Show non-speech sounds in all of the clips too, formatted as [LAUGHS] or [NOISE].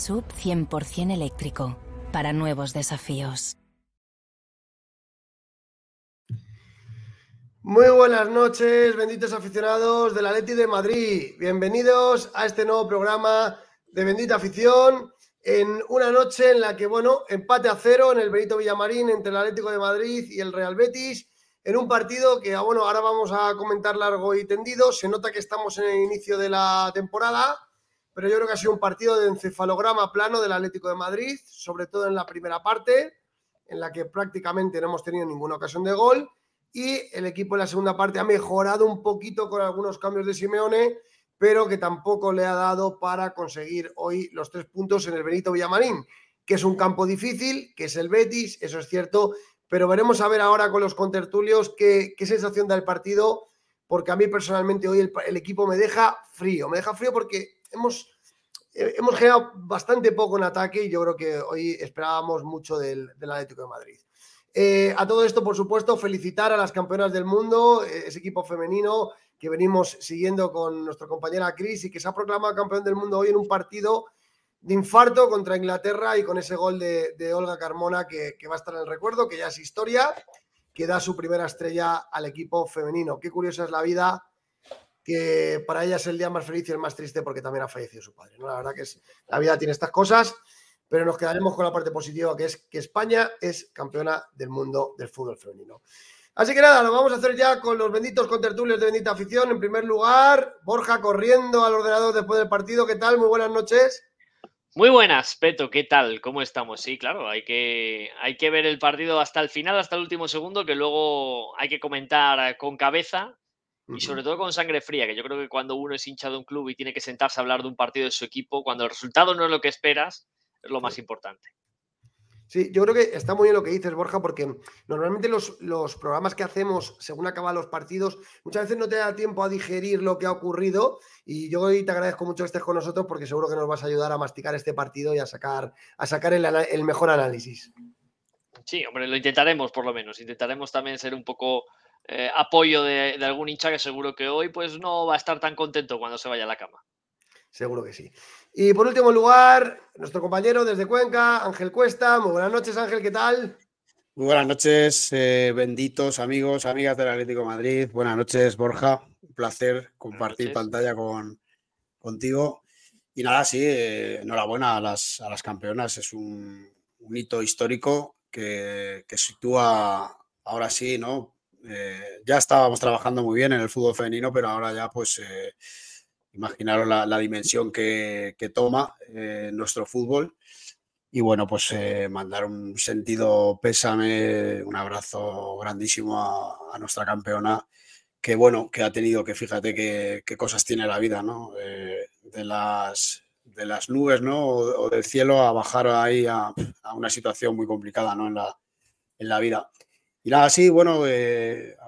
Sub 100% eléctrico. Para nuevos desafíos. Muy buenas noches, benditos aficionados del Atleti de Madrid. Bienvenidos a este nuevo programa de Bendita Afición en una noche en la que, bueno, empate a cero en el Benito Villamarín entre el Atlético de Madrid y el Real Betis, en un partido que, ah, bueno, ahora vamos a comentar largo y tendido. Se nota que estamos en el inicio de la temporada, pero yo creo que ha sido un partido de encefalograma plano del Atlético de Madrid, sobre todo en la primera parte, en la que prácticamente no hemos tenido ninguna ocasión de gol. Y el equipo en la segunda parte ha mejorado un poquito con algunos cambios de Simeone, pero que tampoco le ha dado para conseguir hoy los tres puntos en el Benito Villamarín, que es un campo difícil, que es el Betis, eso es cierto, pero veremos a ver ahora con los contertulios qué, qué sensación da el partido, porque a mí personalmente hoy el, equipo me deja frío, me deja frío porque hemos, eh, hemos generado bastante poco en ataque y yo creo que hoy esperábamos mucho del, Atlético de Madrid. Eh, a todo esto, por supuesto, felicitar a las campeonas del mundo, eh, ese equipo femenino que venimos siguiendo con nuestra compañera Cris y que se ha proclamado campeón del mundo hoy en un partido de infarto contra Inglaterra y con ese gol de, Olga Carmona que, va a estar en el recuerdo, que ya es historia, que da su primera estrella al equipo femenino. Qué curiosa es la vida, que para ella es el día más feliz y el más triste porque también ha fallecido su padre. ¿no? La verdad que es, la vida tiene estas cosas, pero nos quedaremos con la parte positiva, que es que España es campeona del mundo del fútbol femenino. Así que nada, lo vamos a hacer ya con los benditos contertulios de bendita afición. En primer lugar, Borja corriendo al ordenador después del partido. ¿Qué tal? Muy buenas noches. Muy buenas, Peto, ¿qué tal? ¿Cómo estamos? Sí, claro, hay que, hay que ver el partido hasta el final, hasta el último segundo, que luego hay que comentar con cabeza y sobre todo con sangre fría, que yo creo que cuando uno es hincha de un club y tiene que sentarse a hablar de un partido de su equipo, cuando el resultado no es lo que esperas, es lo más importante. Sí, yo creo que está muy bien lo que dices, Borja, porque normalmente los, programas que hacemos según acaban los partidos, muchas veces no te da tiempo a digerir lo que ha ocurrido. Y yo hoy te agradezco mucho que estés con nosotros porque seguro que nos vas a ayudar a masticar este partido y a sacar, a sacar el, mejor análisis. Sí, hombre, lo intentaremos por lo menos. Intentaremos también ser un poco eh, apoyo de, de algún hincha que seguro que hoy pues no va a estar tan contento cuando se vaya a la cama. Seguro que sí. Y por último lugar, nuestro compañero desde Cuenca, Ángel Cuesta. Muy buenas noches, Ángel, ¿qué tal? Muy buenas noches, eh, benditos amigos, amigas del Atlético de Madrid. Buenas noches, Borja. Un placer compartir pantalla con, contigo. Y nada, sí, eh, enhorabuena a las, a las campeonas. Es un, hito histórico que, que, sitúa ahora sí, ¿no? Eh, ya estábamos trabajando muy bien en el fútbol femenino, pero ahora ya pues Imaginaros la, dimensión que, toma eh, nuestro fútbol. Y bueno, pues eh, mandar un sentido pésame, un abrazo grandísimo a, nuestra campeona, que bueno, que ha tenido que, fíjate qué cosas tiene la vida, ¿no? Eh, de, las, nubes, ¿no? O, del cielo a bajar ahí a, una situación muy complicada, ¿no? En la, en la vida. Y nada, sí, bueno,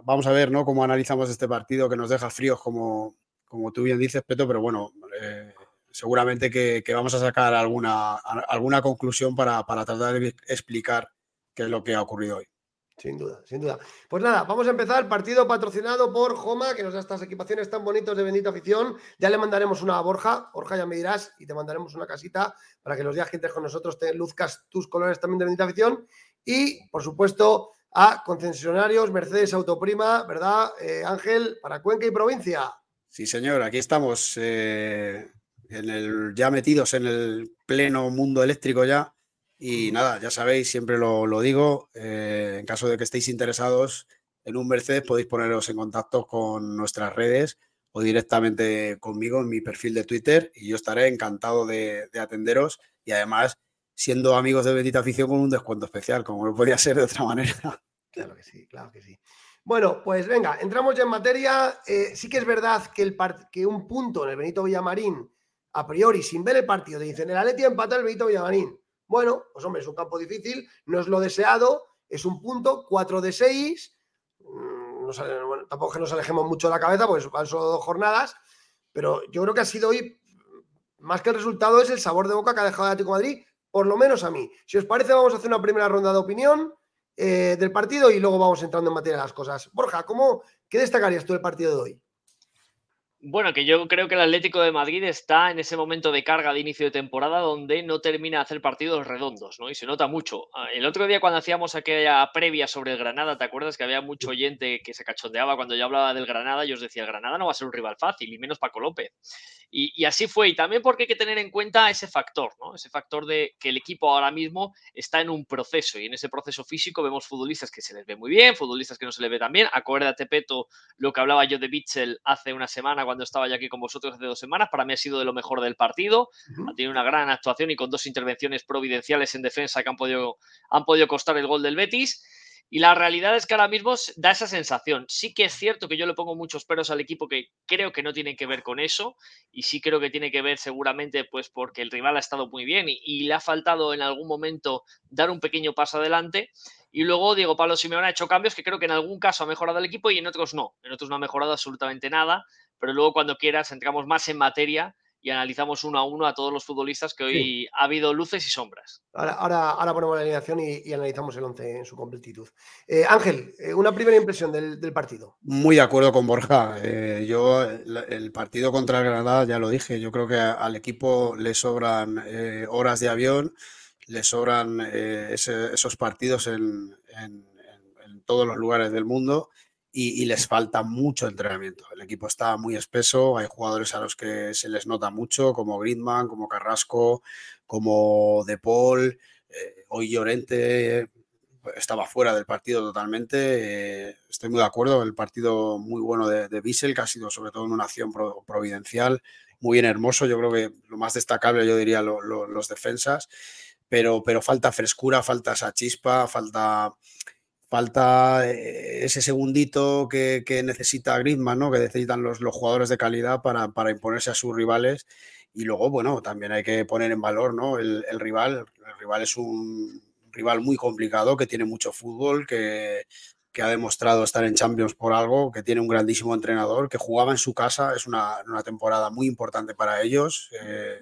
vamos a ver, ¿no? Cómo analizamos este partido que nos deja fríos como, como tú bien dices, Peto, pero bueno, eh, seguramente que, vamos a sacar alguna, alguna conclusión para, tratar de explicar qué es lo que ha ocurrido hoy. Sin duda, sin duda. Pues nada, vamos a empezar. Partido patrocinado por Joma, que nos da estas equipaciones tan bonitas de bendita afición. Ya le mandaremos una a Borja. Borja, ya me dirás, y te mandaremos una casita para que los días que entres con nosotros te luzcas tus colores también de bendita afición. Y, por supuesto, a concesionarios Mercedes Autoprima, ¿verdad, eh, Ángel? Para Cuenca y provincia. Sí, señor, aquí estamos eh, en el, ya metidos en el pleno mundo eléctrico ya. Y nada, ya sabéis, siempre lo, digo, eh, en caso de que estéis interesados en un Mercedes, podéis poneros en contacto con nuestras redes o directamente conmigo en mi perfil de Twitter y yo estaré encantado de atenderos y además siendo amigos de Bendita Afición con un descuento especial, como no podía ser de otra manera. [LAUGHS] Claro que sí, claro que sí. Bueno, pues venga, entramos ya en materia. Eh, sí que es verdad que, el que un punto en el Benito Villamarín, a priori, sin ver el partido, te dicen el Atleti empata el Benito Villamarín. Bueno, pues hombre, es un campo difícil, no es lo deseado, es un punto, 4 de 6. Mm, tampoco que nos alejemos mucho de la cabeza, porque van solo dos jornadas, pero yo creo que ha sido hoy, más que el resultado, es el sabor de boca que ha dejado el Atlético Madrid, por lo menos a mí. Si os parece, vamos a hacer una primera ronda de opinión eh, del partido y luego vamos entrando en materia de las cosas. Borja, ¿cómo, ¿qué destacarías tú del partido de hoy? Bueno, que yo creo que el Atlético de Madrid está en ese momento de carga de inicio de temporada donde no termina de hacer partidos redondos, ¿no? Y se nota mucho. Ah, el otro día cuando hacíamos aquella previa sobre el Granada, ¿te acuerdas que había mucho oyente que se cachondeaba cuando yo hablaba del Granada? Yo os decía, el Granada no va a ser un rival fácil, y menos Paco López. Y, así fue. Y también porque hay que tener en cuenta ese factor, ¿no? Ese factor de que el equipo ahora mismo está en un proceso y en ese proceso físico vemos futbolistas que se les ve muy bien, futbolistas que no se les ve tan bien. Acuérdate, Peto, lo que hablaba yo de Bitzel hace una semana cuando estaba ya aquí con vosotros hace dos semanas. Para mí ha sido de lo mejor del partido. Ha tenido una gran actuación y con dos intervenciones providenciales en defensa que han podido, han podido costar el gol del Betis. Y la realidad es que ahora mismo da esa sensación. Sí que es cierto que yo le pongo muchos peros al equipo que creo que no tienen que ver con eso. Y sí creo que tiene que ver seguramente pues porque el rival ha estado muy bien y, le ha faltado en algún momento dar un pequeño paso adelante. Y luego Diego Pablo Simeone ha hecho cambios que creo que en algún caso ha mejorado el equipo y en otros no. En otros no ha mejorado absolutamente nada. Pero luego cuando quieras entramos más en materia y analizamos uno a uno a todos los futbolistas que hoy ha habido luces y sombras. Ahora, ahora, ponemos la alineación y, analizamos el 11 en su completitud. Eh, Ángel, eh, una primera impresión del, partido. Muy de acuerdo con Borja. Eh, yo, el, partido contra el Granada, ya lo dije, yo creo que al equipo le sobran horas de avión, le sobran esos partidos en todos los lugares del mundo y, les falta mucho entrenamiento. El equipo está muy espeso, hay jugadores a los que se les nota mucho, como Griezmann, como Carrasco, como De Paul, eh, hoy Llorente estaba fuera del partido totalmente. Eh, estoy muy de acuerdo, el partido muy bueno de, de que ha sido sobre todo en una acción providencial, muy bien hermoso. Yo creo que lo más destacable, yo diría, los defensas, pero, pero falta frescura, falta esa chispa, falta falta eh, ese segundito que, necesita Griezmann, ¿no? que necesitan los, jugadores de calidad para, imponerse a sus rivales. Y luego, bueno, también hay que poner en valor ¿no? el, rival. El rival es un rival muy complicado, que tiene mucho fútbol, que, que, ha demostrado estar en Champions por algo, que tiene un grandísimo entrenador, que jugaba en su casa. Es una, temporada muy importante para ellos. Eh,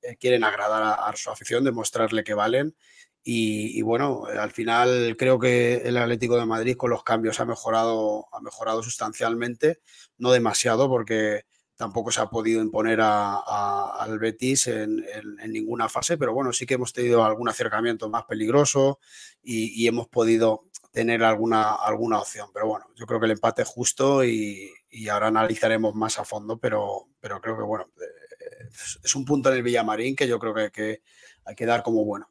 eh, quieren agradar a su afición, demostrarle que valen. Y, bueno, al final creo que el Atlético de Madrid con los cambios ha mejorado, ha mejorado sustancialmente, no demasiado porque tampoco se ha podido imponer al Betis en, ninguna fase, pero bueno, sí que hemos tenido algún acercamiento más peligroso y, hemos podido tener alguna, alguna opción. Pero bueno, yo creo que el empate es justo y, ahora analizaremos más a fondo, pero, pero creo que bueno, eh, es un punto en el Villamarín que yo creo que, que hay que dar como bueno.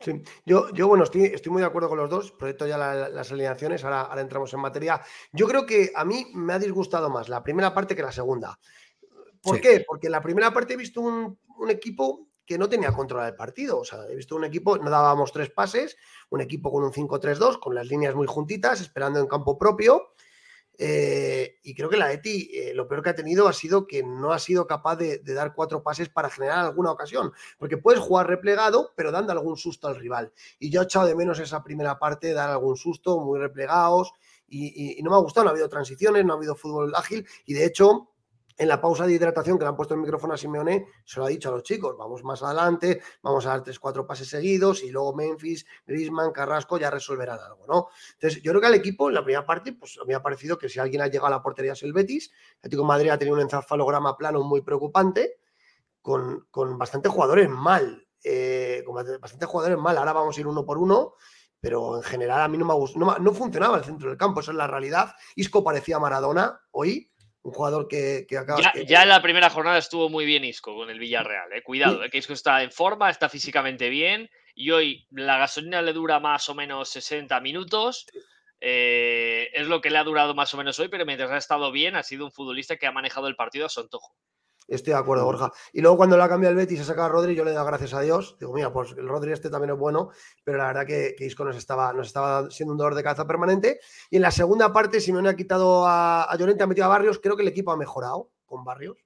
Sí, yo, yo bueno, estoy, estoy, muy de acuerdo con los dos, proyecto ya las alineaciones, ahora, ahora, entramos en materia. Yo creo que a mí me ha disgustado más la primera parte que la segunda. ¿Por qué? Porque en la primera parte he visto un, un equipo que no tenía control del partido. O sea, he visto un equipo, no dábamos tres pases, un equipo con un 5-3-2, con las líneas muy juntitas, esperando en campo propio. Eh, y creo que la ETI eh, lo peor que ha tenido ha sido que no ha sido capaz de, dar cuatro pases para generar alguna ocasión. Porque puedes jugar replegado, pero dando algún susto al rival. Y yo he echado de menos esa primera parte, dar algún susto, muy replegados. y no me ha gustado, no ha habido transiciones, no ha habido fútbol ágil. Y de hecho, en la pausa de hidratación que le han puesto el micrófono a Simeone, se lo ha dicho a los chicos, vamos más adelante, vamos a dar tres, cuatro pases seguidos y luego Memphis, Grisman, Carrasco ya resolverán algo, ¿no? Entonces, yo creo que al equipo, en la primera parte, pues me ha parecido que si alguien ha llegado a la portería es el Betis, el Atlético Madrid ha tenido un encefalograma plano muy preocupante, con, con bastantes jugadores mal, eh, con bastantes jugadores mal, ahora vamos a ir uno por uno, pero en general a mí no me ha no, no funcionaba el centro del campo, esa es la realidad. Isco parecía Maradona hoy, un jugador que, acaba. Ya, en la primera jornada estuvo muy bien Isco con el Villarreal. Eh. Cuidado, eh, que Isco está en forma, está físicamente bien. Y hoy la gasolina le dura más o menos 60 minutos. Eh, es lo que le ha durado más o menos hoy, pero mientras ha estado bien, ha sido un futbolista que ha manejado el partido a su antojo. Estoy de acuerdo, Borja. Y luego cuando la cambia el Betis se saca a Rodri, yo le doy gracias a Dios. Digo, mira, pues el Rodri este también es bueno, pero la verdad que, Isco nos estaba, nos estaba siendo un dolor de cabeza permanente. Y en la segunda parte, si me ha quitado a, a Llorente, ha metido a Barrios, creo que el equipo ha mejorado con Barrios.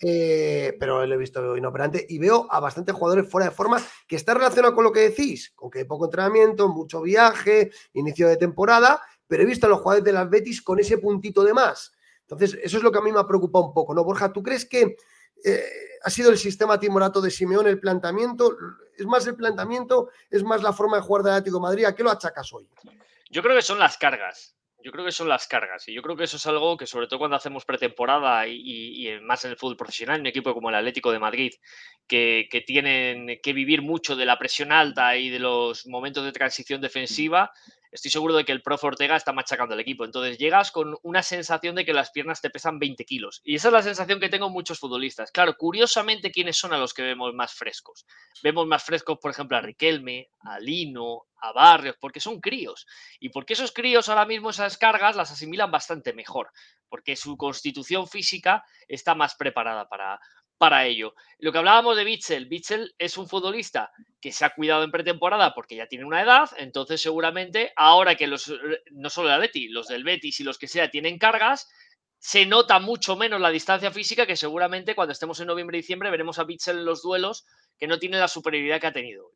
Eh, pero lo he visto inoperante y veo a bastantes jugadores fuera de forma que está relacionado con lo que decís, con que hay poco entrenamiento, mucho viaje, inicio de temporada, pero he visto a los jugadores de las Betis con ese puntito de más. Entonces, eso es lo que a mí me ha preocupado un poco, ¿no? Borja, ¿tú crees que eh, ha sido el sistema timorato de Simeón el planteamiento? ¿Es más el planteamiento? ¿Es más la forma de jugar de Atlético Madrid? ¿A qué lo achacas hoy? Yo creo que son las cargas. Yo creo que son las cargas. Y yo creo que eso es algo que, sobre todo cuando hacemos pretemporada y, más en el fútbol profesional, en un equipo como el Atlético de Madrid, que, tienen que vivir mucho de la presión alta y de los momentos de transición defensiva, estoy seguro de que el profe Ortega está machacando al equipo. Entonces llegas con una sensación de que las piernas te pesan 20 kilos. Y esa es la sensación que tengo muchos futbolistas. Claro, curiosamente, ¿quiénes son a los que vemos más frescos? Vemos más frescos, por ejemplo, a Riquelme, a Lino, a Barrios, porque son críos. Y porque esos críos ahora mismo esas cargas las asimilan bastante mejor, porque su constitución física está más preparada para, para ello. Lo que hablábamos de Bitzel, Bitzel es un futbolista que se ha cuidado en pretemporada porque ya tiene una edad, entonces seguramente ahora que los, no solo el Atleti, los del Betis y los que sea tienen cargas, se nota mucho menos la distancia física que seguramente cuando estemos en noviembre y diciembre veremos a Bitzel en los duelos que no tiene la superioridad que ha tenido.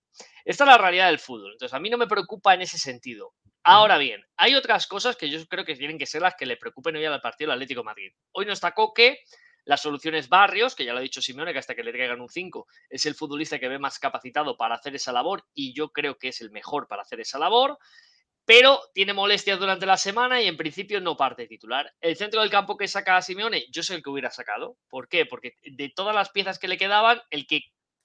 Esta es la realidad del fútbol, entonces a mí no me preocupa en ese sentido. Ahora bien, hay otras cosas que yo creo que tienen que ser las que le preocupen hoy al partido del Atlético Madrid. Hoy no está Coque, la solución es Barrios, que ya lo ha dicho Simeone, que hasta que le traigan un 5 es el futbolista que ve más capacitado para hacer esa labor y yo creo que es el mejor para hacer esa labor. Pero tiene molestias durante la semana y en principio no parte titular. El centro del campo que saca a Simeone, yo sé el que hubiera sacado. ¿Por qué? Porque de todas las piezas que le quedaban, el que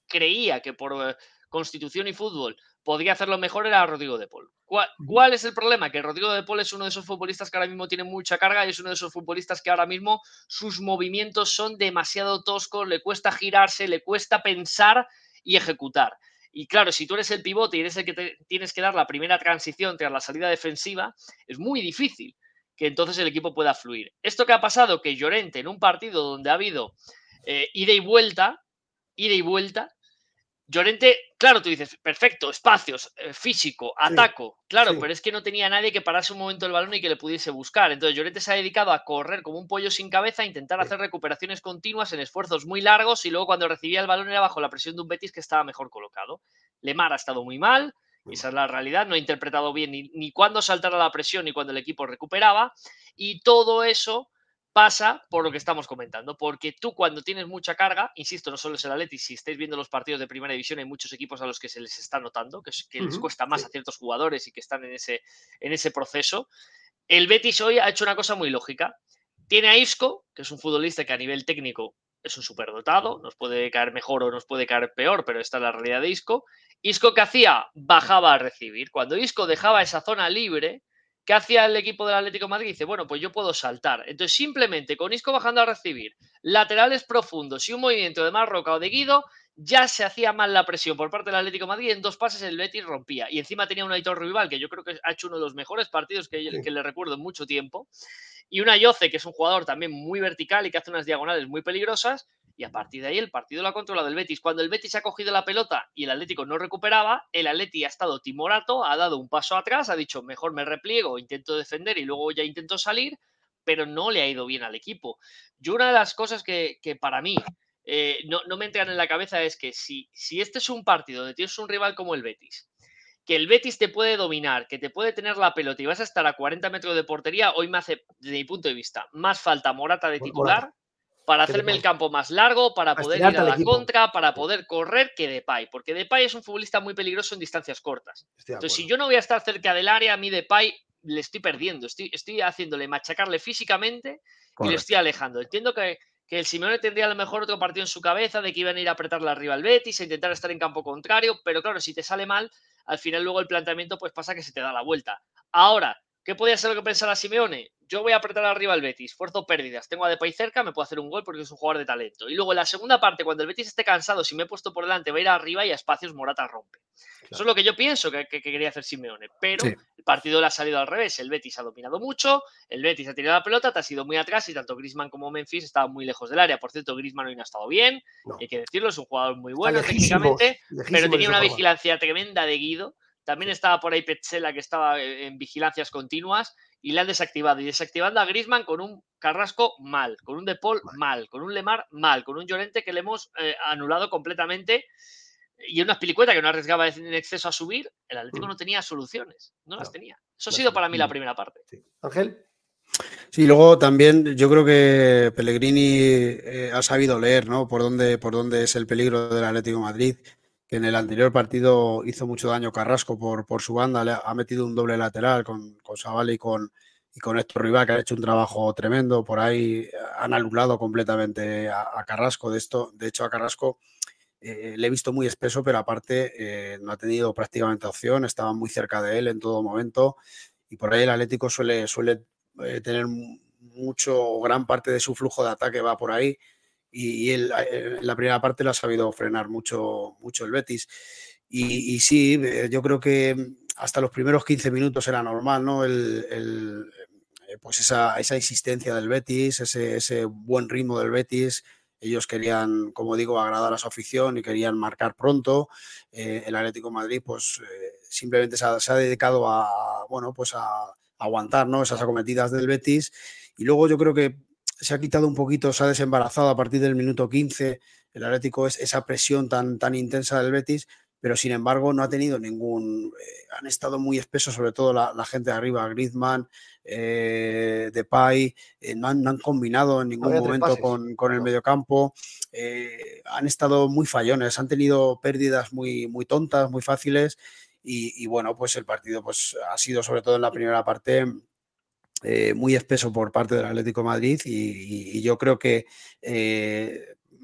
creía que por eh, constitución y fútbol podría hacerlo mejor era Rodrigo de Paul. ¿Cuál, es el problema? Que Rodrigo de Paul es uno de esos futbolistas que ahora mismo tiene mucha carga y es uno de esos futbolistas que ahora mismo sus movimientos son demasiado toscos, le cuesta girarse, le cuesta pensar y ejecutar. Y claro, si tú eres el pivote y eres el que tienes que dar la primera transición tras la salida defensiva, es muy difícil que entonces el equipo pueda fluir. Esto que ha pasado, que Llorente en un partido donde ha habido eh, ida y vuelta, ida y vuelta, Llorente, claro, tú dices, perfecto, espacios, eh, físico, ataco, claro, pero es que no tenía nadie que parase un momento el balón y que le pudiese buscar. Entonces Llorente se ha dedicado a correr como un pollo sin cabeza, a intentar hacer recuperaciones continuas en esfuerzos muy largos y luego cuando recibía el balón era bajo la presión de un Betis que estaba mejor colocado. Lemar ha estado muy mal, esa es la realidad, no ha interpretado bien ni, ni cuándo saltar a la presión ni cuando el equipo recuperaba y todo eso pasa por lo que estamos comentando, porque tú cuando tienes mucha carga, insisto, no solo es el Atleti, si estáis viendo los partidos de primera división, hay muchos equipos a los que se les está notando, que, que les cuesta más a ciertos jugadores y que están en ese, en ese proceso. El Betis hoy ha hecho una cosa muy lógica. Tiene a Isco, que es un futbolista que a nivel técnico es un superdotado, nos puede caer mejor o nos puede caer peor, pero esta es la realidad de Isco. Isco, que hacía? Bajaba a recibir. Cuando Isco dejaba esa zona libre, ¿Qué hacía el equipo del Atlético de Madrid? Dice, bueno, pues yo puedo saltar. Entonces, simplemente con Isco bajando a recibir, laterales profundos y un movimiento de Marroca o de Guido, ya se hacía mal la presión por parte del Atlético de Madrid. En dos pases el Betis rompía. Y encima tenía un Aitor Rival, que yo creo que ha hecho uno de los mejores partidos que, que le recuerdo en mucho tiempo. Y una Yoce, que es un jugador también muy vertical y que hace unas diagonales muy peligrosas y a partir de ahí el partido lo ha controlado el Betis. Cuando el Betis ha cogido la pelota y el Atlético no recuperaba, el Atleti ha estado timorato, ha dado un paso atrás, ha dicho mejor me repliego, intento defender y luego ya intento salir, pero no le ha ido bien al equipo. Yo una de las cosas que, para mí eh, no, me entran en la cabeza es que si, si este es un partido donde tienes un rival como el Betis, que el Betis te puede dominar, que te puede tener la pelota y vas a estar a 40 metros de portería, hoy me hace, desde mi punto de vista, más falta Morata de titular para hacerme el campo más largo, para poder ir a la contra, para poder correr que Depay, porque Depay es un futbolista muy peligroso en distancias cortas. Entonces, si yo no voy a estar cerca del área, a mí Depay le estoy perdiendo, estoy, estoy haciéndole machacarle físicamente y le estoy alejando. Entiendo que, que el Simeone tendría a lo mejor otro partido en su cabeza de que iban a ir a apretarle arriba al Betis, a intentar estar en campo contrario, pero claro, si te sale mal, al final luego el planteamiento pues pasa que se te da la vuelta. Ahora, ¿Qué podía ser lo que pensara Simeone? Yo voy a apretar arriba al Betis, esfuerzo pérdidas, tengo a Depay cerca, me puedo hacer un gol porque es un jugador de talento. Y luego en la segunda parte, cuando el Betis esté cansado, si me he puesto por delante, va a ir arriba y a espacios Morata rompe. Eso es lo que yo pienso que, quería hacer Simeone. Pero el partido le ha salido al revés. El Betis ha dominado mucho, el Betis ha tirado la pelota, te ha sido muy atrás y tanto Grisman como Memphis estaban muy lejos del área. Por cierto, Grisman hoy no ha estado bien, hay que decirlo, es un jugador muy bueno técnicamente, pero tenía una vigilancia tremenda de Guido. También estaba por ahí Petzela, que estaba en vigilancias continuas y la han desactivado. Y desactivando a Grisman con un Carrasco mal, con un De Paul mal, con un Lemar mal, con un Llorente que le hemos eh, anulado completamente. Y una pilicueta que no arriesgaba en exceso a subir, el Atlético mm. no tenía soluciones, no, las tenía. Eso ha sido para mí la primera parte. Ángel. Sí, luego también yo creo que Pellegrini eh, ha sabido leer, ¿no? Por dónde, por dónde es el peligro del Atlético Madrid en el anterior partido hizo mucho daño Carrasco por, por su banda, le ha metido un doble lateral con, con y con, y con estos Rival, que ha hecho un trabajo tremendo. Por ahí han anulado completamente a, Carrasco. De, esto, de hecho, a Carrasco eh, le he visto muy espeso, pero aparte eh, no ha tenido prácticamente opción. Estaba muy cerca de él en todo momento. Y por ahí el Atlético suele, suele eh, tener mucho, gran parte de su flujo de ataque va por ahí. Y, él, en la primera parte lo ha sabido frenar mucho, mucho el Betis. Y, y sí, yo creo que hasta los primeros 15 minutos era normal, ¿no? El, eh, pues esa, esa, insistencia del Betis, ese, ese, buen ritmo del Betis. Ellos querían, como digo, agradar a su afición y querían marcar pronto. Eh, el Atlético Madrid, pues eh, simplemente se ha, dedicado a, bueno, pues a, aguantar ¿no? esas acometidas del Betis. Y luego yo creo que se ha quitado un poquito, se ha desembarazado a partir del minuto 15. El Atlético es esa presión tan, tan intensa del Betis pero sin embargo no ha tenido ningún. Eh, han estado muy espesos, sobre todo la, gente de arriba, Griezmann, eh, Depay, eh, no, han, combinado en ningún momento con, el mediocampo, han estado muy fallones, han tenido pérdidas muy, muy tontas, muy fáciles. Y, bueno, pues el partido pues, ha sido, sobre todo en la primera parte, muy espeso por parte del Atlético Madrid y, yo creo que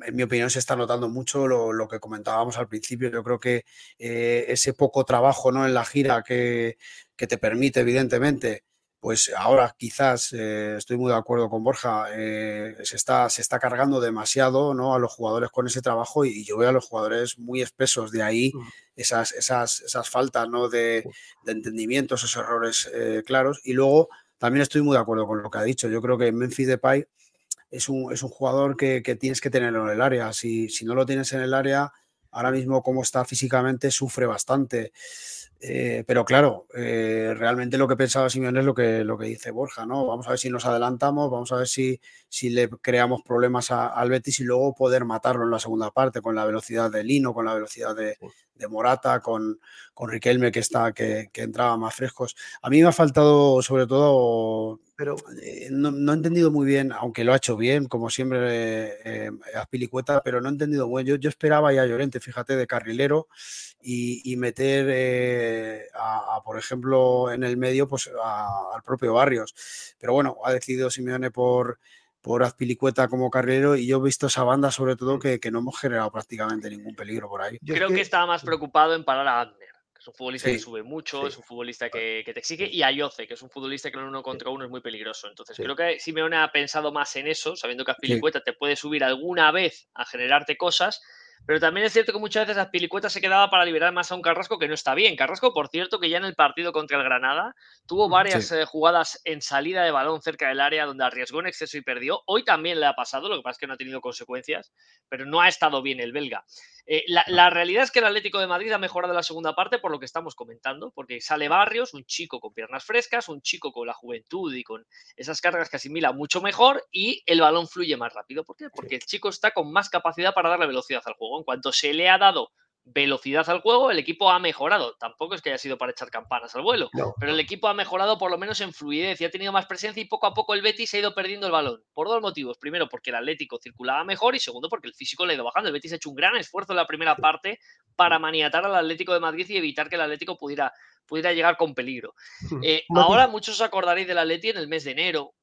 en mi opinión, se está notando mucho lo, que comentábamos al principio. Yo creo que eh, ese poco trabajo ¿no? en la gira que, te permite, evidentemente, pues ahora quizás eh, estoy muy de acuerdo con Borja, eh, se, está, se está cargando demasiado ¿no? a los jugadores con ese trabajo y, yo veo a los jugadores muy espesos, de ahí mm. esas, esas, esas faltas ¿no? de, de entendimiento, esos errores claros. Y luego también estoy muy de acuerdo con lo que ha dicho. Yo creo que Memphis Depay es un, es un jugador que, tienes que tenerlo en el área. Si, si no lo tienes en el área, ahora mismo como está físicamente, sufre bastante. Eh, pero claro, eh, realmente lo que pensaba Simeone es lo que, lo que dice Borja, ¿no? Vamos a ver si nos adelantamos, vamos a ver si, si le creamos problemas al Betis y luego poder matarlo en la segunda parte con la velocidad de Lino, con la velocidad de, Morata, con, con Riquelme que, está, que, que, entraba más frescos. A mí me ha faltado sobre todo, pero eh, no, he entendido muy bien, aunque lo ha hecho bien, como siempre a Pilicueta, pero no he entendido bueno. Yo, yo esperaba ya a Llorente, fíjate, de carrilero y, meter, eh, a, por ejemplo, en el medio, pues al propio Barrios. Pero bueno, ha decidido Simeone por, por Azpilicueta como carrero y yo he visto esa banda sobre todo que, no hemos generado prácticamente ningún peligro por ahí. Yo creo que, estaba más preocupado en parar a Adner, que es un futbolista que sube mucho, es un futbolista que, te exige, y a Yoce, que es un futbolista que en uno contra uno es muy peligroso. Entonces creo que Simeone ha pensado más en eso, sabiendo que Azpilicueta te puede subir alguna vez a generarte cosas pero también es cierto que muchas veces Azpilicueta se quedaba para liberar más a un Carrasco que no está bien. Carrasco, por cierto, que ya en el partido contra el Granada tuvo mm, varias eh, jugadas en salida de balón cerca del área donde arriesgó en exceso y perdió. Hoy también le ha pasado, lo que pasa es que no ha tenido consecuencias, pero no ha estado bien el belga. Eh, la, realidad es que el Atlético de Madrid ha mejorado la segunda parte por lo que estamos comentando, porque sale Barrios, un chico con piernas frescas, un chico con la juventud y con esas cargas que asimila mucho mejor y el balón fluye más rápido. ¿Por qué? Porque el chico está con más capacidad para darle velocidad al juego. En cuanto se le ha dado velocidad al juego, el equipo ha mejorado. Tampoco es que haya sido para echar campanas al vuelo, pero el equipo ha mejorado por lo menos en fluidez y ha tenido más presencia y poco a poco el Betis se ha ido perdiendo el balón. Por dos motivos. Primero, porque el Atlético circulaba mejor y segundo, porque el físico le ha ido bajando. El Betis ha hecho un gran esfuerzo en la primera parte para maniatar al Atlético de Madrid y evitar que el Atlético pudiera, pudiera llegar con peligro. Eh, ahora muchos os acordaréis del Atleti en el mes de enero,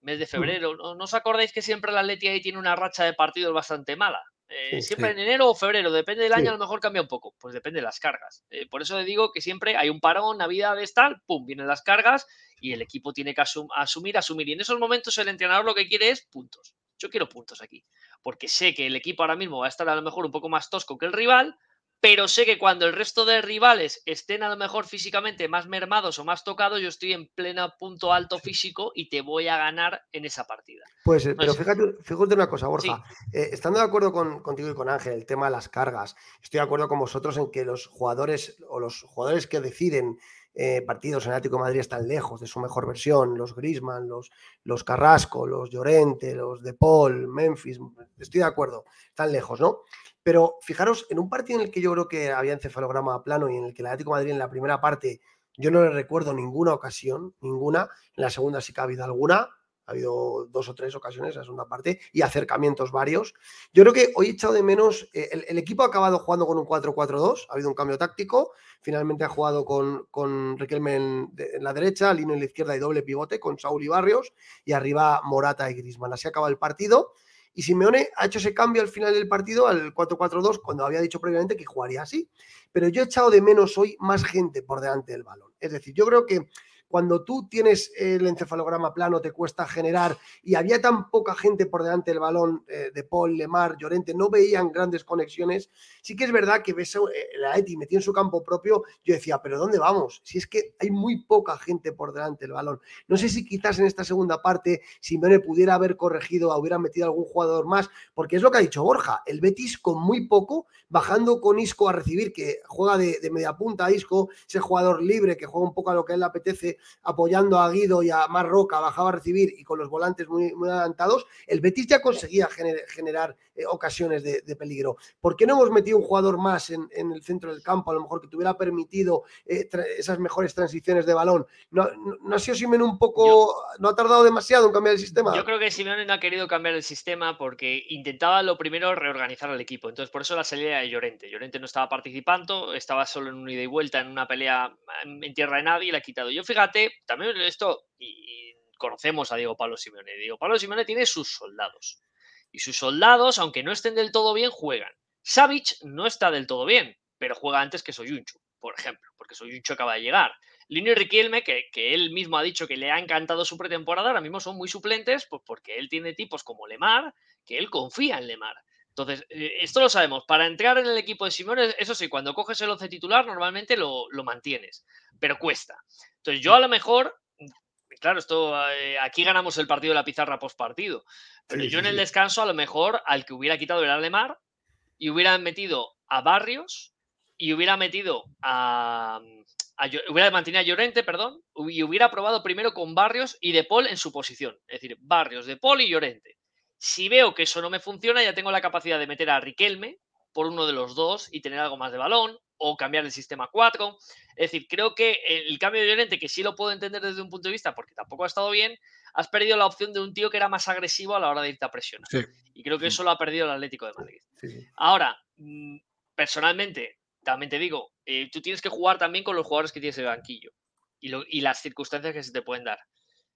mes de febrero. ¿No, os acordáis que siempre el Atleti ahí tiene una racha de partidos bastante mala? Eh, siempre en enero o febrero, depende del año, a lo mejor cambia un poco. Pues depende de las cargas. Eh, por eso le digo que siempre hay un parón, Navidades, tal, pum, vienen las cargas y el equipo tiene que asumir, asumir. Y en esos momentos el entrenador lo que quiere es puntos. Yo quiero puntos aquí. Porque sé que el equipo ahora mismo va a estar a lo mejor un poco más tosco que el rival, pero sé que cuando el resto de rivales estén a lo mejor físicamente más mermados o más tocados, yo estoy en pleno punto alto físico y te voy a ganar en esa partida. Pues, pero fíjate, fíjate una cosa, Borja. Eh, estando de acuerdo contigo y con Ángel, el tema de las cargas, estoy de acuerdo con vosotros en que los jugadores o los jugadores que deciden eh, partidos en Atlético de Madrid están lejos de su mejor versión, los Grisman, los, los Carrasco, los Llorente, los De Paul, Memphis, estoy de acuerdo, están lejos, ¿no? Pero fijaros, en un partido en el que yo creo que había encefalograma plano y en el que el Atlético Madrid en la primera parte yo no le recuerdo ninguna ocasión, ninguna, en la segunda sí que ha habido alguna, Ha habido dos o tres ocasiones en la segunda parte y acercamientos varios. Yo creo que hoy he echado de menos. Eh, el, equipo ha acabado jugando con un 4-4-2. Ha habido un cambio táctico. Finalmente ha jugado con, con Riquelme en, la derecha, Lino en la izquierda y doble pivote con Saúl y Barrios. Y arriba Morata y Grisman. Así acaba el partido. Y Simeone ha hecho ese cambio al final del partido al 4-4-2 cuando había dicho previamente que jugaría así. Pero yo he echado de menos hoy más gente por delante del balón. Es decir, yo creo que cuando tú tienes el encefalograma plano te cuesta generar y había tan poca gente por delante del balón eh, de Paul, Lemar, Llorente, no veían grandes conexiones. Sí que es verdad que ves eh, la Eti metido en su campo propio, yo decía, pero ¿dónde vamos? Si es que hay muy poca gente por delante del balón. No sé si quizás en esta segunda parte Simeone pudiera haber corregido, hubiera metido algún jugador más, porque es lo que ha dicho Borja, el Betis con muy poco, bajando con Isco a recibir, que juega de, de media punta a Isco, ese jugador libre que juega un poco a lo que a él le apetece apoyando a Guido y a Marroca, bajaba a recibir y con los volantes muy, muy adelantados, el Betis ya conseguía generar eh, ocasiones de, peligro. ¿Por qué no hemos metido un jugador más en, el centro del campo, a lo mejor que te hubiera permitido eh, esas mejores transiciones de balón? ¿No, no, ha sido Simeone un poco, no ha tardado demasiado en cambiar el sistema? Yo creo que Simeone no ha querido cambiar el sistema porque intentaba lo primero reorganizar al equipo. Entonces, por eso la salida de Llorente. Llorente no estaba participando, estaba solo en un ida y vuelta en una pelea en tierra de nadie y la ha quitado. Yo fíjate también esto, y, conocemos a Diego Pablo Simeone. Diego Pablo Simeone tiene sus soldados. Y sus soldados, aunque no estén del todo bien, juegan. Savic no está del todo bien, pero juega antes que Soyunchu, por ejemplo, porque Soyunchu acaba de llegar. Lino y Riquelme, que, que, él mismo ha dicho que le ha encantado su pretemporada, ahora mismo son muy suplentes, pues porque él tiene tipos como Lemar, que él confía en Lemar. Entonces, eh, esto lo sabemos. Para entrar en el equipo de Simón, eso sí, cuando coges el once titular, normalmente lo, mantienes, pero cuesta. Entonces, yo a lo mejor, claro, esto eh, aquí ganamos el partido de la pizarra post partido, pero yo en el descanso, a lo mejor, al que hubiera quitado el Alemar y hubiera metido a Barrios y hubiera metido a, hubiera mantenido a Llorente, perdón, y hubiera probado primero con Barrios y De Paul en su posición. Es decir, Barrios, De Paul y Llorente. Si veo que eso no me funciona, ya tengo la capacidad de meter a Riquelme por uno de los dos y tener algo más de balón o cambiar el sistema 4. Es decir, creo que el cambio de Llorente, que sí lo puedo entender desde un punto de vista porque tampoco ha estado bien, has perdido la opción de un tío que era más agresivo a la hora de irte a presionar. Y creo que eso lo ha perdido el Atlético de Madrid. Ahora, mm, personalmente, también te digo, eh, tú tienes que jugar también con los jugadores que tienes en el banquillo y, y las circunstancias que se te pueden dar.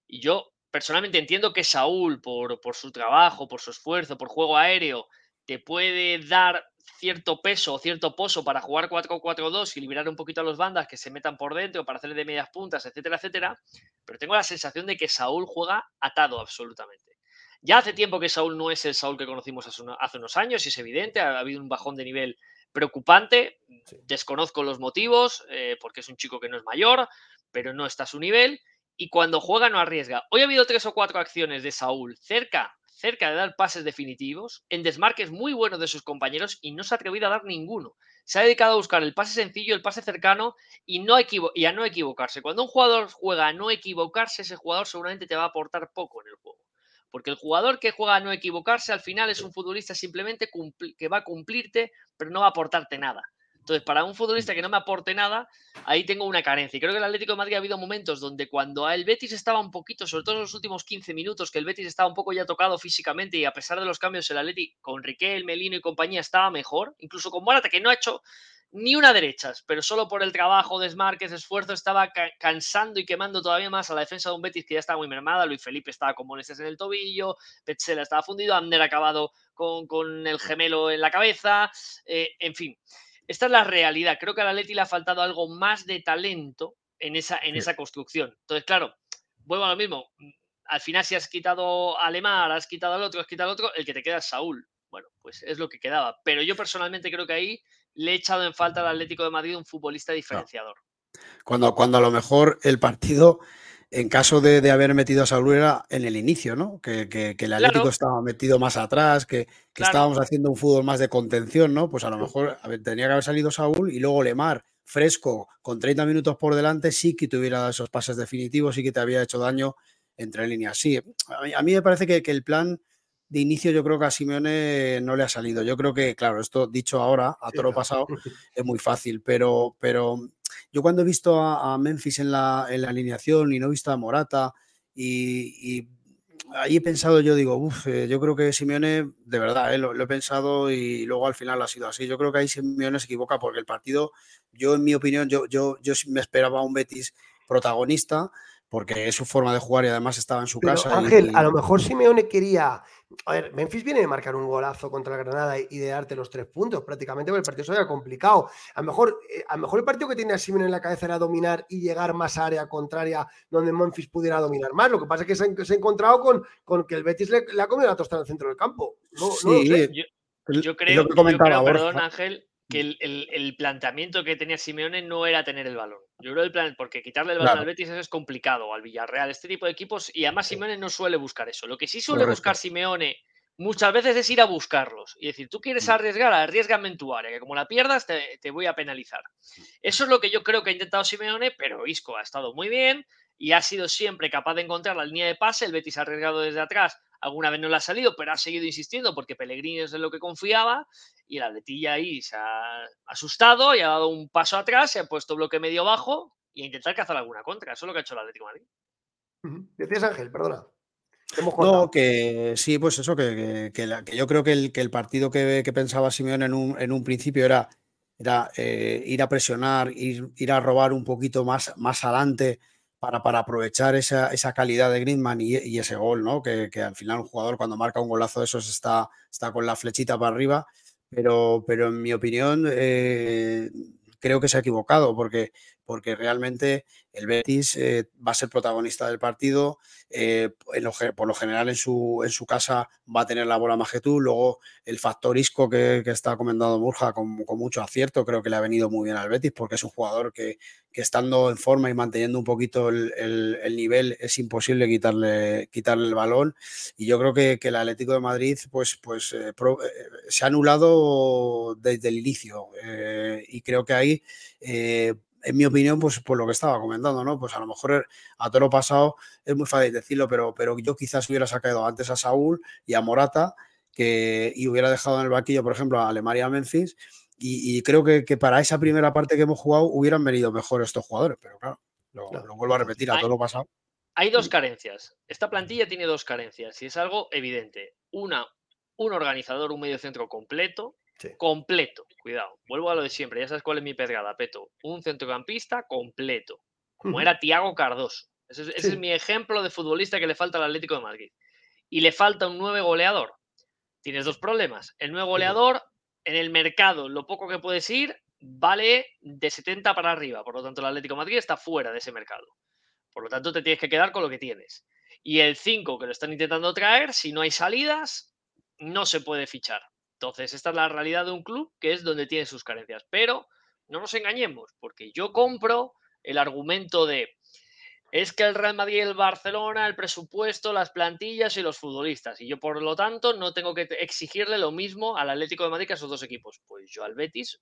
Y yo personalmente entiendo que Saúl, por, por, su trabajo, por su esfuerzo, por juego aéreo, te puede dar cierto peso o cierto pozo para jugar 4-4-2 y liberar un poquito a los bandas que se metan por dentro para hacer de medias puntas, etcétera, etcétera. Pero tengo la sensación de que Saúl juega atado absolutamente. Ya hace tiempo que Saúl no es el Saúl que conocimos hace unos años, y es evidente, ha habido un bajón de nivel preocupante. Desconozco los motivos, eh, porque es un chico que no es mayor, pero no está a su nivel y cuando juega no arriesga. Hoy ha habido tres o cuatro acciones de Saúl cerca, cerca de dar pases definitivos, en desmarques muy buenos de sus compañeros y no se ha atrevido a dar ninguno. Se ha dedicado a buscar el pase sencillo, el pase cercano y, no y a no equivocarse. Cuando un jugador juega a no equivocarse, ese jugador seguramente te va a aportar poco en el juego. Porque el jugador que juega a no equivocarse al final es un futbolista simplemente que va a cumplirte, pero no va a aportarte nada. Entonces, para un futbolista que no me aporte nada, ahí tengo una carencia. Y creo que el Atlético de Madrid ha habido momentos donde cuando el Betis estaba un poquito, sobre todo en los últimos 15 minutos, que el Betis estaba un poco ya tocado físicamente y a pesar de los cambios, el Atlético con Riquel, Melino y compañía estaba mejor, incluso con Morata, que no ha hecho ni una derechas, pero solo por el trabajo, desmarques, esfuerzo, estaba cansando y quemando todavía más a la defensa de un Betis que ya estaba muy mermada. Luis Felipe estaba con molestias en el tobillo, Petzela estaba fundido, Ander acabado con, con el gemelo en la cabeza, eh, en fin. Esta es la realidad. Creo que a la Leti le ha faltado algo más de talento en esa, en esa construcción. Entonces, claro, vuelvo a lo mismo. Al final, si has quitado a Alemar, has quitado al otro, has quitado al otro, el que te queda es Saúl. Bueno, pues es lo que quedaba. Pero yo personalmente creo que ahí le he echado en falta al Atlético de Madrid un futbolista diferenciador. Cuando, cuando a lo mejor el partido en caso de, haber metido a Saúl era en el inicio, ¿no? Que, el Atlético estaba metido más atrás, que, estábamos haciendo un fútbol más de contención, ¿no? Pues a lo mejor tenía que haber salido Saúl y luego Lemar, fresco, con 30 minutos por delante, sí que te hubiera dado esos pases definitivos, sí que te había hecho daño entre líneas. Sí, a mí, me parece que, el plan de inicio yo creo que a Simeone no le ha salido. Yo creo que, claro, esto dicho ahora, a todo lo pasado, [LAUGHS] es muy fácil, pero, pero yo cuando he visto a, Memphis en la, alineación y no he visto a Morata y, ahí he pensado, yo digo, uff, eh, yo creo que Simeone, de verdad, eh, lo, he pensado y luego al final ha sido así. Yo creo que ahí Simeone se equivoca porque el partido, yo en mi opinión, yo, yo, yo me esperaba un Betis protagonista porque es su forma de jugar y además estaba en su casa. Ángel, a lo mejor Simeone quería. A ver, Memphis viene de marcar un golazo contra el Granada y de darte los tres puntos prácticamente, porque el partido se había complicado. A lo mejor, eh, a lo mejor el partido que tenía Simeone en la cabeza era dominar y llegar más a área contraria donde Memphis pudiera dominar más. Lo que pasa es que se ha, encontrado con, con, que el Betis le, ha comido la tostada en el centro del campo. sí, Yo, creo, yo creo perdón, Ángel, que el, planteamiento que tenía Simeone no era tener el balón. Yo creo el plan, porque quitarle el balón al Betis es complicado, al Villarreal, este tipo de equipos, y además Simeone no suele buscar eso. Lo que sí suele buscar Simeone muchas veces es ir a buscarlos y decir, tú quieres mm. arriesgar, arriesgame en tu área, que como la pierdas te, te, voy a penalizar. Eso es lo que yo creo que ha intentado Simeone, pero Isco ha estado muy bien y ha sido siempre capaz de encontrar la línea de pase. El Betis ha arriesgado desde atrás alguna vez no le ha salido, pero ha seguido insistiendo porque Pellegrini es de lo que confiaba y el Atletilla ahí se ha asustado y ha dado un paso atrás, se ha puesto bloque medio bajo y a intentar cazar alguna contra. Eso es lo que ha hecho el Atlético Madrid. Decías Ángel, perdona. No, que sí, pues eso, que, yo creo que el, que el partido que, pensaba Simeón en un, en un principio era, era eh, ir a presionar, ir, ir, a robar un poquito más, más adelante para, para aprovechar esa, esa, calidad de Griezmann y, ese gol, ¿no? Que, que, al final un jugador cuando marca un golazo de esos está, está con la flechita para arriba, pero, pero en mi opinión eh, creo que se ha equivocado porque, porque realmente el Betis eh, va a ser protagonista del partido, eh, por lo general en su, en su casa va a tener la bola Majetú, luego el factor Isco que, está comentando Burja con, mucho acierto, creo que le ha venido muy bien al Betis porque es un jugador que, estando en forma y manteniendo un poquito el, nivel es imposible quitarle, quitarle el balón. Y yo creo que, el Atlético de Madrid pues, pues eh, se ha anulado desde el inicio y creo que ahí en mi opinión, pues por lo que estaba comentando, ¿no? Pues a lo mejor a todo lo pasado es muy fácil decirlo, pero, pero yo quizás hubiera sacado antes a Saúl y a Morata que, y hubiera dejado en el banquillo, por ejemplo, a Alemania Memphis. Y, creo que, para esa primera parte que hemos jugado hubieran venido mejor estos jugadores, pero claro, lo, vuelvo a repetir, a todo lo pasado. Hay dos carencias. Esta plantilla tiene dos carencias y es algo evidente. Una, un organizador, un medio centro completo, Completo, cuidado. Vuelvo a lo de siempre, ya sabes cuál es mi pegada, Peto. Un centrocampista completo, como era Tiago Cardoso. Ese, es, mi ejemplo de futbolista que le falta al Atlético de Madrid. Y le falta un nueve goleador. Tienes dos problemas. El nuevo goleador, en el mercado, lo poco que puedes ir, vale de 70 para arriba. Por lo tanto, el Atlético de Madrid está fuera de ese mercado. Por lo tanto, te tienes que quedar con lo que tienes. Y el 5 que lo están intentando traer, si no hay salidas, no se puede fichar. Entonces, esta es la realidad de un club que es donde tiene sus carencias. Pero no nos engañemos, porque yo compro el argumento de es que el Real Madrid, el Barcelona, el presupuesto, las plantillas y los futbolistas. Y yo, por lo tanto, no tengo que exigirle lo mismo al Atlético de Madrid que a esos dos equipos. Pues yo al Betis,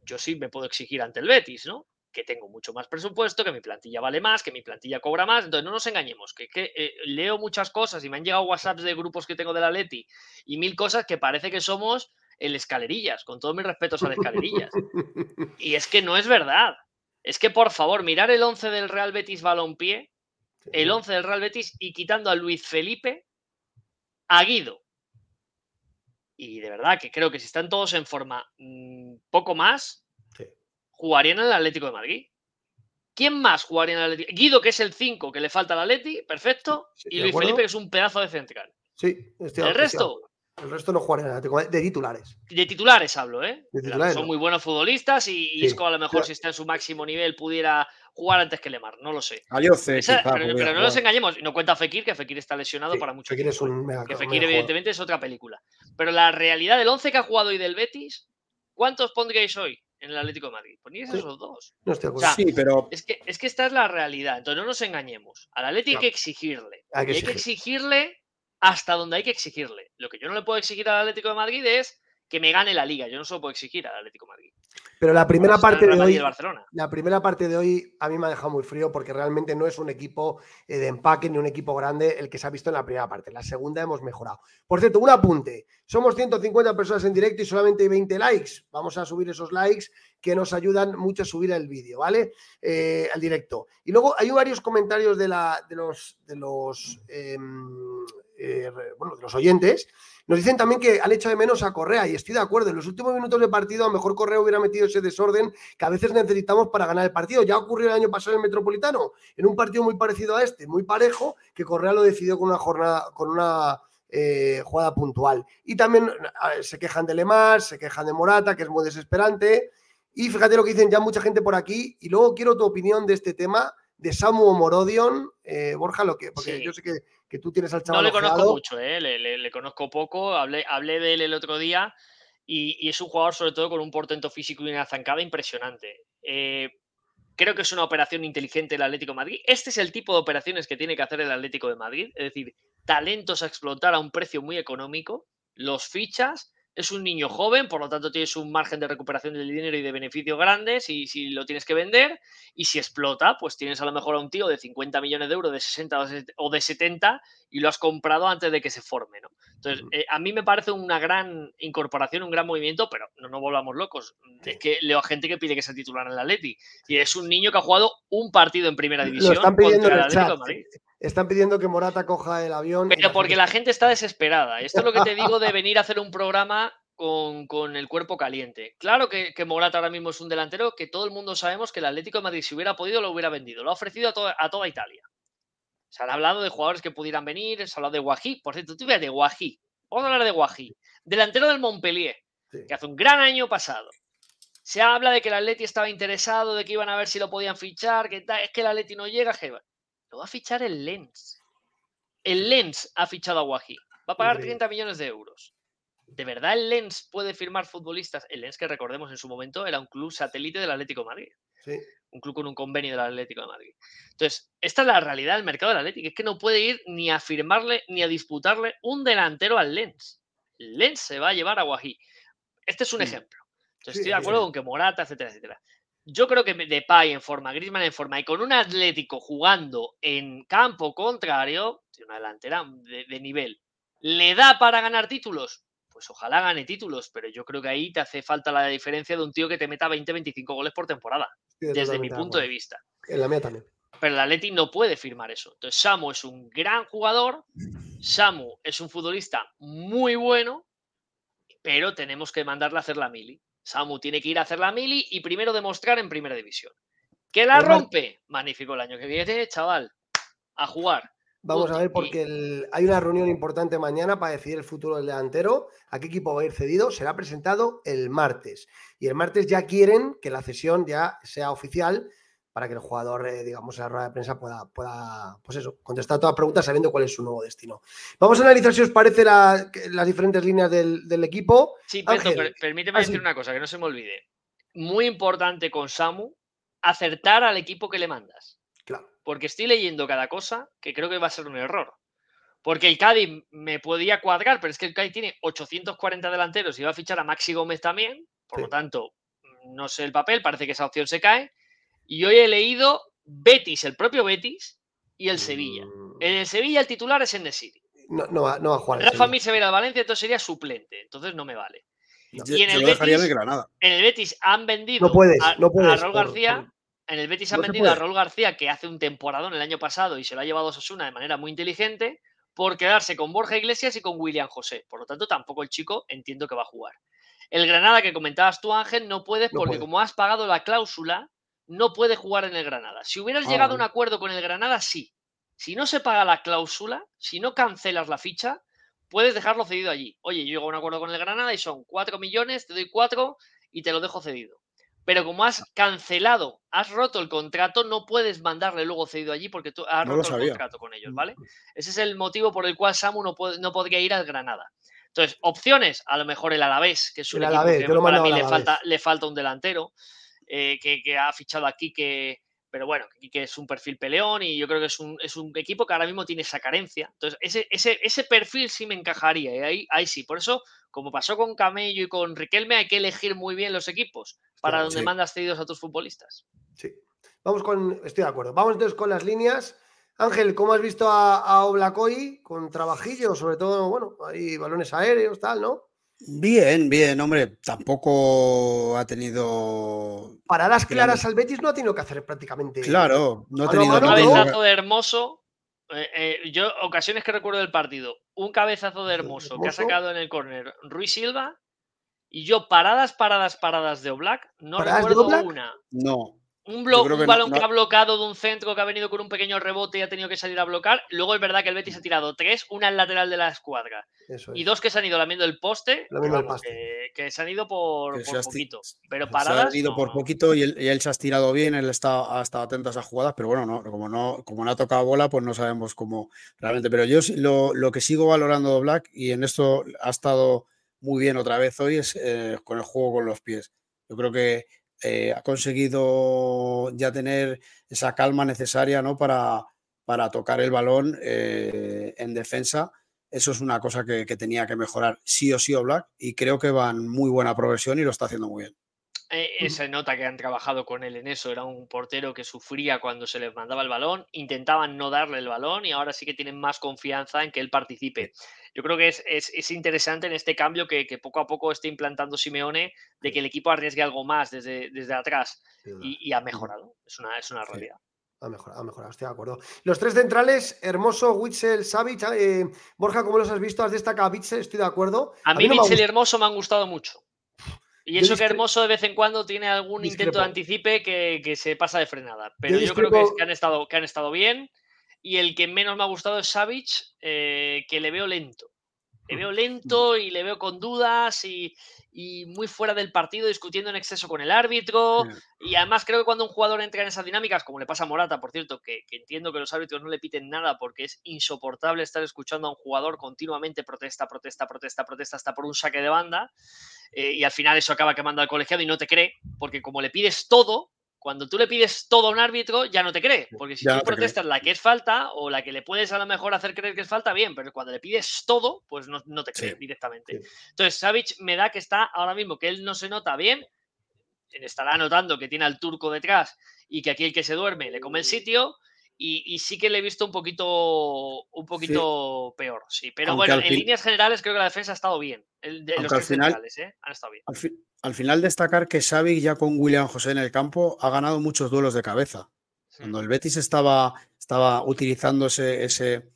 yo sí me puedo exigir ante el Betis, ¿no? Que tengo mucho más presupuesto, que mi plantilla vale más, que mi plantilla cobra más. Entonces, no nos engañemos, que, eh, leo muchas cosas y me han llegado WhatsApps de grupos que tengo de la Leti y mil cosas que parece que somos el escalerillas, con todos mis respetos al escalerillas. y es que no es verdad. Es que, por favor, mirar el 11 del Real Betis Balompié, el 11 del Real Betis y quitando a Luis Felipe, a Guido. Y de verdad que creo que si están todos en forma mm, poco más, jugarían en el Atlético de Madrid. ¿Quién más jugaría en el Atlético? Guido, que es el 5 que le falta al Atleti, perfecto. y Luis Felipe, que es un pedazo de central. Sí, El resto. El resto no jugaría en el Atlético de titulares. De titulares hablo, ¿eh? Son muy buenos futbolistas y Isco a lo mejor si está en su máximo nivel pudiera jugar antes que Lemar, no lo sé. pero, no nos engañemos, no cuenta Fekir, que Fekir está lesionado para mucho Fekir tiempo. Es ¿eh? que Fekir evidentemente es otra película. Pero la realidad del 11 que ha jugado hoy del Betis, ¿cuántos pondríais hoy? En el Atlético de Madrid. Poníais esos dos. No estoy sí, pero... es, que, es que esta es la realidad. Entonces no nos engañemos. Al Atlético hay que exigirle. Hay que, hay que exigirle hasta donde hay que exigirle. Lo que yo no le puedo exigir al Atlético de Madrid es que me gane la liga. Yo no solo puedo exigir al Atlético Madrid. Pero la primera parte de hoy, la primera parte de hoy a mí me ha dejado muy frío porque realmente no es un equipo eh, de empaque ni un equipo grande el que se ha visto en la primera parte. La segunda hemos mejorado. Por cierto, un apunte. Somos 150 personas en directo y solamente hay 20 likes. Vamos a subir esos likes que nos ayudan mucho a subir el vídeo, ¿vale? Eh, al directo. Y luego hay varios comentarios de, la, de los, de los, em, eh, bueno, de los oyentes nos dicen también que han hecho de menos a Correa y estoy de acuerdo. En los últimos minutos del partido, a lo mejor Correa hubiera metido ese desorden que a veces necesitamos para ganar el partido. Ya ocurrió el año pasado en el Metropolitano, en un partido muy parecido a este, muy parejo, que Correa lo decidió con una jornada, con una eh, jugada puntual. Y también se quejan de Lemar, se quejan de Morata, que es muy desesperante. Y fíjate lo que dicen ya mucha gente por aquí. Y luego quiero tu opinión de este tema de Samu Morodion. Eh, Borja, lo que, porque yo sé que que tú tienes al chaval. No le conozco mucho, ¿eh? le, conozco poco, hablé, hablé de él el otro día y, es un jugador sobre todo con un portento físico y una zancada impresionante. Eh, creo que es una operación inteligente el Atlético de Madrid. Este es el tipo de operaciones que tiene que hacer el Atlético de Madrid, es decir, talentos a explotar a un precio muy económico, los fichas es un niño joven, por lo tanto tienes un margen de recuperación del dinero y de beneficio grande si, si lo tienes que vender. Y si explota, pues tienes a lo mejor a un tío de 50 millones de euros, de 60 o de 70 y lo has comprado antes de que se forme. ¿no? Entonces, eh, a mí me parece una gran incorporación, un gran movimiento, pero no nos volvamos locos. Es que leo a gente que pide que sea titular en el Atleti. Y es un niño que ha jugado un partido en primera división están pidiendo contra el Madrid. Están pidiendo que Morata coja el avión. Pero porque la gente está desesperada. Esto es lo que te digo de [LAUGHS] venir a hacer un programa con, el cuerpo caliente. Claro que, Morata ahora mismo es un delantero que todo el mundo sabemos que el Atlético de Madrid, si hubiera podido, lo hubiera vendido. Lo ha ofrecido a, toda Italia. Se han hablado de jugadores que pudieran venir, se ha hablado de Guají. Por cierto, tú de Guají. Vamos a hablar de Guají. Delantero del Montpellier, que hace un gran año pasado. Se habla de que el Atleti estaba interesado, de que iban a ver si lo podían fichar, que es que el Atleti no llega. Que... Lo va a fichar el Lens. El Lens ha fichado a Guají. Va a pagar 30 millones de euros. ¿De verdad el Lens puede firmar futbolistas? El Lens, que recordemos en su momento, era un club satélite del Atlético de Madrid. Sí. Un club con un convenio del Atlético de Madrid. Entonces, esta es la realidad del mercado del Atlético. Es que no puede ir ni a firmarle ni a disputarle un delantero al Lens. El Lens se va a llevar a Guají. Este es un ejemplo. Entonces, estoy de acuerdo con que Morata, etcétera, etcétera. Yo creo que Depay en forma, Griezmann en forma y con un Atlético jugando en campo contrario, una delantera de nivel, ¿le da para ganar títulos? pues ojalá gane títulos, pero yo creo que ahí te hace falta la diferencia de un tío que te meta 20-25 goles por temporada, desde mi punto de vista. En la mía también. Pero el Atleti no puede firmar eso. Entonces, Samu es un gran jugador, Samu es un futbolista muy bueno, pero tenemos que mandarle a hacer la mili. Samu tiene que ir a hacer la mili y primero demostrar en primera división. ¿Que la rompe? Magnífico el año que viene, chaval. A jugar. Vamos a ver, porque hay una reunión importante mañana para decidir el futuro del delantero. ¿A qué equipo va a ir cedido? Será presentado el martes. Y el martes ya quieren que la cesión ya sea oficial para que el jugador, eh, digamos, en la rueda de prensa pueda, pueda, pues eso, contestar todas las preguntas sabiendo cuál es su nuevo destino. Vamos a analizar si os parece las diferentes líneas del, equipo. Sí, pero permíteme ah, decir una cosa, que no se me olvide. Muy importante con Samu, acertar al equipo que le mandas porque estoy leyendo cada cosa que creo que va a ser un error. Porque el Cádiz me podía cuadrar, pero es que el Cádiz tiene 840 delanteros y va a fichar a Maxi Gómez también. Por lo tanto, no sé el papel, parece que esa opción se cae. Y hoy he leído Betis, el propio Betis y el Sevilla. Mm. En el Sevilla el titular es en City. No, no, va, no va a jugar. Rafa Mir se verá al Valencia, entonces sería suplente. Entonces no me vale. y en el, Betis, en el Betis han vendido a, no Raúl García en el Betis han vendido a Raúl García, que hace un temporadón el año pasado y se lo ha llevado a Sosuna de manera muy inteligente, por quedarse con Borja Iglesias y con William José. Por lo tanto, tampoco el chico entiendo que va a jugar. El Granada que comentabas tú, Ángel, no puedes porque como has pagado la cláusula, no puede jugar en el Granada. Si hubieras ah, llegado a un acuerdo con el Granada, sí. Si no se paga la cláusula, si no cancelas la ficha, puedes dejarlo cedido allí. Oye, yo llego a un acuerdo con el Granada y son 4 millones, te doy 4 y te lo dejo cedido pero como has cancelado, has roto el contrato, no puedes mandarle luego cedido allí porque tú has roto el contrato con ellos, ¿vale? Ese es el motivo por el cual Samu no, no podría ir al Granada. Entonces, opciones, a lo mejor el Alavés, que es un equipo que para mí le falta, le falta un delantero, eh, que, ha fichado aquí que pero bueno, que es un perfil peleón y yo creo que es un, es un equipo que ahora mismo tiene esa carencia. Entonces, ese, ese, ese perfil sí me encajaría, y ahí, ahí sí. Por eso, como pasó con Camello y con Riquelme, hay que elegir muy bien los equipos para donde mandas cedidos a tus futbolistas. Sí. Vamos con, estoy de acuerdo. Vamos entonces con las líneas. Ángel, ¿cómo has visto a, a Oblacoy con trabajillo? Sobre todo, bueno, hay balones aéreos, tal, ¿no? Bien, bien, hombre, tampoco ha tenido. Paradas claras al Betis no ha tenido que hacer prácticamente. Claro, no ha tenido. Un cabezazo de hermoso. Eh, eh, yo, ocasiones que recuerdo del partido, un cabezazo de hermoso, que ha sacado en el córner Ruiz Silva. Y yo, paradas, paradas, paradas de Oblak, no recuerdo una. No. Un, balón que ha bloqueado de un centro que ha venido con un pequeño rebote y ha tenido que salir a bloquear. Luego es verdad que el Betis ha tirado tres, una en lateral de la escuadra y dos que se han ido lamiendo el poste, que, se han ido por, poquito. Pero paradas. Se han ido por poquito y él, se ha estirado bien, él está, ha estado atento a esas jugadas, pero bueno, no, como, no, como no ha tocado bola, pues no sabemos cómo realmente. Pero yo lo, lo que sigo valorando de Black, y en esto ha estado muy bien otra vez hoy, es eh, con el juego con los pies. Yo creo que eh, ha conseguido ya tener esa calma necesaria ¿no? para, para tocar el balón eh, en defensa. Eso es una cosa que, tenía que mejorar sí o sí o Black y creo que va en muy buena progresión y lo está haciendo muy bien. Eh, se nota que han trabajado con él en eso. Era un portero que sufría cuando se les mandaba el balón, intentaban no darle el balón y ahora sí que tienen más confianza en que él participe yo creo que es, interesante en este cambio que, poco a poco esté implantando Simeone de que el equipo arriesgue algo más desde, desde atrás y, ha mejorado. Es una, es una realidad. Ha mejorado, ha mejorado, estoy de acuerdo. Los tres centrales, Hermoso, Witzel, Savic. Eh, Borja, ¿cómo los has visto? ¿Has destacado a Witzel? Estoy de acuerdo. A, mí, Witzel y Hermoso me han gustado mucho. Y eso que Hermoso de vez en cuando tiene algún intento de anticipe que, se pasa de frenada. Pero yo, creo que, que, han estado, que han estado bien y el que menos me ha gustado es Savic, eh, que le veo lento. Le veo lento y le veo con dudas y, muy fuera del partido, discutiendo en exceso con el árbitro. Y además creo que cuando un jugador entra en esas dinámicas, como le pasa a Morata, por cierto, que, entiendo que los árbitros no le piten nada porque es insoportable estar escuchando a un jugador continuamente protesta, protesta, protesta, protesta, hasta por un saque de banda. Eh, y al final eso acaba quemando al colegiado y no te cree, porque como le pides todo, cuando tú le pides todo a un árbitro, ya no te cree, porque si tú protestas la que es falta o la que le puedes a lo mejor hacer creer que es falta, bien, pero cuando le pides todo, pues no, te cree directamente. Entonces, Savic me da que está ahora mismo, que él no se nota bien, estará notando que tiene al turco detrás y que aquí el que se duerme le come el sitio, y, sí que le he visto un poquito, un poquito peor, sí. Pero bueno, en líneas generales creo que la defensa ha estado bien. los al final, ¿eh? han estado bien. Al, final destacar que Xavi ya con William José en el campo ha ganado muchos duelos de cabeza. Cuando el Betis estaba, estaba utilizando ese, ese,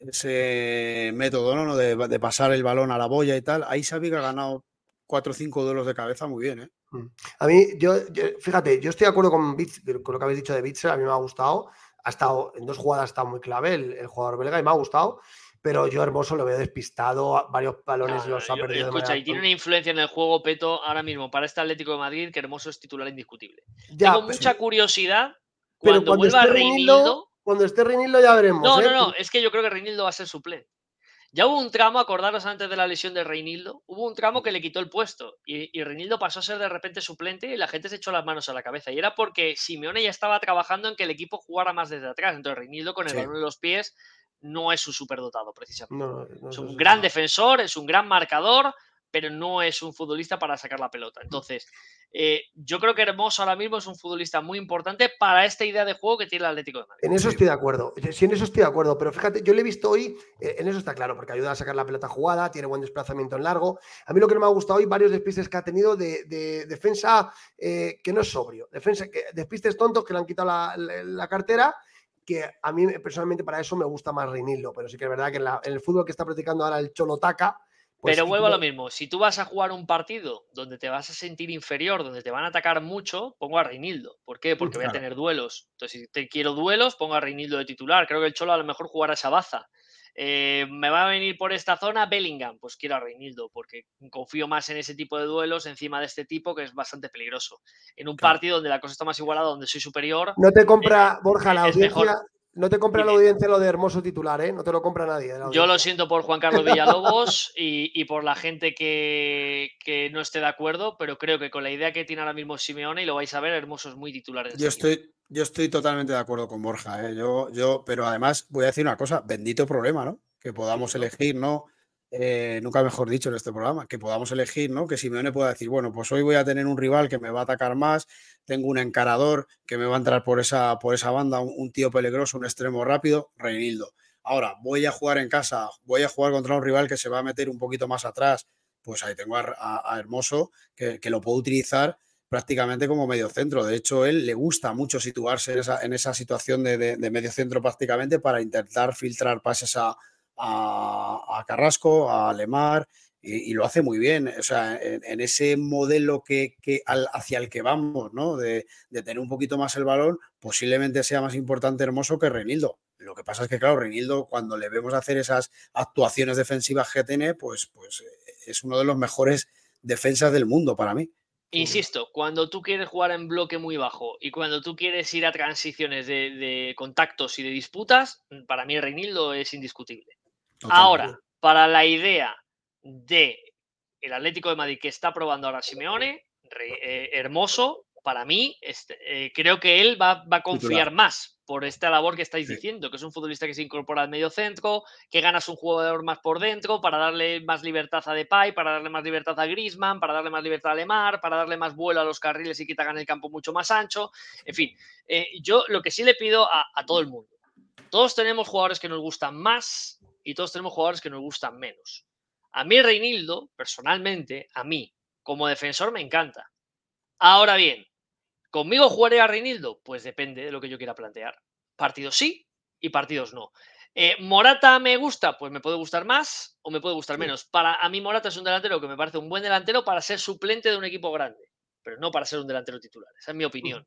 ese método ¿no? De, pasar el balón a la boya y tal, ahí Xavi ha ganado cuatro o cinco duelos de cabeza muy bien. ¿eh? Mm. A mí, yo, fíjate, yo estoy de acuerdo con, con lo que habéis dicho de Bitzer, a mí me ha gustado ha estado en dos jugadas, ha estado muy clave el, jugador belga y me ha gustado. Pero yo Hermoso lo veo despistado, varios balones los ha perdido. Escucha, y tiene una influencia en el juego, Peto, ahora mismo para este Atlético de Madrid, que Hermoso es titular indiscutible. Tengo mucha curiosidad cuando, vuelva Reinildo. Cuando esté Reinildo ya veremos. No, no, ¿eh? no, es que yo creo que Reinildo va a ser suplente. Ya hubo un tramo, acordaros antes de la lesión de Reinildo, hubo un tramo que le quitó el puesto y, Reinildo pasó a ser de repente suplente y la gente se echó las manos a la cabeza. Y era porque Simeone ya estaba trabajando en que el equipo jugara más desde atrás. Entonces Reinildo con el balón en los pies no es un superdotado precisamente. es un gran defensor, es un gran marcador, pero no es un futbolista para sacar la pelota. Entonces, eh, yo creo que Hermoso ahora mismo es un futbolista muy importante para esta idea de juego que tiene el Atlético de Madrid. En eso estoy de acuerdo, sí, en eso estoy de acuerdo, pero fíjate, yo le he visto hoy, eh, en eso está claro, porque ayuda a sacar la pelota jugada, tiene buen desplazamiento en largo. A mí lo que no me ha gustado hoy, varios despistes que ha tenido de, defensa eh, que no es sobrio, defensa, que, despistes tontos que le han quitado la, cartera que a mí personalmente para eso me gusta más Reinildo, pero sí que es verdad que en, en el fútbol que está practicando ahora el Cholotaca, pues Pero vuelvo a lo mismo. Si tú vas a jugar un partido donde te vas a sentir inferior, donde te van a atacar mucho, pongo a Reinildo. ¿Por qué? Porque voy a tener duelos. Entonces, si te quiero duelos, pongo a Reinildo de titular. Creo que el Cholo a lo mejor jugará esa baza. Eh, me va a venir por esta zona Bellingham, pues quiero a Reinildo, porque confío más en ese tipo de duelos encima de este tipo que es bastante peligroso. En un partido donde la cosa está más igualada, donde soy superior. No te compra, eh, Borja, la audiencia. No te compra la audiencia lo de hermoso titular, ¿eh? No te lo compra nadie. Yo lo siento por Juan Carlos Villalobos [LAUGHS] y, por la gente que, no esté de acuerdo, pero creo que con la idea que tiene ahora mismo Simeone, y lo vais a ver, hermoso es muy titular. yo, estoy, Yo estoy totalmente de acuerdo con Borja, ¿eh? yo, yo, pero además voy a decir una cosa, bendito problema, ¿no? Que podamos elegir, ¿no? Eh, nunca mejor dicho en este programa, que podamos elegir, ¿no? Que Simeone pueda decir, bueno, pues hoy voy a tener un rival que me va a atacar más, tengo un encarador que me va a entrar por esa, por esa banda, un, tío peligroso, un extremo rápido, Reinildo. Ahora, voy a jugar en casa, voy a jugar contra un rival que se va a meter un poquito más atrás, pues ahí tengo a, Hermoso que, lo puedo utilizar prácticamente como medio centro. De hecho, él le gusta mucho situarse en esa, situación de, de medio centro prácticamente para intentar filtrar pases a a, Carrasco, a Lemar, y, lo hace muy bien. O sea, en, ese modelo que, hacia el que vamos, ¿no? De, tener un poquito más el balón, posiblemente sea más importante Hermoso que Reinildo. Lo que pasa es que, claro, Reinildo, cuando le vemos hacer esas actuaciones defensivas que tiene, pues, pues eh, es uno de los mejores defensas del mundo para mí. Insisto, cuando tú quieres jugar en bloque muy bajo y cuando tú quieres ir a transiciones de, de contactos y de disputas, para mí Reinildo es indiscutible. Ahora, para la idea de el Atlético de Madrid que está probando ahora Simeone, eh, hermoso, para mí, este, eh, creo que él va, a confiar más por esta labor que estáis diciendo, que es un futbolista que se incorpora al medio centro, que ganas un jugador más por dentro para darle más libertad a Depay, para darle más libertad a Grisman, para darle más libertad a Lemar, para darle más vuelo a los carriles y que te hagan el campo mucho más ancho. En fin, eh, yo lo que sí le pido a, a todo el mundo, todos tenemos jugadores que nos gustan más y todos tenemos jugadores que nos gustan menos. A mí Reinildo, personalmente, a mí, como defensor, me encanta. Ahora bien, ¿conmigo jugaré a Reinildo? Pues depende de lo que yo quiera plantear. Partidos sí y partidos no. Eh, ¿Morata me gusta? Pues me puede gustar más o me puede gustar menos. Para a mí Morata es un delantero que me parece un buen delantero para ser suplente de un equipo grande, pero no para ser un delantero titular. Esa es mi opinión.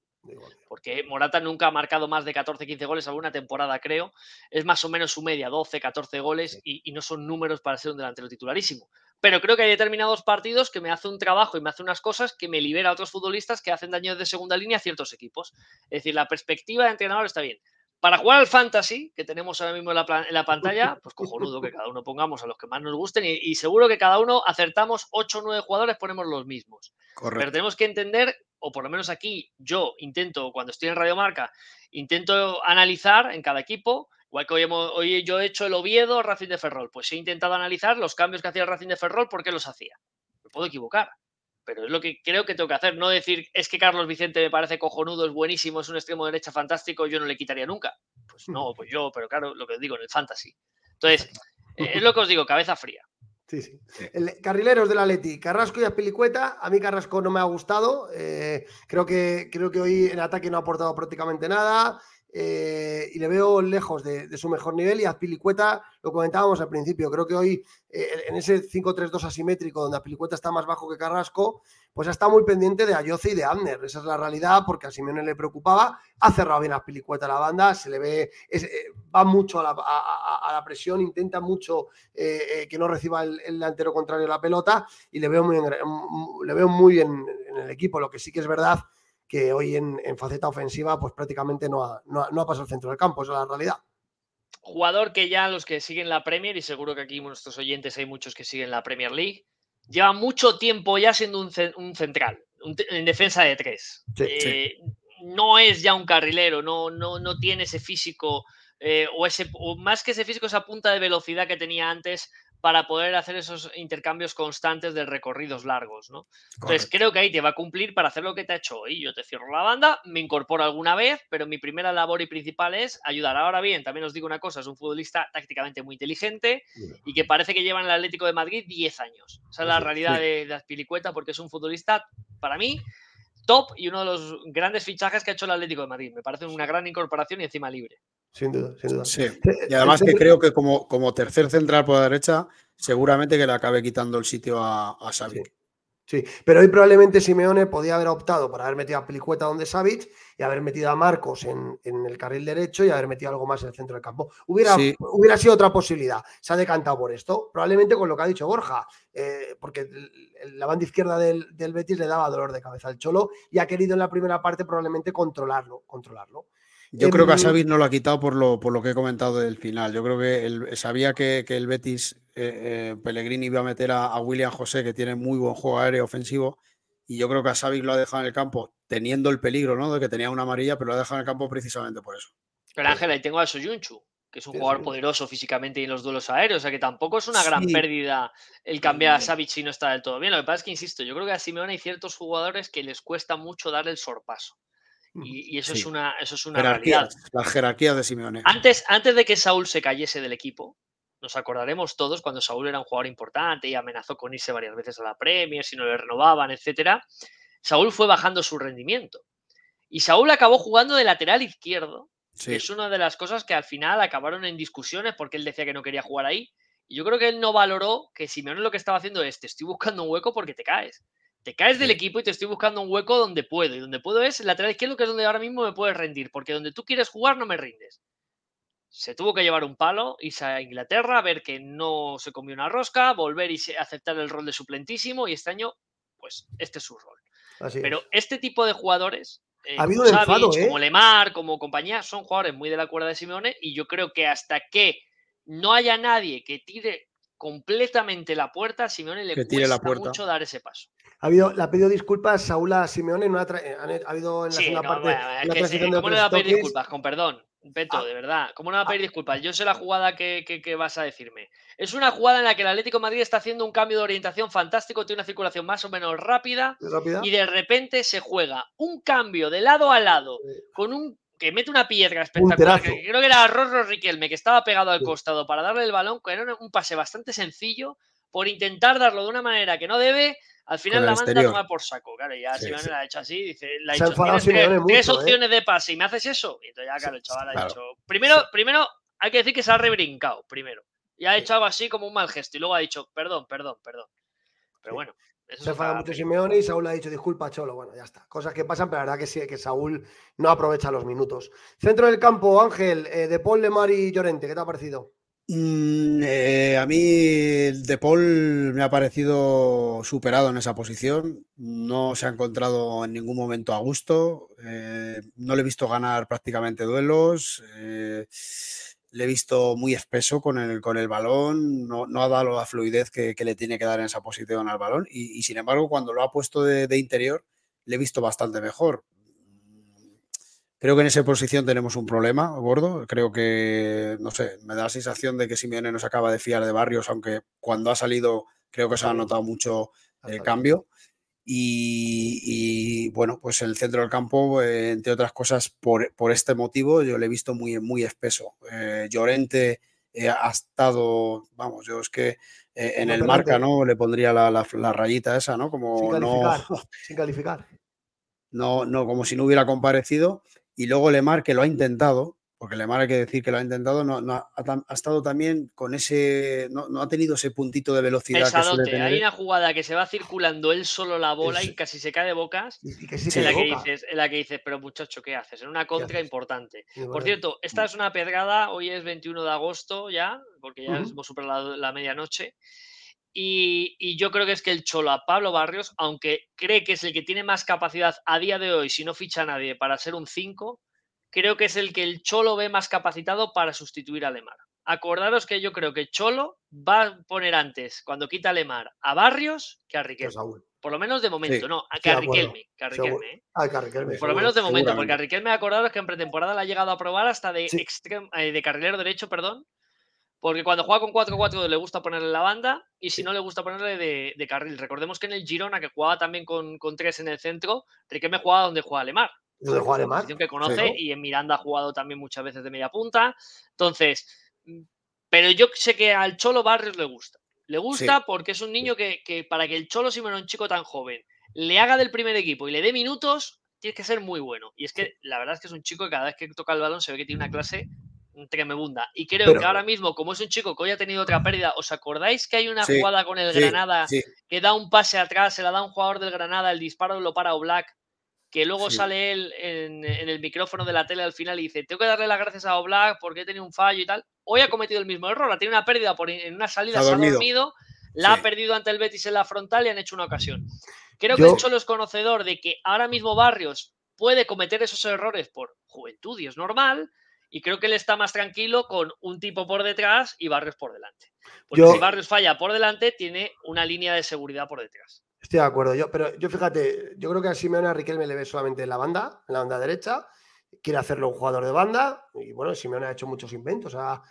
Porque Morata nunca ha marcado más de 14-15 goles alguna temporada, creo. Es más o menos su media, 12-14 goles, y, no son números para ser un delantero titularísimo. Pero creo que hay determinados partidos que me hace un trabajo y me hace unas cosas que me libera a otros futbolistas que hacen daño de segunda línea a ciertos equipos. Es decir, la perspectiva de entrenador está bien. Para jugar al fantasy, que tenemos ahora mismo en la, pantalla, [LAUGHS] pues cojonudo que cada uno pongamos a los que más nos gusten y, seguro que cada uno acertamos 8 o 9 jugadores, ponemos los mismos. Pero tenemos que entender, o por lo menos aquí yo intento, cuando estoy en Radio Marca, intento analizar en cada equipo, igual que hoy, hoy yo he hecho el Oviedo, Racing de Ferrol, pues he intentado analizar los cambios que hacía el Racing de Ferrol, por qué los hacía. Me puedo equivocar, pero es lo que creo que tengo que hacer. No decir, es que Carlos Vicente me parece cojonudo, es buenísimo, es un extremo derecha fantástico, yo no le quitaría nunca. Pues no, pues yo, pero claro, lo que os digo, en el fantasy. Entonces, eh, es lo que os digo, cabeza fría. Sí, sí. carrileros del Atleti, Carrasco y Aspilicueta. A mí Carrasco no me ha gustado. Eh, creo, que, creo que hoy en ataque no ha aportado prácticamente nada. Eh, y le veo lejos de, su mejor nivel y a Pilicueta lo comentábamos al principio, creo que hoy eh, en ese 5-3-2 asimétrico donde Pilicueta está más bajo que Carrasco, pues está muy pendiente de Ayoce y de Abner, esa es la realidad porque a Simeone le preocupaba, ha cerrado bien a Pilicueta la banda, se le ve, eh, va mucho a la, presión, intenta mucho que no reciba el, delantero contrario la pelota y le veo muy, le veo muy bien en el equipo, lo que sí que es verdad que hoy en, faceta ofensiva pues prácticamente no ha, no, pasado el centro del campo, esa es la realidad. Jugador que ya los que siguen la Premier, y seguro que aquí nuestros oyentes hay muchos que siguen la Premier League, lleva mucho tiempo ya siendo un, central, en defensa de tres. Eh, no es ya un carrilero, no, no, no tiene ese físico, eh, o, ese, o más que ese físico, esa punta de velocidad que tenía antes para poder hacer esos intercambios constantes de recorridos largos, ¿no? Entonces creo que ahí te va a cumplir para hacer lo que te ha hecho hoy. Yo te cierro la banda, me incorporo alguna vez, pero mi primera labor y principal es ayudar. Ahora bien, también os digo una cosa, es un futbolista tácticamente muy inteligente y que parece que lleva en el Atlético de Madrid 10 años. Esa es la realidad de, de Azpilicueta porque es un futbolista, para mí, top y uno de los grandes fichajes que ha hecho el Atlético de Madrid. Me parece una gran incorporación y encima libre. Sin duda, sin duda. Sí. Y además que creo que como, como tercer central por la derecha, seguramente que le acabe quitando el sitio a, a Sí. pero hoy probablemente Simeone podía haber optado por haber metido a Pelicueta donde Savic y haber metido a Marcos en, el carril derecho y haber metido algo más en el centro del campo. Hubiera, hubiera sido otra posibilidad. Se ha decantado por esto, probablemente con lo que ha dicho Borja, eh, porque la banda izquierda del, del, Betis le daba dolor de cabeza al Cholo y ha querido en la primera parte probablemente controlarlo. controlarlo. Yo creo que a Xavi no lo ha quitado por lo, por lo que he comentado del final. Yo creo que él sabía que, el Betis, eh, eh, Pellegrini iba a meter a, William José, que tiene muy buen juego aéreo ofensivo, Y yo creo que a Savic lo ha dejado en el campo teniendo el peligro, ¿no? De que tenía una amarilla, pero lo ha dejado en el campo precisamente por eso. Pero Ángel, ahí tengo a Soyunchu, que es un jugador poderoso físicamente y en los duelos aéreos, o sea que tampoco es una gran pérdida el cambiar a Savic si no está del todo bien. Lo que pasa es que, insisto, yo creo que a Simeone hay ciertos jugadores que les cuesta mucho dar el sorpaso. Y, eso, es una, eso es una realidad. Las jerarquías de Simeone. Antes, antes de que Saúl se cayese del equipo, nos acordaremos todos cuando Saúl era un jugador importante y amenazó con irse varias veces a la Premier si no le renovaban, etcétera. Saúl fue bajando su rendimiento. Y Saúl acabó jugando de lateral izquierdo, es una de las cosas que al final acabaron en discusiones porque él decía que no quería jugar ahí. Y yo creo que él no valoró que Simeone lo que estaba haciendo es, te estoy buscando un hueco porque te caes. Te caes del equipo y te estoy buscando un hueco donde puedo. Y donde puedo es el lateral izquierdo, que es donde ahora mismo me puedes rendir. Porque donde tú quieres jugar no me rindes. Se tuvo que llevar un palo, irse a Inglaterra, ver que no se comió una rosca, volver y aceptar el rol de suplentísimo. Y este año, pues, este es su rol. Pero este tipo de jugadores eh, ha habido como, ¿eh? como Lemar, como compañía, son jugadores muy de la cuerda de Simeone y yo creo que hasta que no haya nadie que tire completamente la puerta, a Simeone le cuesta mucho dar ese paso. Ha habido, le ha pedido disculpas Saúl a Simeone en una ha habido en la segunda parte. ¿Cómo le va a pedir disculpas? Con perdón. Beto, ah. de verdad, ¿cómo no va a ah. pedir disculpas? Yo sé la jugada que, vas a decirme. Es una jugada en la que el Atlético Madrid está haciendo un cambio de orientación fantástico, tiene una circulación más o menos rápida, y de repente se juega un cambio de lado a lado con un que mete una piedra espectacular. creo que era Rorro Riquelme que estaba pegado al costado para darle el balón, que era un pase bastante sencillo por intentar darlo de una manera que no debe al final la manda toma por saco, claro, ya si Simeone la ha hecho así, dice, la ha hecho, tres, ¿eh? opciones de pase y me haces eso. Y entonces ya, claro, el chaval ha dicho, primero, primero hay que decir que se ha rebrincado, primero. Y ha hecho algo así como un mal gesto y luego ha dicho, perdón, perdón, perdón. Pero bueno. se enfada mucho Simeone y Saúl ha dicho disculpa, Cholo. Bueno, ya está. Cosas que pasan, pero la verdad que sí, que Saúl no aprovecha los minutos. Centro del campo, Ángel, eh, de Paul, Lemar y Llorente, ¿qué te ha parecido? Mm, eh, a mí De Paul me ha parecido superado en esa posición. No se ha encontrado en ningún momento a gusto. Eh, no le he visto ganar prácticamente duelos. Eh, le he visto muy espeso con el, con el balón. No, ha dado la fluidez que, le tiene que dar en esa posición al balón. Y, sin embargo, cuando lo ha puesto de interior, le he visto bastante mejor. Creo que en esa posición tenemos un problema, gordo. Creo que, no sé, me da la sensación de que Simeone nos acaba de fiar de Barrios, aunque cuando ha salido creo que se ha notado mucho el cambio. Y, bueno, pues el centro del campo, eh, entre otras cosas, por, este motivo, yo le he visto muy, muy espeso. Eh, Llorente eh, ha estado, vamos, yo es que en el marca, ¿no? Le pondría la, rayita esa, ¿no? Como sin calificar, no, [LAUGHS] sin calificar. No, no, como si no hubiera comparecido. Y luego Lemar, que lo ha intentado, porque Lemar hay que decir que lo ha intentado, no, ha, estado también con ese, no, ha tenido ese puntito de velocidad. Que suele tener. Hay una jugada que se va circulando él solo la bola y casi se cae de bocas. en, la que dices, en la que dices, pero muchacho, ¿qué haces? En una contra importante. Por cierto, esta es una pedrada, hoy es 21 de agosto ya, porque ya hemos superado la medianoche. Y, y, yo creo que es que el Cholo a Pablo Barrios, aunque cree que es el que tiene más capacidad a día de hoy, si no ficha a nadie, para ser un 5, creo que es el que el Cholo ve más capacitado para sustituir a Lemar. Acordaros que yo creo que Cholo va a poner antes, cuando quita a Lemar, a Barrios que a Riquelme. Por lo menos de momento, no, a, que a Riquelme. Que a Riquelme, ¿eh? ah, Por lo menos de momento, porque a Riquelme acordaros que en pretemporada le ha llegado a probar hasta de, eh, de carrilero derecho, perdón, porque cuando juega con 4-4 le gusta ponerle la banda y si no le gusta ponerle de, carril. Recordemos que en el Girona, que jugaba también con, con tres en el centro, Riquelme jugaba donde juega Lemar. Donde juega Lemar. que conoce y en Miranda ha jugado también muchas veces de media punta. Entonces, mm, pero yo sé que al Cholo Barrios le gusta. Le gusta porque es un niño que, para que el Cholo, si no un chico tan joven, le haga del primer equipo y le dé minutos, tiene que ser muy bueno. Y es que la verdad es que es un chico que cada vez que toca el balón se ve que tiene una clase tremebunda. Y creo que ahora mismo, como es un chico que hoy ha tenido otra pérdida, ¿os acordáis que hay una jugada con el Granada que da un pase atrás, se la da un jugador del Granada, el disparo lo para Oblak, que luego sale él en, el micrófono de la tele al final y dice, tengo que darle las gracias a Oblak porque he tenido un fallo y tal. Hoy ha cometido el mismo error, ha tenido una pérdida por, en una salida, se ha dormido, la ha perdido ante el Betis en la frontal y han hecho una ocasión. Creo que el Cholo es conocedor de que ahora mismo Barrios puede cometer esos errores por juventud y es normal, y creo que él está más tranquilo con un tipo por detrás y Barrios por delante. Porque si Barrios falla por delante, tiene una línea de seguridad por detrás. Estoy de acuerdo, yo, pero yo fíjate, yo creo que a Simeone a Riquelme le ve solamente en la banda, en la banda derecha, quiere hacerlo un jugador de banda, y bueno, Simeone ha hecho muchos inventos, ha,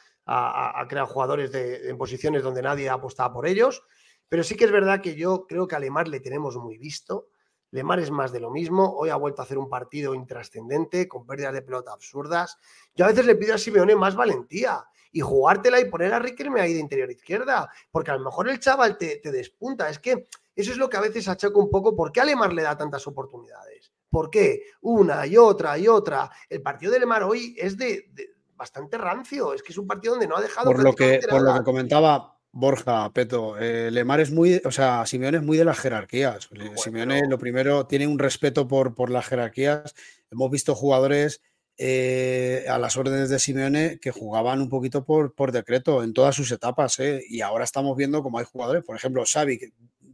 creado jugadores en posiciones donde nadie ha apostado por ellos, pero sí que es verdad que yo creo que a Lemar le tenemos muy visto, Lemar es más de lo mismo, hoy ha vuelto a hacer un partido intrascendente, con pérdidas de pelota absurdas, yo a veces le pido a Simeone más valentía, y jugártela y poner a Riquelme ahí de interior izquierda, porque a lo mejor el chaval te, te despunta, es que eso es lo que a veces achaco un poco. ¿Por qué a Lemar le da tantas oportunidades? ¿Por qué? Una y otra y otra. El partido de Lemar hoy es de, bastante rancio. Es que es un partido donde no ha dejado. Por lo que, por lo que comentaba Borja, Peto, eh, Lemar es muy, o sea, Simeone es muy de las jerarquías. Simeone lo primero tiene un respeto por, por las jerarquías. Hemos visto jugadores eh, a las órdenes de Simeone que jugaban un poquito por, por decreto en todas sus etapas. Eh, y ahora estamos viendo como hay jugadores, por ejemplo, Xavi,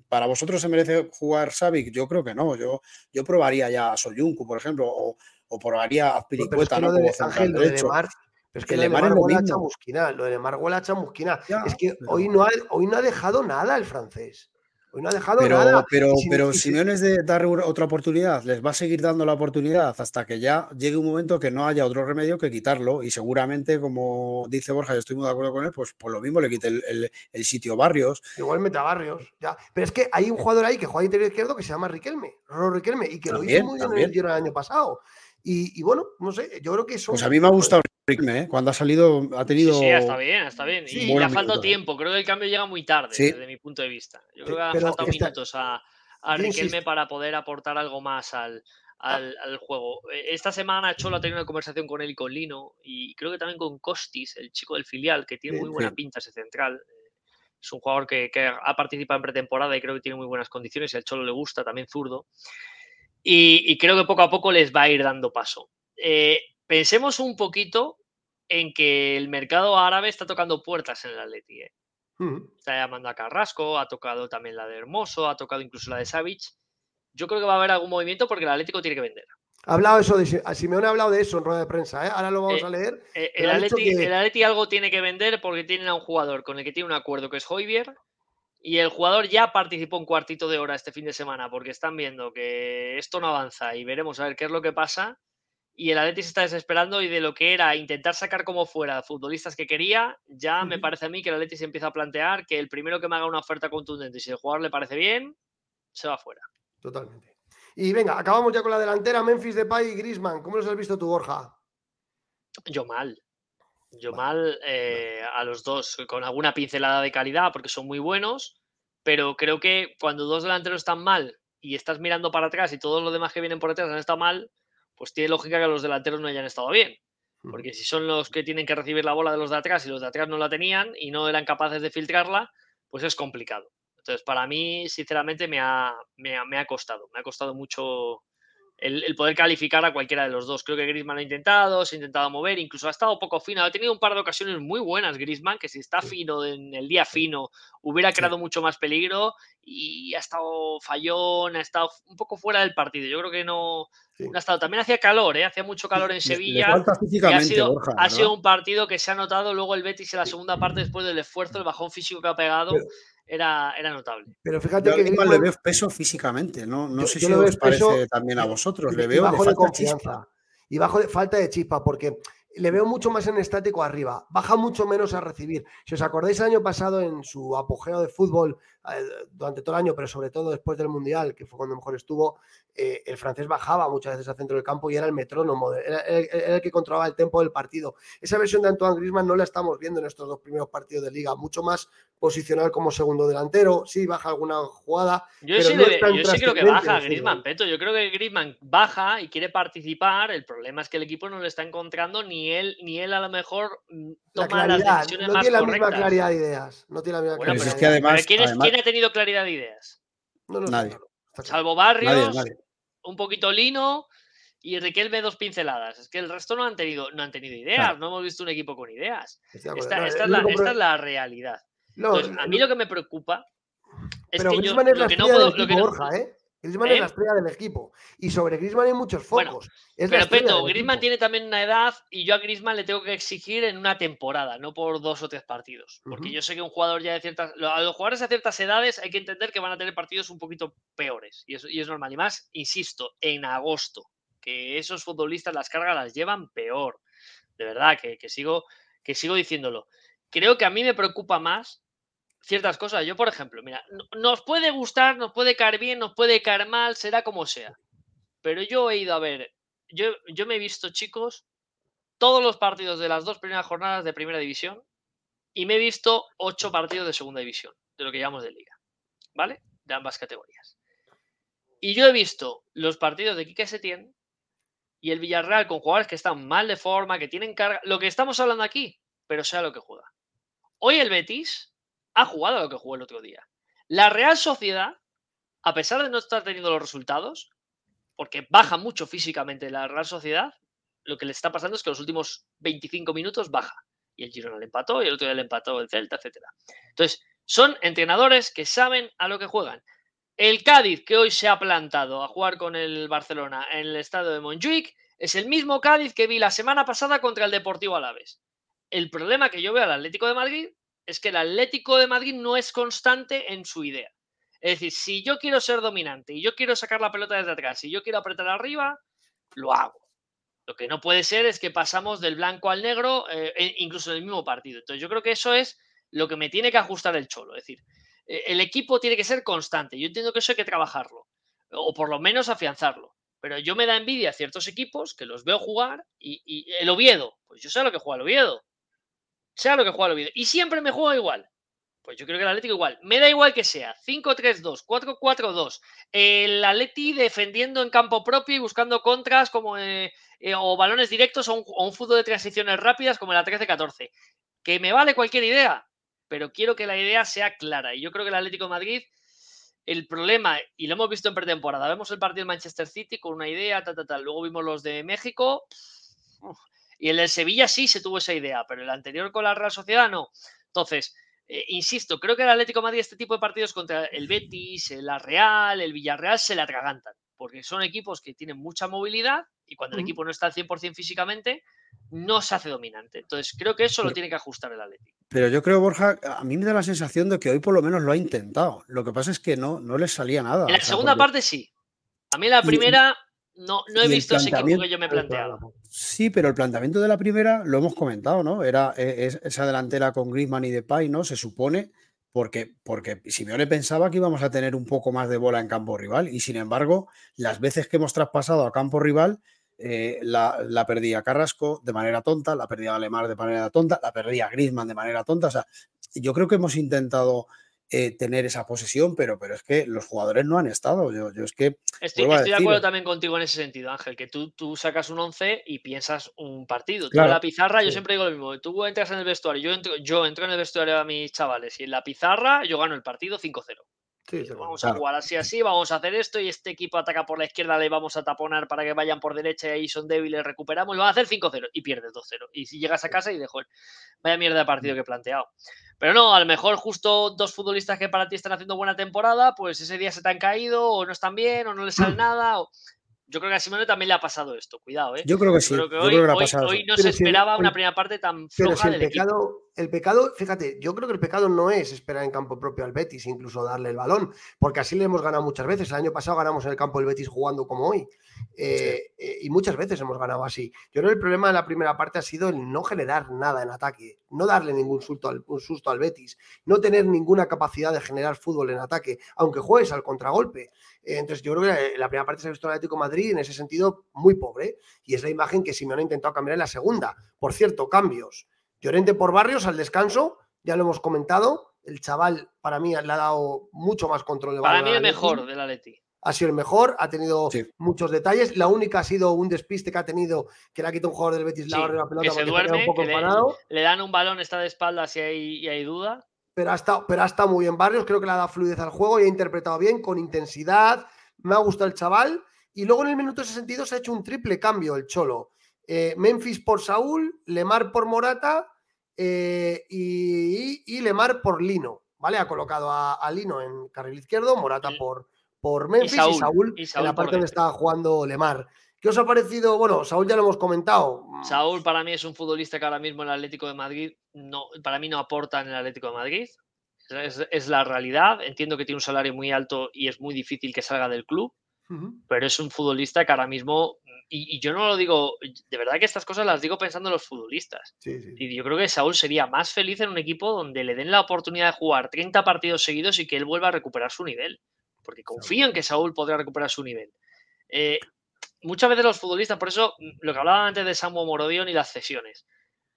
¿Para vosotros se merece jugar Savic? Yo creo que no. Yo, yo probaría ya a Soyuncu, por ejemplo, o, o probaría a Piricueta, ¿no? de, Ángel, de Lemar, pero es que, Lemar, Lemar huele a chamusquina. Lo de Lemar huele a chamusquina. es que hoy, no ha, hoy no ha dejado nada el francés no ha dejado pero, nada. Pero, pero Simeone es de dar otra oportunidad, les va a seguir dando la oportunidad hasta que ya llegue un momento que no haya otro remedio que quitarlo. Y seguramente, como dice Borja, yo estoy muy de acuerdo con él, pues por lo mismo le quite el, sitio Barrios. Igualmente a Barrios, ya. Pero es que hay un jugador ahí que juega interior izquierdo que se llama Riquelme, Roro Riquelme, y que lo hizo muy bien en el, el año pasado. Y, bueno, no sé, yo creo que eso. Pues a mí me ha gustado ¿eh? cuando ha salido, ha tenido. Sí, está bien, está bien. y le ha faltado tiempo, creo que el cambio llega muy tarde, desde mi punto de vista. Yo creo que ha faltado minutos a, a Riquelme para poder aportar algo más al, al, juego. E, esta semana Cholo ha tenido una conversación con él y con Lino, y creo que también con Costis, el chico del filial, que tiene muy buena pinta ese central. Es un jugador que, que, ha participado en pretemporada y creo que tiene muy buenas condiciones. Y al Cholo le gusta, también zurdo. Y, creo que poco a poco les va a ir dando paso. Eh, pensemos un poquito en que el mercado árabe está tocando puertas en el Atleti. ¿eh? Está llamando a Carrasco, ha tocado también la de Hermoso, ha tocado incluso la de Savic. Yo creo que va a haber algún movimiento porque el Atlético tiene que vender. Ha hablado eso, de, Simeone ha hablado de eso en rueda de prensa, ¿eh? ahora lo vamos a leer. el, Atleti, algo tiene que vender porque tienen a un jugador con el que tiene un acuerdo que es Hoybier y el jugador ya participó un cuartito de hora este fin de semana porque están viendo que esto no avanza y veremos a ver qué es lo que pasa. Y el Atleti se está desesperando y de lo que era intentar sacar como fuera futbolistas que quería, ya me parece a mí que el Atleti se empieza a plantear que el primero que me haga una oferta contundente y si el jugador le parece bien, se va fuera. Totalmente. Y venga, acabamos ya con la delantera, Memphis Depay y Grisman. ¿Cómo los has visto tú, Borja? Yo mal. Yo mal eh, a los dos, con alguna pincelada de calidad, porque son muy buenos, pero creo que cuando dos delanteros están mal y estás mirando para atrás y todos los demás que vienen por detrás han estado mal, pues tiene lógica que los delanteros no hayan estado bien. Porque si son los que tienen que recibir la bola de los de atrás y los de atrás no la tenían y no eran capaces de filtrarla, pues es complicado. Entonces, para mí, sinceramente, me ha, me ha costado. Me ha costado mucho el, poder calificar a cualquiera de los dos. Creo que Griezmann lo ha intentado, se ha intentado mover, incluso ha estado poco fino. Ha tenido un par de ocasiones muy buenas Griezmann, que si está fino en el día fino hubiera creado mucho más peligro y ha estado fallón, ha estado un poco fuera del partido. Yo creo que no, ha estado. También hacía calor, ¿eh? hacía mucho calor en Sevilla. ha sido, ha sido un partido que se ha notado luego el Betis en la segunda parte después del esfuerzo, el bajón físico que ha pegado era, era notable. Pero fíjate que. le veo peso físicamente, ¿no? No sé si os parece también a vosotros. le veo bajo de, confianza. Y bajo de falta de chispa, porque le veo mucho más en estático arriba, baja mucho menos a recibir. Si os acordáis el año pasado en su apogeo de fútbol durante todo el año, pero sobre todo después del Mundial, que fue cuando mejor estuvo, eh, el francés bajaba muchas veces al centro del campo y era el metrónomo, era, el que controlaba el tempo del partido. Esa versión de Antoine Griezmann no la estamos viendo en estos dos primeros partidos de liga, mucho más posicional como segundo delantero, sí baja alguna jugada. Yo, sí, creo que baja Griezmann, Peto, yo creo que Griezmann baja y quiere participar, el problema es que el equipo no le está encontrando ni él, ni él a lo mejor mm, toma las decisiones no tiene la misma claridad de ideas, no tiene la misma claridad. Es que además, ¿quién, ha tenido claridad de ideas? nadie. Salvo Barrios, un poquito Lino y Riquelme dos pinceladas. Es que el resto no han tenido, no han tenido ideas, no hemos visto un equipo con ideas. Esta, es la, realidad. a mí lo que me preocupa es que yo lo que no puedo, Griezmann es la ¿Eh? estrella del equipo. Y sobre Griezmann hay muchos focos. pero Peto, Griezmann tiene también una edad y yo a Griezmann le tengo que exigir en una temporada, no por dos o tres partidos. Porque yo sé que un jugador ya de ciertas. A los jugadores a ciertas edades hay que entender que van a tener partidos un poquito peores. Y, eso, y es normal. Y más, insisto, en agosto. Que esos futbolistas las cargas las llevan peor. De verdad, que, que sigo, que sigo diciéndolo. Creo que a mí me preocupa más ciertas cosas. Yo, por ejemplo, mira, nos puede gustar, nos puede caer bien, nos puede caer mal, será como sea. Pero yo he ido a ver, yo, yo me he visto, chicos, todos los partidos de las dos primeras jornadas de primera división y me he visto ocho partidos de segunda división, de lo que llamamos de liga, ¿vale? De ambas categorías. Y yo he visto los partidos de Quique Setién y el Villarreal con jugadores que están mal de forma, que tienen carga, lo que estamos hablando aquí, pero sea lo que juega. Hoy el Betis ha jugado a lo que jugó el otro día. La Real Sociedad, a pesar de no estar teniendo los resultados, porque baja mucho físicamente la Real Sociedad, lo que le está pasando es que los últimos 25 minutos baja. Y el Girona le empató, y el otro día le empató el Celta, etc. Entonces, son entrenadores que saben a lo que juegan. El Cádiz, que hoy se ha plantado a jugar con el Barcelona en el estado de Montjuic, es el mismo Cádiz que vi la semana pasada contra el Deportivo Alavés. El problema que yo veo al Atlético de Madrid es que el Atlético de Madrid no es constante en su idea. Es decir, si yo quiero ser dominante y yo quiero sacar la pelota desde atrás y yo quiero apretar arriba, lo hago. Lo que no puede ser es que pasamos del blanco al negro, eh, e incluso en el mismo partido. Entonces, yo creo que eso es lo que me tiene que ajustar el cholo. Es decir, eh, el equipo tiene que ser constante. Yo entiendo que eso hay que trabajarlo, o por lo menos afianzarlo. Pero yo me da envidia a ciertos equipos que los veo jugar y, y el Oviedo, pues yo sé lo que juega el Oviedo sea lo que juega el Oviedo. Y siempre me juega igual. Pues yo creo que el Atlético igual. Me da igual que sea 5-3-2, 4-4-2. El Atleti defendiendo en campo propio y buscando contras como eh, eh, o balones directos o un, fútbol de transiciones rápidas como la 13-14. Que me vale cualquier idea, pero quiero que la idea sea clara. Y yo creo que el Atlético de Madrid, el problema, y lo hemos visto en pretemporada, vemos el partido de Manchester City con una idea, tal, tal, tal. Luego vimos los de México. Y el del Sevilla sí se tuvo esa idea, pero el anterior con la Real Sociedad no. Entonces, eh, insisto, creo que el Atlético de Madrid este tipo de partidos contra el Betis, la Real, el Villarreal se le atragantan, porque son equipos que tienen mucha movilidad y cuando el equipo no está al 100% físicamente, no se hace dominante. Entonces, creo que eso lo tiene que ajustar el Atlético. Pero yo creo, Borja, a mí me da la sensación de que hoy por lo menos lo ha intentado. Lo que pasa es que no, no le salía nada. En la segunda parte sí. A mí la primera no, no he visto ese equipo que yo me planteaba. Sí, pero el planteamiento de la primera lo hemos comentado, ¿no? Era e, esa delantera con Griezmann y Depay, ¿no? Se supone porque, porque Simeone pensaba que íbamos a tener un poco más de bola en campo rival y sin embargo, las veces que hemos traspasado a campo rival, eh, la, la, perdía Carrasco de manera tonta, la perdía Alemar de manera tonta, la perdía Griezmann de manera tonta. O sea, yo creo que hemos intentado eh, tener esa posesión, pero, pero es que los jugadores no han estado. Yo, yo es que. Estoy, de acuerdo también contigo en ese sentido, Ángel, que tú, tú sacas un 11 y piensas un partido. Tú en la pizarra, yo siempre digo lo mismo. Tú entras en el vestuario, yo entro, yo entro en el vestuario a mis chavales y en la pizarra yo gano el partido 5-0 vamos a jugar así, así, vamos a hacer esto y este equipo ataca por la izquierda, le vamos a taponar para que vayan por derecha y ahí son débiles, recuperamos y van a hacer 5-0 y pierdes 2-0. Y si llegas a casa y dejo, vaya mierda de partido que he planteado. Pero no, a lo mejor justo dos futbolistas que para ti están haciendo buena temporada, pues ese día se te han caído o no están bien o no les sale nada. O yo creo que a Simone también le ha pasado esto, cuidado, ¿eh? Yo creo que sí. hoy, no se esperaba una primera parte tan floja el pecado, El pecado, fíjate, yo creo que el pecado no es esperar en campo propio al Betis, incluso darle el balón, porque así le hemos ganado muchas veces. El año pasado ganamos en el campo del Betis jugando como hoy. Eh, eh, y muchas veces hemos ganado así. Yo creo que el problema de la primera parte ha sido el no generar nada en ataque, no darle ningún susto al, susto al Betis, no tener ninguna capacidad de generar fútbol en ataque, aunque juegues al contragolpe. Eh, entonces, yo creo que la primera parte se ha visto el Atlético Madrid en ese sentido muy pobre, y es la imagen que Simeone ha intentado cambiar en la segunda. Por cierto, cambios. Llorente por Barrios al descanso, ya lo hemos comentado. El chaval, para mí, le ha dado mucho más control de Para mí, el mejor del Atleti ha sido el mejor, ha tenido muchos detalles. La única ha sido un despiste que ha tenido, que le ha quitado un jugador del Betis la la pelota se duerme, un poco le, dan un balón, está de espaldas si hay, hay duda. Pero ha, estado, pero ha estado muy bien Barrios, creo que le ha dado fluidez al juego y ha interpretado bien, con intensidad. Me ha gustado el chaval. Y luego en el minuto 62 se ha hecho un triple cambio el Cholo. Eh, Memphis por Saúl, Lemar por Morata eh, y, Lemar por Lino. ¿Vale? Ha colocado a, Lino en carril izquierdo, Morata por, por Memphis y Saúl, en la parte donde estaba jugando Lemar. ¿Qué os ha parecido? Bueno, Saúl ya lo hemos comentado. Saúl para mí es un futbolista que ahora mismo en el Atlético de Madrid, no, para mí no aporta en el Atlético de Madrid. Es, la realidad. Entiendo que tiene un salario muy alto y es muy difícil que salga del club, pero es un futbolista que ahora mismo, y, yo no lo digo, de verdad que estas cosas las digo pensando en los futbolistas. Y yo creo que Saúl sería más feliz en un equipo donde le den la oportunidad de jugar 30 partidos seguidos y que él vuelva a recuperar su nivel. Porque confío en que Saúl podrá recuperar su nivel. Eh, muchas veces los futbolistas, por eso lo que hablaba antes de Samu Morodión y las cesiones.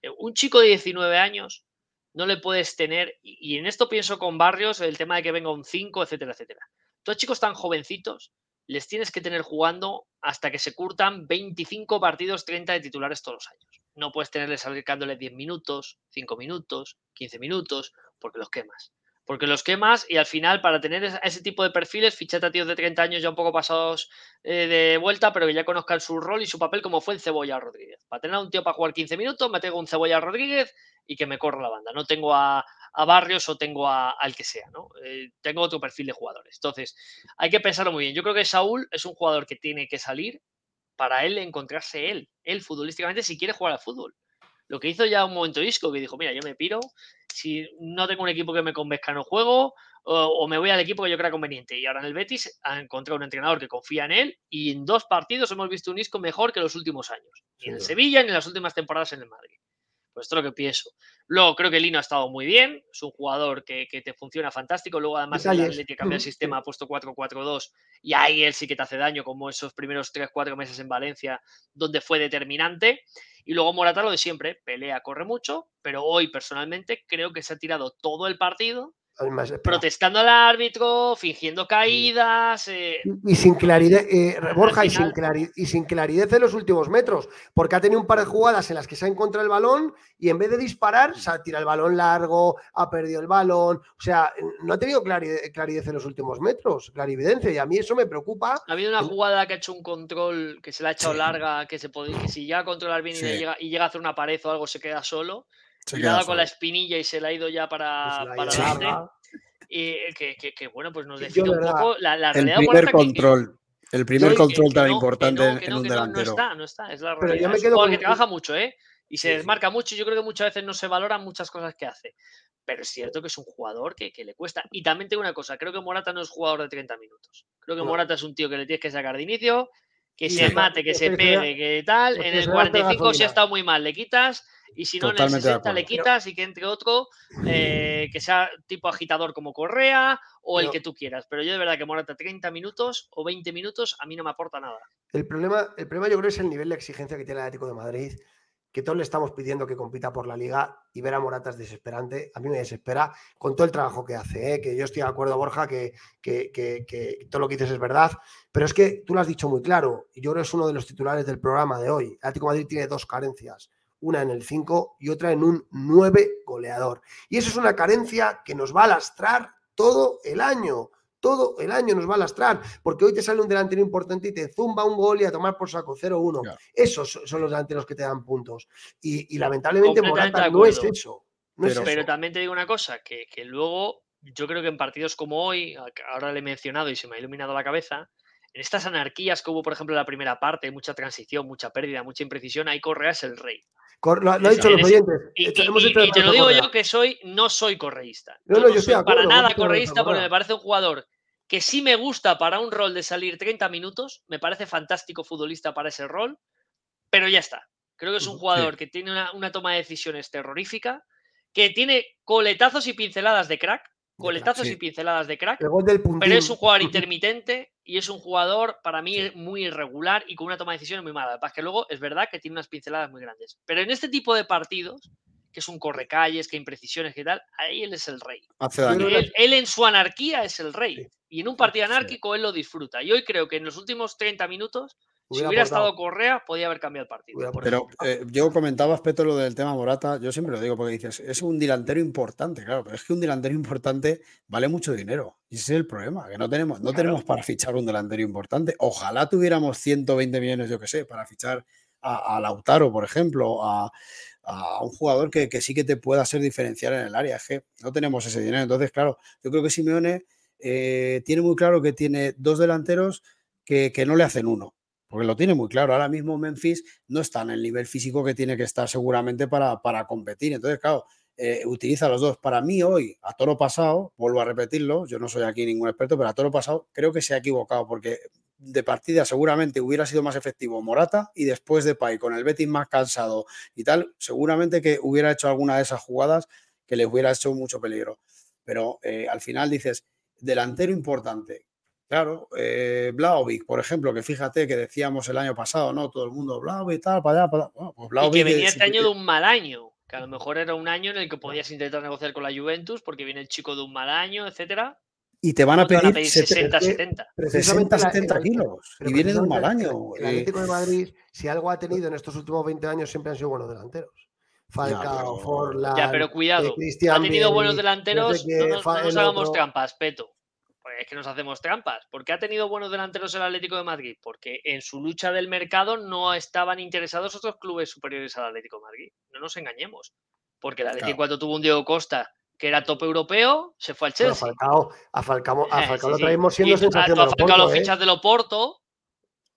Eh, un chico de 19 años no le puedes tener, y en esto pienso con Barrios, el tema de que venga un 5, etcétera, etcétera. Todos chicos tan jovencitos, les tienes que tener jugando hasta que se curtan 25 partidos, 30 de titulares todos los años. No puedes tenerles acercándoles 10 minutos, 5 minutos, 15 minutos, porque los quemas. Porque los quemas y al final, para tener ese tipo de perfiles, fichate a tíos de 30 años ya un poco pasados eh, de vuelta, pero que ya conozcan su rol y su papel, como fue el Cebolla Rodríguez. Para tener a un tío para jugar 15 minutos, me tengo un Cebolla Rodríguez y que me corra la banda. No tengo a, Barrios o tengo a, al que sea, ¿no? Eh, tengo otro perfil de jugadores. Entonces, hay que pensarlo muy bien. Yo creo que Saúl es un jugador que tiene que salir para él encontrarse él, él futbolísticamente, si quiere jugar al fútbol. Lo que hizo ya un momento disco, que dijo, mira, yo me piro, si no tengo un equipo que me convenzca no juego, o, me voy al equipo que yo crea conveniente. Y ahora en el Betis ha encontrado un entrenador que confía en él y en dos partidos hemos visto un Isco mejor que los últimos años. Ni en el Sevilla ni en las últimas temporadas en el Madrid. Pues esto es lo que pienso. Luego creo que Lino ha estado muy bien, es un jugador que, te funciona fantástico. Luego además el Atlético cambia el sistema, ha puesto 4-4-2 y ahí él sí que te hace daño, como esos primeros 3-4 meses en Valencia, donde fue determinante. Y luego Morata lo de siempre, pelea, corre mucho, pero hoy personalmente creo que se ha tirado todo el partido protestando al árbitro, fingiendo caídas. Eh, y, sin claridad, eh, Borja, y, sin claridad, y sin claridad en los últimos metros, porque ha tenido un par de jugadas en las que se ha encontrado el balón y en vez de disparar, se ha tirado el balón largo, ha perdido el balón. O sea, no ha tenido claridad, en los últimos metros, clarividencia, y a mí eso me preocupa. Ha habido una jugada que ha hecho un control que se la ha echado larga, que, se puede, que si llega a controlar bien y, llega, y llega a hacer una pared o algo, se queda solo. Se dado con la espinilla y se le ha ido ya para, pues para Y que, que, bueno, pues nos define un poco la, la realidad. El primer control. el primer control tan importante en un delantero. No está, no está, es la realidad. es un que trabaja mucho, ¿eh? Y se desmarca mucho. Yo creo que muchas veces no se valoran muchas cosas que hace. Pero es cierto que es un jugador que, que, le cuesta. Y también tengo una cosa, creo que Morata no es jugador de 30 minutos. Creo que Morata es un tío que le tienes que sacar de inicio, que se mate, que se pegue, que tal. En el 45 si ha estado muy mal, le quitas. Y si no, en el 60 le quitas y que entre otro eh, que sea tipo agitador como Correa o el que tú quieras. Pero yo de verdad que Morata 30 minutos o 20 minutos a mí no me aporta nada. El problema, el problema yo creo es el nivel de exigencia que tiene el Atlético de Madrid que todos le estamos pidiendo que compita por la liga y ver a Morata es desesperante. A mí me desespera con todo el trabajo que hace, ¿eh? que yo estoy de acuerdo, Borja, que, que, todo lo que dices es verdad, pero es que tú lo has dicho muy claro y yo creo que es uno de los titulares del programa de hoy. El Atlético Madrid tiene dos carencias, una en el 5 y otra en un 9 goleador. Y eso es una carencia que nos va a lastrar todo el año todo el año nos va a lastrar, porque hoy te sale un delantero importante y te zumba un gol y a tomar por saco 0-1. Esos son los delanteros que te dan puntos. Y, lamentablemente Morata no es eso. pero, también te digo una cosa, que, luego yo creo que en partidos como hoy, ahora le he mencionado y se me ha iluminado la cabeza, en estas anarquías que hubo, por ejemplo, en la primera parte, mucha transición, mucha pérdida, mucha imprecisión, ahí Correa es el rey. Lo, han dicho los oyentes. Y, te lo digo yo que soy, no soy correísta. No, no, soy para nada correísta porque me parece un jugador que sí me gusta para un rol de salir 30 minutos, me parece fantástico futbolista para ese rol, pero ya está. Creo que es un jugador que tiene una, toma de decisiones terrorífica, que tiene coletazos y pinceladas de crack, coletazos y pinceladas de crack, pero es un jugador [LAUGHS] intermitente y es un jugador para mí muy irregular y con una toma de decisiones muy mala. Para que luego es verdad que tiene unas pinceladas muy grandes. Pero en este tipo de partidos, que es un correcalles, que imprecisiones, que tal, ahí él es el rey. Él, él, en su anarquía es el rey. Y en un partido anárquico él lo disfruta. Y hoy creo que en los últimos 30 minutos, si hubiera estado Correa, podía haber cambiado el partido. Pero eh, yo comentaba aspecto lo del tema Morata, yo siempre lo digo porque dices, es un delantero importante, claro, pero es que un delantero importante vale mucho dinero. Y ese es el problema, que no tenemos, no tenemos para fichar un delantero importante. Ojalá tuviéramos 120 millones, yo que sé, para fichar a, Lautaro, por ejemplo, a, un jugador que, que, sí que te pueda hacer diferenciar en el área. Es que no tenemos ese dinero. Entonces, claro, yo creo que Simeone eh, tiene muy claro que tiene dos delanteros que, no le hacen uno, porque lo tiene muy claro. Ahora mismo Memphis no está en el nivel físico que tiene que estar seguramente para, para competir. Entonces, claro, eh, utiliza los dos. Para mí hoy, a toro pasado, vuelvo a repetirlo, yo no soy aquí ningún experto, pero a toro pasado creo que se ha equivocado porque de partida seguramente hubiera sido más efectivo Morata y después de Pai con el Betis más cansado y tal, seguramente que hubiera hecho alguna de esas jugadas que le hubiera hecho mucho peligro. Pero eh, al final dices, delantero importante. Claro, eh, por ejemplo, que fíjate que decíamos el año pasado, ¿no? Todo el mundo, Blaovic, tal, para allá, para allá. Pues y que venía este año de un mal año, que a lo mejor era un año en el que podías intentar negociar con la Juventus porque viene el chico de un mal año, etcétera. Y te van a pedir, 60, 70. 60, 70 kilos. Y viene de un mal año. El Atlético de Madrid, si algo ha tenido en estos últimos 20 años, siempre han sido buenos delanteros. Falcao, Forlán. Ya, pero cuidado. Eh, ha tenido buenos delanteros. No, nos, hagamos trampas, Peto. Pues es que nos hacemos trampas. ¿Por qué ha tenido buenos delanteros el Atlético de Madrid? Porque en su lucha del mercado no estaban interesados otros clubes superiores al Atlético de Madrid. No nos engañemos. Porque el Atlético, cuando tuvo un Diego Costa que era tope europeo, se fue al Chelsea. a Falcao, a Falcao, a Falcao lo traemos siendo sensación a, Falcao lo ¿eh? fichas de Loporto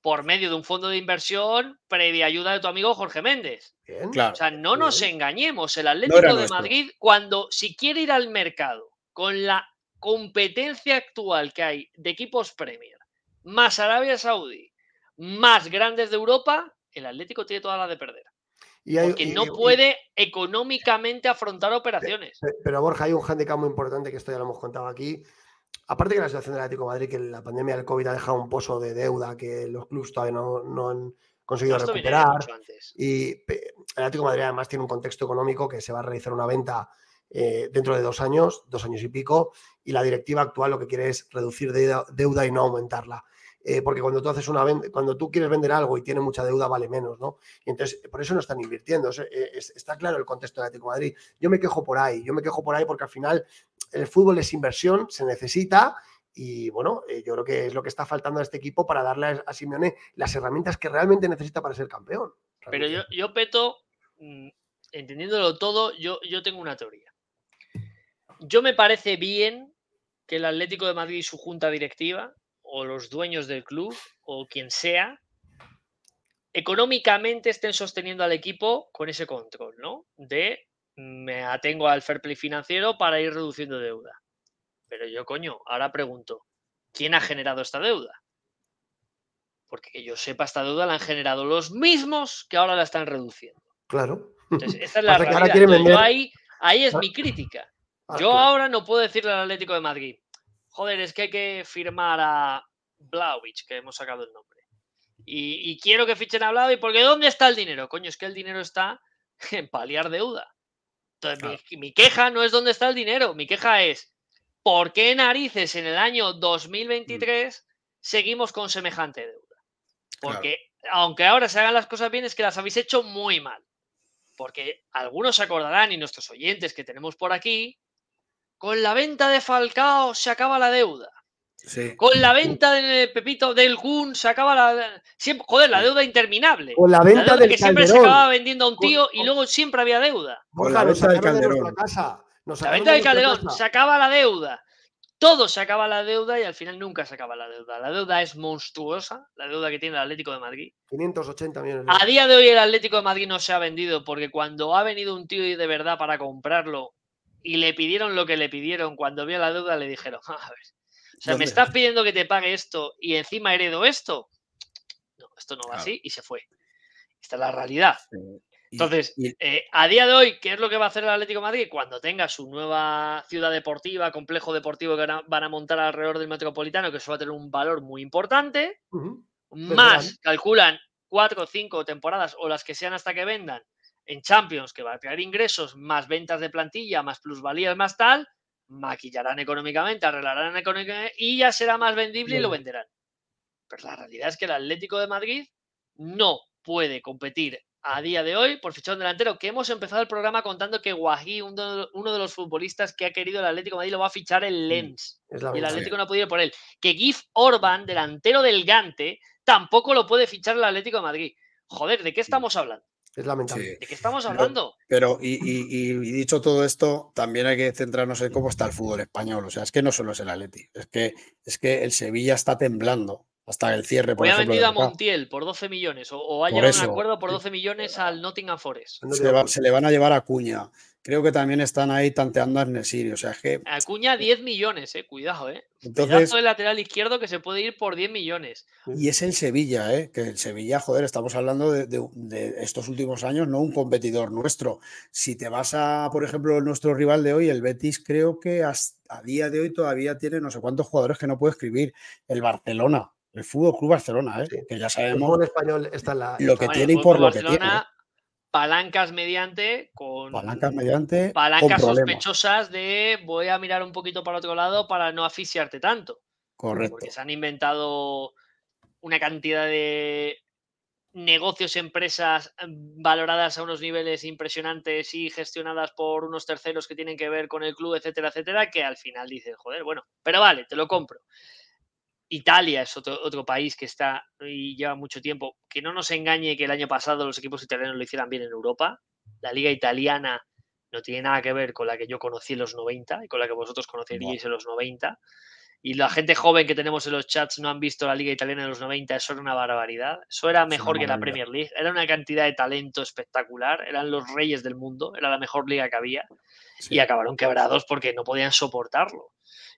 por medio de un fondo de inversión previa ayuda de tu amigo Jorge Méndez. o sea, no nos engañemos, el Atlético de Madrid, cuando si quiere ir al mercado con la competencia actual que hay de equipos Premier, más Arabia Saudí, más grandes de Europa, el Atlético tiene toda la de perder. porque no puede económicamente afrontar operaciones. Pero, Borja, hay un handicap muy importante que esto ya lo hemos contado aquí aparte que la situación del Atlético de Madrid, que la pandemia del COVID ha dejado un pozo de deuda que los clubes todavía no, han conseguido recuperar. Y el Atlético de Madrid además tiene un contexto económico que se va a realizar una venta eh, dentro de dos años, dos años y pico, y la directiva actual lo que quiere es reducir deuda y no aumentarla. Eh, porque cuando tú haces una cuando tú quieres vender algo y tiene mucha deuda, vale menos, ¿no? Y entonces, por eso no están invirtiendo. Eh, está claro el contexto del Atlético de Madrid. Yo me quejo por ahí, yo me quejo por ahí porque al final el fútbol es inversión, se necesita. Y bueno, eh, yo creo que es lo que está faltando a este equipo para darle a Simeone las herramientas que realmente necesita para ser campeón. Pero yo, yo peto, mm, entendiéndolo todo, yo, yo tengo una teoría. Yo me parece bien que el Atlético de Madrid y su junta directiva o los dueños del club o quien sea, económicamente estén sosteniendo al equipo con ese control, ¿no? De me atengo al fair play financiero para ir reduciendo deuda. Pero yo, coño, ahora pregunto, ¿quién ha generado esta deuda? Porque que yo sepa, esta deuda la han generado los mismos que ahora la están reduciendo. Claro. Entonces, esta es la realidad. ahí, ahí es ah. mi crítica. Ah, yo ahora no puedo decirle al Atlético de Madrid, joder, es que hay que firmar a Blauwich, que hemos sacado el nombre. Y, quiero que fichen a Blauwich, porque ¿dónde está el dinero? Coño, es que el dinero está [LAUGHS] en paliar deuda. Entonces, mi, queja no es dónde está el dinero, mi queja es, ¿por qué narices en el año 2023 mm. seguimos con semejante deuda? Porque aunque ahora se hagan las cosas bien, es que las habéis hecho muy mal. Porque algunos se acordarán, y nuestros oyentes que tenemos por aquí, con la venta de Falcao se acaba la deuda. Con la venta de Pepito del Gun se acaba la. Siempre, joder, la deuda interminable. Con la venta del que siempre se acababa vendiendo a un tío y luego siempre había deuda. Con la venta del Calderón. la venta del Calderón, se acaba la deuda. Todo se acaba la deuda y al final nunca se acaba la deuda. La deuda es monstruosa, la deuda que tiene el Atlético de Madrid. 580 millones. A día de hoy el Atlético de Madrid no se ha vendido porque cuando ha venido un tío de verdad para comprarlo y le pidieron lo que le pidieron. Cuando vio la deuda le dijeron, a ver, o sea, me estás pidiendo que te pague esto y encima heredo esto. No, esto no va así y se fue. Esta es la realidad. Entonces, eh, a día de hoy, ¿qué es lo que va a hacer el Atlético de Madrid? Cuando tenga su nueva ciudad deportiva, complejo deportivo que van a montar alrededor del Metropolitano, que eso va a tener un valor muy importante, más, calculan, cuatro o cinco temporadas o las que sean hasta que vendan, en Champions, que va a crear ingresos, más ventas de plantilla, más plusvalías, más tal, maquillarán económicamente, arreglarán económicamente y ya será más vendible y lo venderán. Pero la realidad es que el Atlético de Madrid no puede competir a día de hoy por fichar un delantero, que hemos empezado el programa contando que Guají, uno de los futbolistas que ha querido el Atlético de Madrid, lo va a fichar el Lens. y el Atlético no ha podido ir por él. Que Gif Orban, delantero del Gante, tampoco lo puede fichar el Atlético de Madrid. Joder, ¿de qué estamos hablando? Es lamentable. ¿De qué estamos hablando? Pero, y, dicho todo esto, también hay que centrarnos en cómo está el fútbol español. O sea, es que no solo es el Atleti, es que, es que el Sevilla está temblando hasta el cierre. Por Hoy ha vendido a Montiel por 12 millones o, ha llegado a un acuerdo por 12 millones al Nottingham Forest. Se, le van a llevar a Cuña. Creo que también están ahí tanteando a Nesiri. O sea, es que. Acuña 10 millones, eh. Cuidado, eh. Entonces, el lateral izquierdo que se puede ir por 10 millones. Y es el Sevilla, eh. Que el Sevilla, joder, estamos hablando de, estos últimos años, no un competidor nuestro. Si te vas a, por ejemplo, nuestro rival de hoy, el Betis, creo que hasta, a día de hoy todavía tiene no sé cuántos jugadores que no puede escribir. El Barcelona. El Fútbol Club Barcelona, ¿eh? que ya sabemos. El español está la. Lo que tiene y por lo que tiene palancas mediante con palancas mediante palancas sospechosas de voy a mirar un poquito para otro lado para no asfixiarte tanto. Correcto. Porque se han inventado una cantidad de negocios, empresas mm, valoradas a unos niveles impresionantes y gestionadas por unos terceros que tienen que ver con el club, etcétera, etcétera, que al final dices, joder, bueno, pero vale, te lo compro. Italia es otro, país que está y lleva mucho tiempo. Que no nos engañe que el año pasado los equipos italianos lo hicieran bien en Europa. La liga italiana no tiene nada que ver con la que yo conocí en los 90 y con la que vosotros conoceríais en los 90. Y la gente joven que tenemos en los chats no han visto la liga italiana en los 90, eso era una barbaridad. Eso era mejor que la Premier League. Era una cantidad de talento espectacular. Eran los reyes del mundo. Era la mejor liga que había. Y acabaron quebrados porque no podían soportarlo.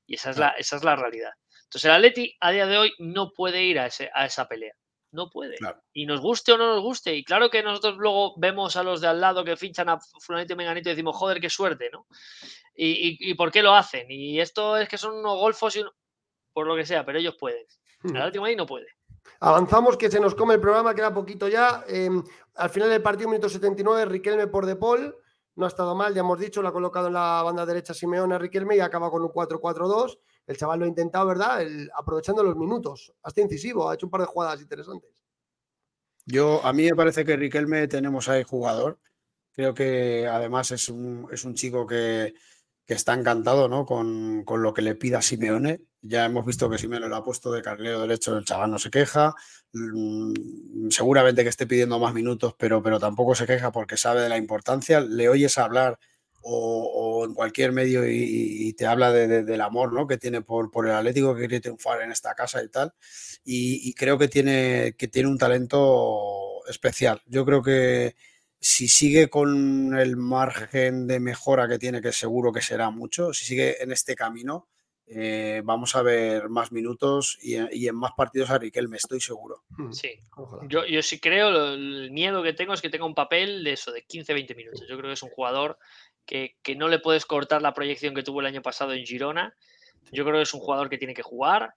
Y esa es, la, esa es la realidad. Entonces el Atleti a día de hoy no puede ir a, esa pelea. No puede. Y nos guste o no nos guste. Y claro que nosotros luego vemos a los de al lado que finchan a Fulanito y Menganito y decimos, joder, qué suerte, ¿no? Y, por qué lo hacen? Y esto es que son unos golfos y por lo que sea, pero ellos pueden. El hmm. Atlético Madrid no puede. Avanzamos, que se nos come el programa, queda poquito ya. Em, al final del partido, minuto 79, Riquelme por De Paul. No ha estado mal, ya hemos dicho, lo ha colocado en la banda derecha Simeone Riquelme y acaba con un 4-4-2 el chaval lo ha intentado, ¿verdad? aprovechando los minutos. Hasta incisivo, ha hecho un par de jugadas interesantes. Yo, a mí me parece que Riquelme tenemos ahí jugador. Creo que además es un, es un chico que, está encantado ¿no? con, lo que le pida Simeone. Ya hemos visto que Simeone lo ha puesto de carnero derecho, el chaval no se queja. Mm, seguramente que esté pidiendo más minutos, pero, pero tampoco se queja porque sabe de la importancia. Le oyes hablar o, en cualquier medio y, te habla del amor ¿no? que tiene por, por, el Atlético, que quiere triunfar en esta casa y tal. Y, creo que tiene, que tiene un talento especial. Yo creo que si sigue con el margen de mejora que tiene, que seguro que será mucho, si sigue en este camino, eh, vamos a ver más minutos y, en más partidos a Riquelme, estoy seguro. Hmm. Sí, yo, yo sí creo, el miedo que tengo es que tenga un papel de eso, de 15-20 minutos. Yo creo que es un jugador que, no le puedes cortar la proyección que tuvo el año pasado en Girona. Yo creo que es un jugador que tiene que jugar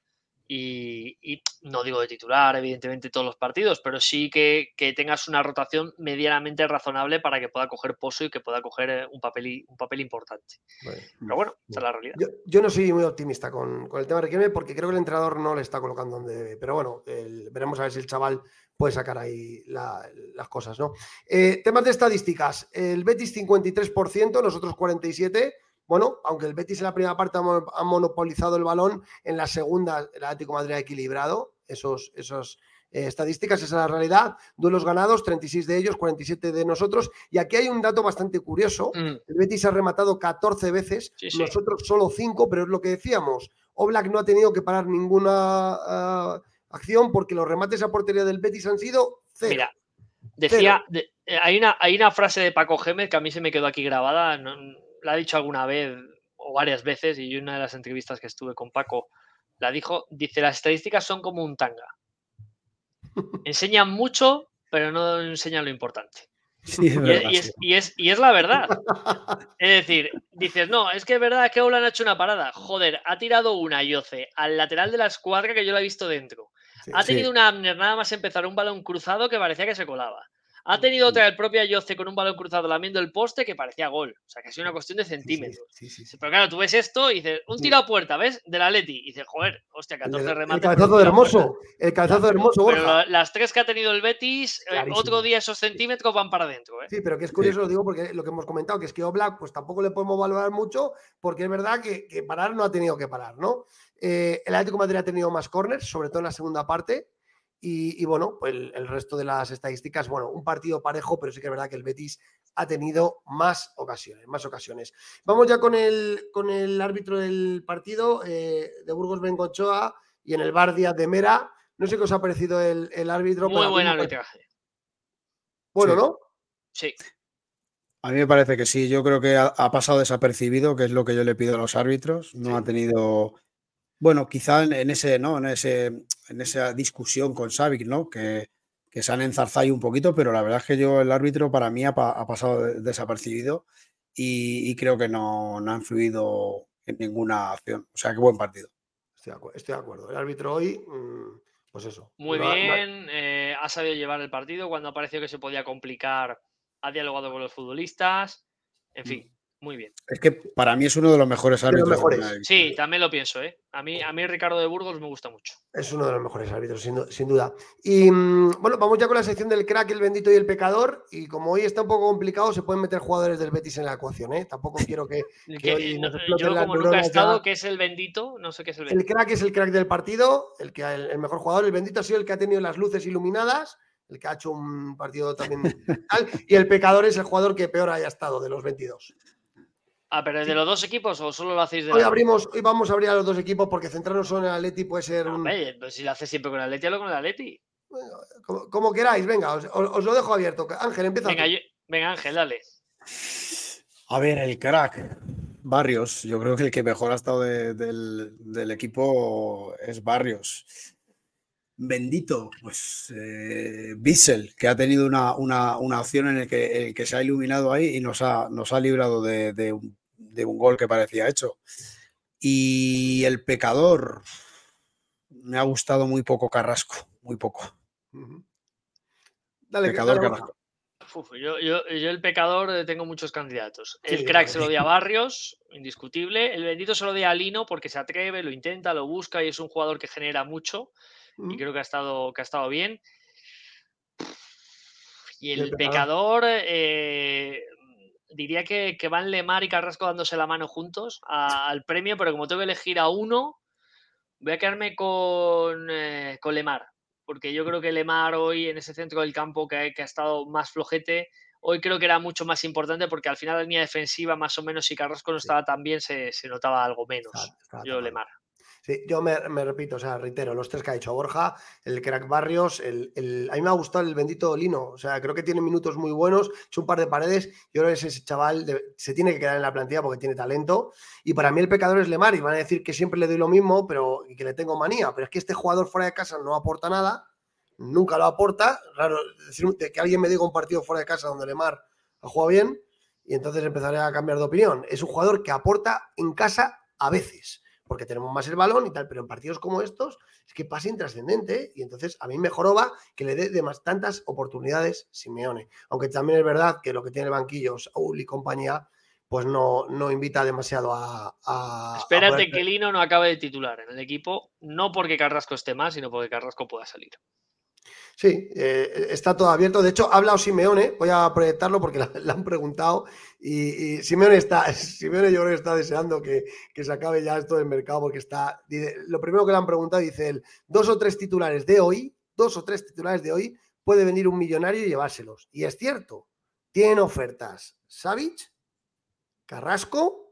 y, no digo de titular, evidentemente, todos los partidos, pero sí que, tengas una rotación medianamente razonable para que pueda coger pozo y que pueda coger eh, un papel, un papel importante. pero bueno, esa es la realidad. Yo, no soy muy optimista con, el tema de Riquelme porque creo que el entrenador no le está colocando donde debe. Pero bueno, veremos a ver si el chaval puede sacar ahí las cosas, ¿no? Eh, temas de estadísticas. El Betis 53%, nosotros 47%. Bueno, aunque el Betis en la primera parte ha monopolizado el balón, en la segunda el Atlético Madrid ha equilibrado esos, esos eh, estadísticas, esa es la realidad. Duelos ganados, 36 de ellos, 47 de nosotros. Y aquí hay un dato bastante curioso. Mm. El Betis ha rematado 14 veces, nosotros solo 5, pero es lo que decíamos. Oblak no ha tenido que parar ninguna ah, acción porque los remates a portería del Betis han sido cero. Mira, decía, eh, hay, una, hay una frase de Paco Gémez que a mí se me quedó aquí grabada, la ha dicho alguna vez o varias veces y una de las entrevistas que estuve con Paco la dijo, dice, las estadísticas son como un tanga. [LAUGHS] Enseñan mucho, pero no enseñan lo importante. y, es, y, es, la verdad. Es decir, dices, no, es que es verdad que Olan ha hecho una parada. Joder, ha tirado una Yoce al lateral de la escuadra que yo la he visto dentro ha tenido una nada más empezar un balón cruzado que parecía que se colaba. Ha tenido otra el propio Ayoce con un balón cruzado lamiendo el poste que parecía gol. O sea, que ha sido una cuestión de centímetros. Pero claro, tú ves esto y dices, un tiro a puerta, ¿ves? De la Leti. Y dices, joder, hostia, 14 remates. El cabezazo de hermoso. El cabezazo de hermoso, Pero las tres que ha tenido el Betis, eh, otro día esos centímetros van para adentro. ¿eh? Sí, pero que es curioso, lo digo porque lo que hemos comentado, que es que Oblak, pues tampoco le podemos valorar mucho, porque es verdad que, parar no ha tenido que parar, ¿no? Eh, el Atlético de Madrid ha tenido más corners, sobre todo en la segunda parte Y, bueno, pues el, resto de las estadísticas, bueno, un partido parejo, pero sí que es verdad que el Betis ha tenido más ocasiones, más ocasiones. Vamos ya con el, con el árbitro del partido eh, de Burgos Bengochoa y en el bar Díaz de Mera. No sé qué os ha parecido el, árbitro. Muy buen arbitraje. Bueno, ¿no? Sí. A mí me parece que sí. Yo creo que ha, pasado desapercibido, que es lo que yo le pido a los árbitros. No ha tenido. Bueno, quizá en, ese, ¿no? En ese, en esa discusión con Savic, ¿no? Que, que se han enzarzado un poquito, pero la verdad es que yo, el árbitro, para mí ha, pasado desapercibido y, creo que no, no ha influido en ninguna acción. O sea, qué buen partido. Estoy de acuerdo. El árbitro hoy, mm, pues eso. Muy bien, eh, ha sabido llevar el partido cuando pareció que se podía complicar ha dialogado con los futbolistas, en mm. fin, muy bien. Es que para mí es uno de los mejores árbitros. Sí, también lo pienso, ¿eh? A mí, a mí Ricardo de Burgos me gusta mucho. Es uno de los mejores árbitros, sin, duda. Y mm, bueno, vamos ya con la sección del crack, el bendito y el pecador. Y como hoy está un poco complicado, se pueden meter jugadores del Betis en la ecuación, ¿eh? Tampoco quiero que. [LAUGHS] yo, como nunca he estado, ¿qué es el bendito? No sé qué es el bendito. El crack es el crack del partido, el, que, el mejor jugador. El bendito ha sido el que ha tenido las luces iluminadas el que ha hecho un partido también [LAUGHS] y el pecador es el jugador que peor haya estado de los 22. Ah, pero de los dos equipos o solo lo hacéis de Hoy abrimos, hoy vamos a abrir a los dos equipos porque centrarnos solo en el Atleti puede ser un. pues si lo haces siempre con el Atleti, hablo con el Atleti. como, queráis, venga, os, lo dejo abierto. Ángel, empieza. Venga, venga, Ángel, dale. A ver, el crack. Barrios, yo creo que el que mejor ha estado del, del, equipo es Barrios bendito, pues eh, Bissell, que ha tenido una, una, una opción en la que, que, se ha iluminado ahí y nos ha, nos ha librado de, un, gol que parecía hecho. Y el pecador, me ha gustado muy poco Carrasco, muy poco. Dale, pecador Carrasco. yo, yo, el pecador tengo muchos candidatos. El crack se lo dio a Barrios, indiscutible. El bendito se lo dio a Lino porque se atreve, lo intenta, lo busca y es un jugador que genera mucho y creo que ha estado, que ha estado bien. Y el, pecador, eh, diría que, que, van Lemar y Carrasco dándose la mano juntos al premio, pero como tengo que elegir a uno, voy a quedarme con, eh, con Lemar, porque yo creo que Lemar hoy en ese centro del campo que, que, ha estado más flojete, hoy creo que era mucho más importante porque al final la línea defensiva más o menos si Carrasco no estaba tan bien se, se notaba algo menos. yo Lemar. Yo me, repito, o sea, reitero, los tres que ha hecho Borja, el crack Barrios, el, a mí me ha gustado el bendito Lino, o sea, creo que tiene minutos muy buenos, es un par de paredes, yo creo que ese chaval se tiene que quedar en la plantilla porque tiene talento, y para mí el pecador es Lemar, y van a decir que siempre le doy lo mismo, pero que le tengo manía, pero es que este jugador fuera de casa no aporta nada, nunca lo aporta, raro decir que alguien me diga un partido fuera de casa donde Lemar ha jugado bien, y entonces empezaré a cambiar de opinión, es un jugador que aporta en casa a veces, porque tenemos más el balón y tal, pero en partidos como estos es que pasa intrascendente y entonces a mí mejor va que le dé de más tantas oportunidades Simeone. Aunque también es verdad que lo que tiene el banquillo, Saúl y compañía, pues no, no invita demasiado a... Espérate que Lino no acabe de titular en el equipo, no porque Carrasco esté más, sino porque Carrasco pueda salir. Sí, eh, está todo abierto. De hecho, ha hablado Simeone, voy a proyectarlo porque [LAUGHS] le han preguntado y, Simeone está, [LAUGHS] Simeone yo creo que está deseando que, se acabe ya esto del mercado porque está, lo primero que le han preguntado, dice él, dos o tres titulares de hoy, dos o tres titulares de hoy, puede venir un millonario y llevárselos. Y es cierto, tienen ofertas. Savic, Carrasco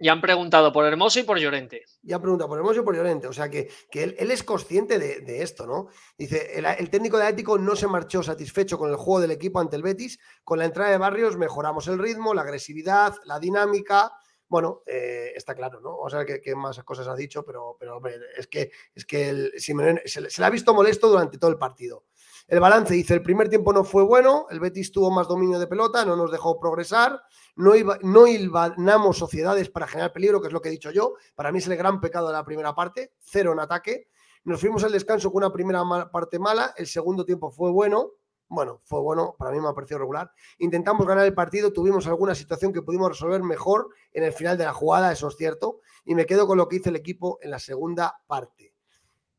y han preguntado por Hermoso y por Llorente. Y han preguntado por Hermoso y por Llorente. O sea que, que él, es consciente de, esto, ¿no? Dice, el, técnico de Atlético no se marchó satisfecho con el juego del equipo ante el Betis. Con la entrada de Barrios mejoramos el ritmo, la agresividad, la dinámica. Bueno, eh, está claro, ¿no? Vamos a ver qué, más cosas ha dicho, pero, pero hombre, es que, es que el, se, se le ha visto molesto durante todo el partido. El balance dice, el primer tiempo no fue bueno, el Betis tuvo más dominio de pelota, no nos dejó progresar, no, iba, no hilvanamos sociedades para generar peligro, que es lo que he dicho yo, para mí es el gran pecado de la primera parte, cero en ataque, nos fuimos al descanso con una primera parte mala, el segundo tiempo fue bueno, bueno, fue bueno, para mí me ha parecido regular. Intentamos ganar el partido, tuvimos alguna situación que pudimos resolver mejor en el final de la jugada, eso es cierto, y me quedo con lo que hizo el equipo en la segunda parte.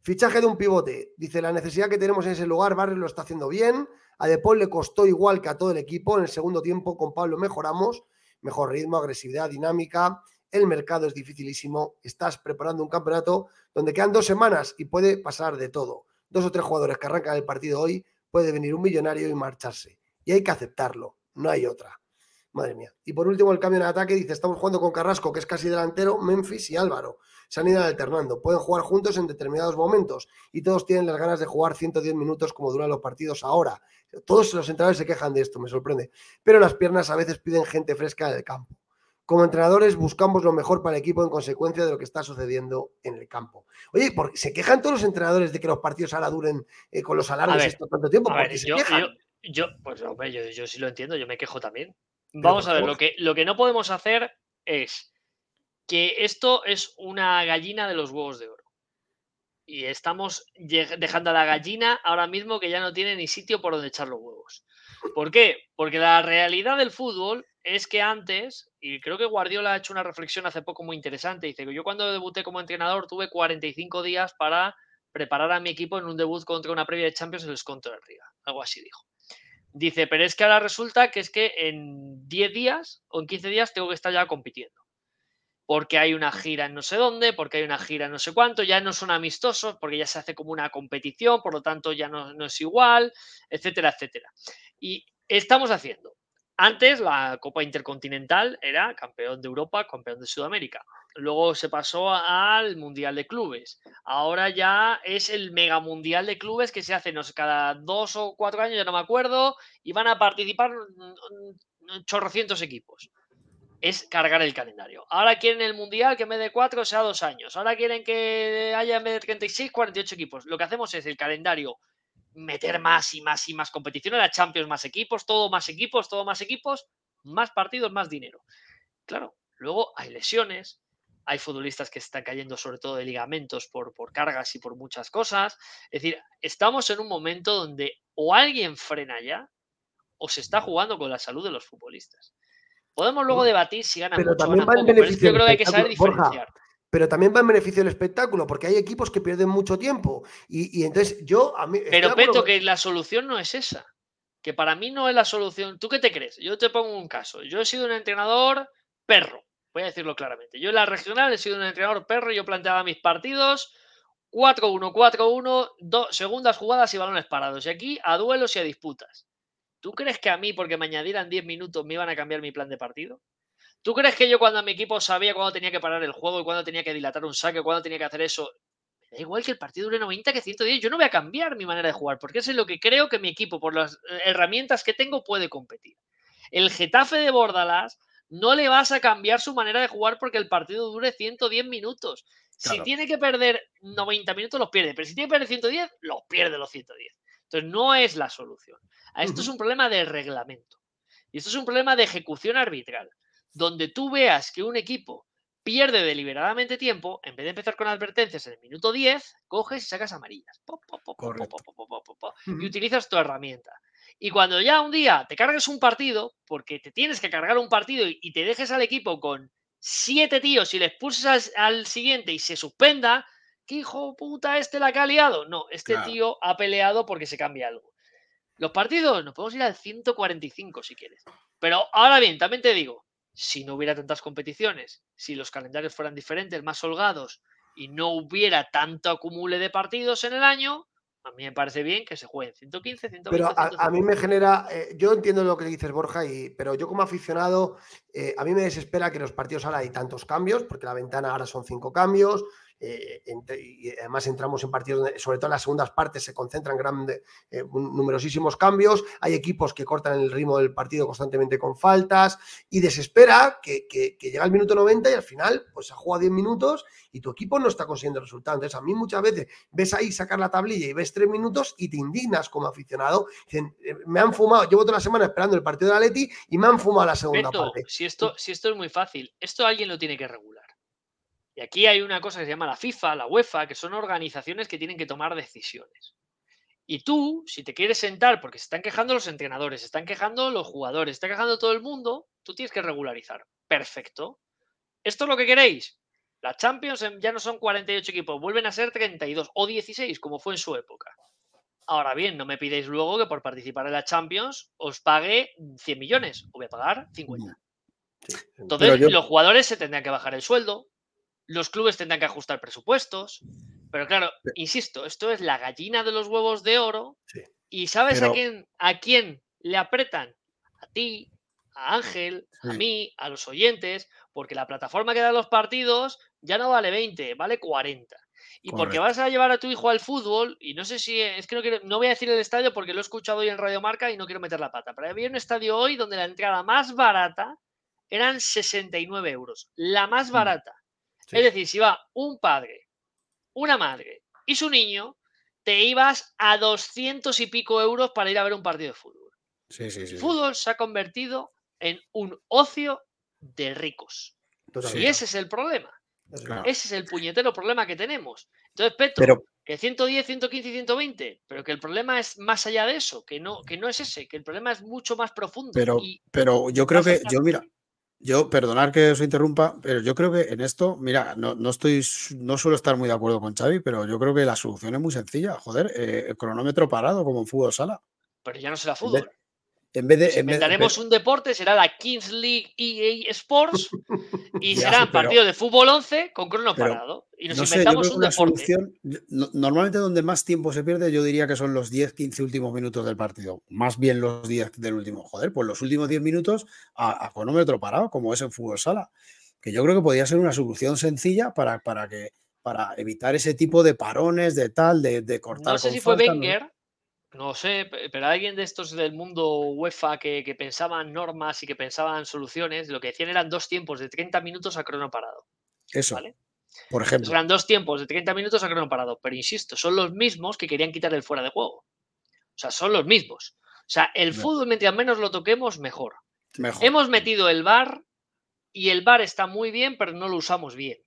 Fichaje de un pivote. Dice, la necesidad que tenemos en ese lugar, Barrio lo está haciendo bien. A Depol le costó igual que a todo el equipo. En el segundo tiempo con Pablo mejoramos. Mejor ritmo, agresividad, dinámica. El mercado es dificilísimo. Estás preparando un campeonato donde quedan dos semanas y puede pasar de todo. dos o tres jugadores que arrancan el partido hoy, puede venir un millonario y marcharse. Y hay que aceptarlo, no hay otra. Madre mía. Y por último, el cambio en ataque dice: estamos jugando con Carrasco, que es casi delantero, Memphis y Álvaro. Se han ido alternando. Pueden jugar juntos en determinados momentos y todos tienen las ganas de jugar 110 minutos como duran los partidos ahora. Todos los entrenadores se quejan de esto, me sorprende. Pero las piernas a veces piden gente fresca en el campo. Como entrenadores buscamos lo mejor para el equipo en consecuencia de lo que está sucediendo en el campo. Oye, porque se quejan todos los entrenadores de que los partidos ahora duren eh, con los alarmes esto tanto tiempo. yo, pues yo, sí lo entiendo, yo me quejo también. Vamos a ver, lo que, lo que no podemos hacer es que esto es una gallina de los huevos de oro. Y estamos dejando a la gallina ahora mismo que ya no tiene ni sitio por donde echar los huevos. ¿Por qué? Porque la realidad del fútbol es que antes, y creo que Guardiola ha hecho una reflexión hace poco muy interesante, dice que yo cuando debuté como entrenador tuve 45 días para preparar a mi equipo en un debut contra una previa de Champions en el Contra de Riga. Algo así dijo. Dice, pero es que ahora resulta que es que en 10 días o en 15 días tengo que estar ya compitiendo. Porque hay una gira en no sé dónde, porque hay una gira en no sé cuánto, ya no son amistosos, porque ya se hace como una competición, por lo tanto ya no, no es igual, etcétera, etcétera. Y estamos haciendo. Antes la Copa Intercontinental era campeón de Europa, campeón de Sudamérica. Luego se pasó al Mundial de Clubes. Ahora ya es el Mega Mundial de Clubes que se hace no sé, cada dos o cuatro años, ya no me acuerdo, y van a participar chorrocientos equipos. Es cargar el calendario. Ahora quieren el Mundial que en vez de cuatro sea dos años. Ahora quieren que haya en vez de 36, 48 equipos. Lo que hacemos es el calendario meter más y más y más competición. La Champions más equipos, todo más equipos, todo más equipos, más partidos, más dinero. Claro, luego hay lesiones, hay futbolistas que están cayendo sobre todo de ligamentos por, por cargas y por muchas cosas. Es decir, estamos en un momento donde o alguien frena ya o se está jugando con la salud de los futbolistas. Podemos luego debatir si ganan pero también va en beneficio yo creo que hay que saber diferenciar. pero también va en beneficio del espectáculo, porque hay equipos que pierden mucho tiempo. Y, entonces yo a mí. Pero Peto, que la solución no es esa. Que para mí no es la solución. ¿Tú qué te crees? Yo te pongo un caso. Yo he sido un entrenador perro. Voy a decirlo claramente. Yo en la regional he sido un entrenador perro, yo planteaba mis partidos 4-1, 4-1, segundas jugadas y balones parados. Y aquí a duelos y a disputas. ¿Tú crees que a mí, porque me añadieran 10 minutos, me iban a cambiar mi plan de partido? ¿Tú crees que yo cuando a mi equipo sabía cuándo tenía que parar el juego y cuándo tenía que dilatar un saque, cuándo tenía que hacer eso? Me da igual que el partido dure 90 que 110. Yo no voy a cambiar mi manera de jugar porque es en lo que creo que mi equipo, por las eh, herramientas que tengo, puede competir. El Getafe de Bordalas no le vas a cambiar su manera de jugar porque el partido dure 110 minutos. Si tiene que perder 90 minutos, los pierde. Pero si tiene que perder 110, los pierde los 110. Entonces, no es la solución. Esto es un problema de reglamento. Y esto es un problema de ejecución arbitral. Donde tú veas que un equipo pierde deliberadamente tiempo, en vez de empezar con advertencias en el minuto 10, coges y sacas amarillas. y utilizas tu herramienta. Y cuando ya un día te cargues un partido, porque te tienes que cargar un partido y, te dejes al equipo con siete tíos y le expulsas al, siguiente y se suspenda, ¿qué hijo puta este la que ha liado? No, este tío ha peleado porque se cambia algo. Los partidos nos podemos ir al 145 si quieres. Pero ahora bien, también te digo, si no hubiera tantas competiciones, si los calendarios fueran diferentes, más holgados y no hubiera tanto acumule de partidos en el año, a mí me parece bien que se jueguen 115, 120. Pero a, mí me genera, eh, yo entiendo lo que dices Borja, y, pero yo como aficionado, eh, a mí me desespera que los partidos ahora hay tantos cambios, porque la ventana ahora son cinco cambios, eh, y además entramos en partidos donde, sobre todo en las segundas partes, se concentran grandes, eh, numerosísimos cambios. Hay equipos que cortan el ritmo del partido constantemente con faltas y desespera que, llega el minuto 90 y al final pues se juega 10 minutos y tu equipo no está consiguiendo el resultado. Entonces, a mí muchas veces ves ahí sacar la tablilla y ves 3 minutos y te indignas como aficionado. Dicen, eh, me han fumado, llevo toda la semana esperando el partido de la Leti y me han fumado la segunda parte. Si esto, si esto es muy fácil, esto alguien lo tiene que regular. Y aquí hay una cosa que se llama la FIFA, la UEFA, que son organizaciones que tienen que tomar decisiones. Y tú, si te quieres sentar, porque se están quejando los entrenadores, se están quejando los jugadores, se está quejando todo el mundo, tú tienes que regularizar. Perfecto. ¿Esto es lo que queréis? La Champions ya no son 48 equipos, vuelven a ser 32 o 16, como fue en su época. Ahora bien, no me pidéis luego que por participar en la Champions os pague 100 millones, os voy a pagar 50. Entonces, los jugadores se tendrán que bajar el sueldo, los clubes tendrán que ajustar presupuestos, Pero claro, insisto, esto es la gallina de los huevos de oro. ¿Y sabes a, quién, a quién le apretan? A ti, a Ángel, a mí, a los oyentes, porque la plataforma que da los partidos ya no vale 20, vale 40. Y porque vas a llevar a tu hijo al fútbol, y no sé si, es que no, quiero, no voy a decir el estadio porque lo he escuchado hoy en Radio Marca y no quiero meter la pata, pero había un estadio hoy donde la entrada más barata eran 69 euros, la más mm. Es decir, si va un padre, una madre y su niño, te ibas a 200 y pico euros para ir a ver un partido de fútbol. el fútbol se ha convertido en un ocio de ricos. Y ese es el problema. Ese es el puñetero problema que tenemos. Entonces, Petro, que 110, 115 y 120, pero que el problema es más allá de eso, que no, que no es ese, que el problema es mucho más profundo. Pero, pero yo creo que, yo mira, yo, perdonar que os interrumpa, pero yo creo que en esto, mira, no, no, estoy, no suelo estar muy de acuerdo con Xavi, pero yo creo que la solución es muy sencilla. Joder, eh, el cronómetro parado como en fútbol sala. Pero ya no será fútbol. En vez de, si inventaremos un deporte, será la Kings League EA Sports y [LAUGHS] será un partido de fútbol 11 con crono parado. Y nos inventamos un deporte. Solución, normalmente donde más tiempo se pierde, yo diría que son los 10-15 últimos minutos del partido. Más bien los 10 del último. Joder, pues los últimos 10 minutos a, cronómetro parado, como es en fútbol sala. Que yo creo que podría ser una solución sencilla para, para que para evitar ese tipo de parones, de tal, de, de cortar. No sé si fue Wenger, no sé, pero alguien de estos del mundo UEFA que, pensaban normas y que pensaban soluciones, lo que decían eran dos tiempos de 30 minutos a crono parado. Eso. ¿vale? Por ejemplo. eran dos tiempos de 30 minutos a crono parado. Pero insisto, son los mismos que querían quitar el fuera de juego. O sea, son los mismos. O sea, el fútbol, mientras menos lo toquemos, mejor. mejor. Hemos metido el bar y el bar está muy bien, pero no lo usamos bien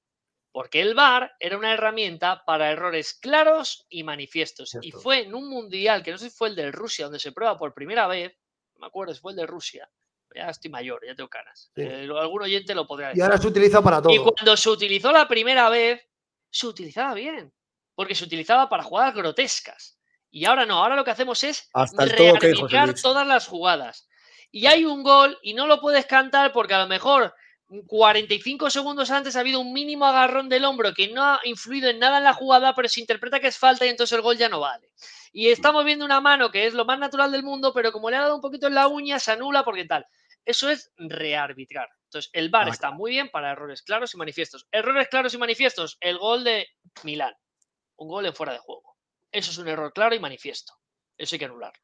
porque el VAR era una herramienta para errores claros y manifiestos. Y fue en un mundial, que no sé si fue el de Rusia, donde se prueba por primera vez, no me acuerdo si fue el de Rusia, ya estoy mayor, ya tengo canas. Eh, algún oyente lo podría decir. Y ahora se utiliza para todo. Y cuando se utilizó la primera vez, se utilizaba bien, porque se utilizaba para jugadas grotescas. Y ahora no, ahora lo que hacemos es rearbitrar todas las jugadas. Y hay un gol y no lo puedes cantar porque a lo mejor 45 segundos antes ha habido un mínimo agarrón del hombro que no ha influido en nada en la jugada, pero se interpreta que es falta y entonces el gol ya no vale. Y estamos viendo una mano que es lo más natural del mundo, pero como le ha dado un poquito en la uña, se anula porque tal. Eso es rearbitrar. Entonces, el VAR está muy bien para errores claros y manifiestos. Errores claros y manifiestos, el gol de Milán. Un gol en fuera de juego. Eso es un error claro y manifiesto. Eso hay que anularlo.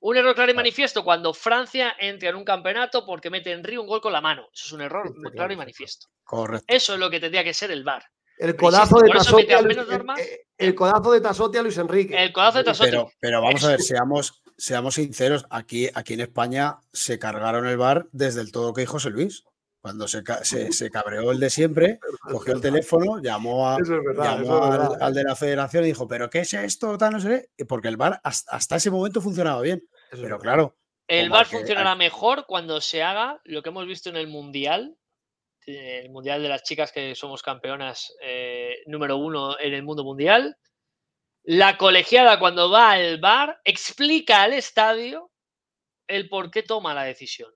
Un error claro y manifiesto cuando Francia entra en un campeonato porque mete en Río un gol con la mano. Eso es un error claro y manifiesto. Correcto. Eso es lo que tendría que ser el VAR. El codazo, de Tasotti a Luis, el, codazo de Tasotti a Luis Enrique. El codazo de Tasotti. Pero, pero vamos a ver, seamos, seamos sinceros, aquí, aquí en España se cargaron el VAR desde el todo que dijo José Luis. Cuando se, se, cabreó el de siempre, [LAUGHS] cogió el teléfono, llamó, a, al, de la federación y dijo, ¿pero qué es esto? no sé, porque el VAR hasta, ese momento funcionaba bien. pero claro. El VAR funcionará mejor cuando se haga lo que hemos visto en el Mundial, el Mundial de las chicas que somos campeonas eh, número uno en el mundo mundial. La colegiada cuando va al VAR explica al estadio el por qué toma la decisión.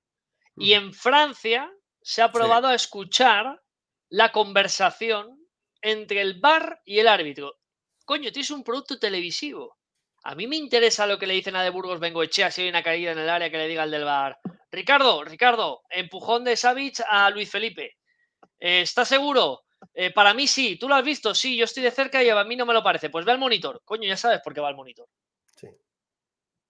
Y en Francia se ha probado a escuchar la conversación entre el bar y el árbitro. Coño, tienes un producto televisivo. A mí me interesa lo que le dicen a de Burgos Bengoechea si hay una caída en el área que le diga al del bar. Ricardo, Ricardo, empujón de Savic a Luis Felipe. Eh, ¿Estás seguro? Eh, para mí sí. ¿Tú lo has visto? Sí, yo estoy de cerca y a mí no me lo parece. Pues ve al monitor. Coño, ya sabes por qué va al monitor. Sí.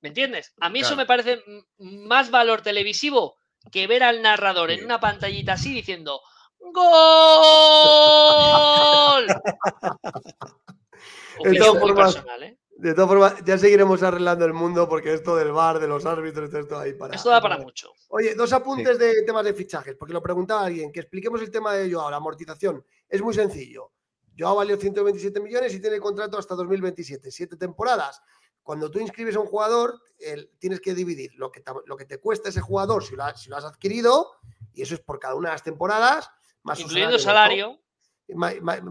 ¿Me entiendes? A mí eso me parece más valor televisivo que ver al narrador en una pantallita así diciendo ¡Gol! [LAUGHS] de, todas formas, ¿eh? de todas formas, ya seguiremos arreglando el mundo porque esto del bar, de los árbitros, esto ahí para. Esto da para mucho. Oye, dos apuntes de temas de fichajes, porque lo preguntaba alguien, que expliquemos el tema de Joao, la amortización. Es muy sencillo. Joao valió 127 millones y tiene contrato hasta 2027, siete temporadas. Cuando tú inscribes a un jugador, tienes que dividir lo que, te, lo que te cuesta ese jugador si lo, has adquirido, y eso es por cada una de las temporadas, más incluyendo su salario.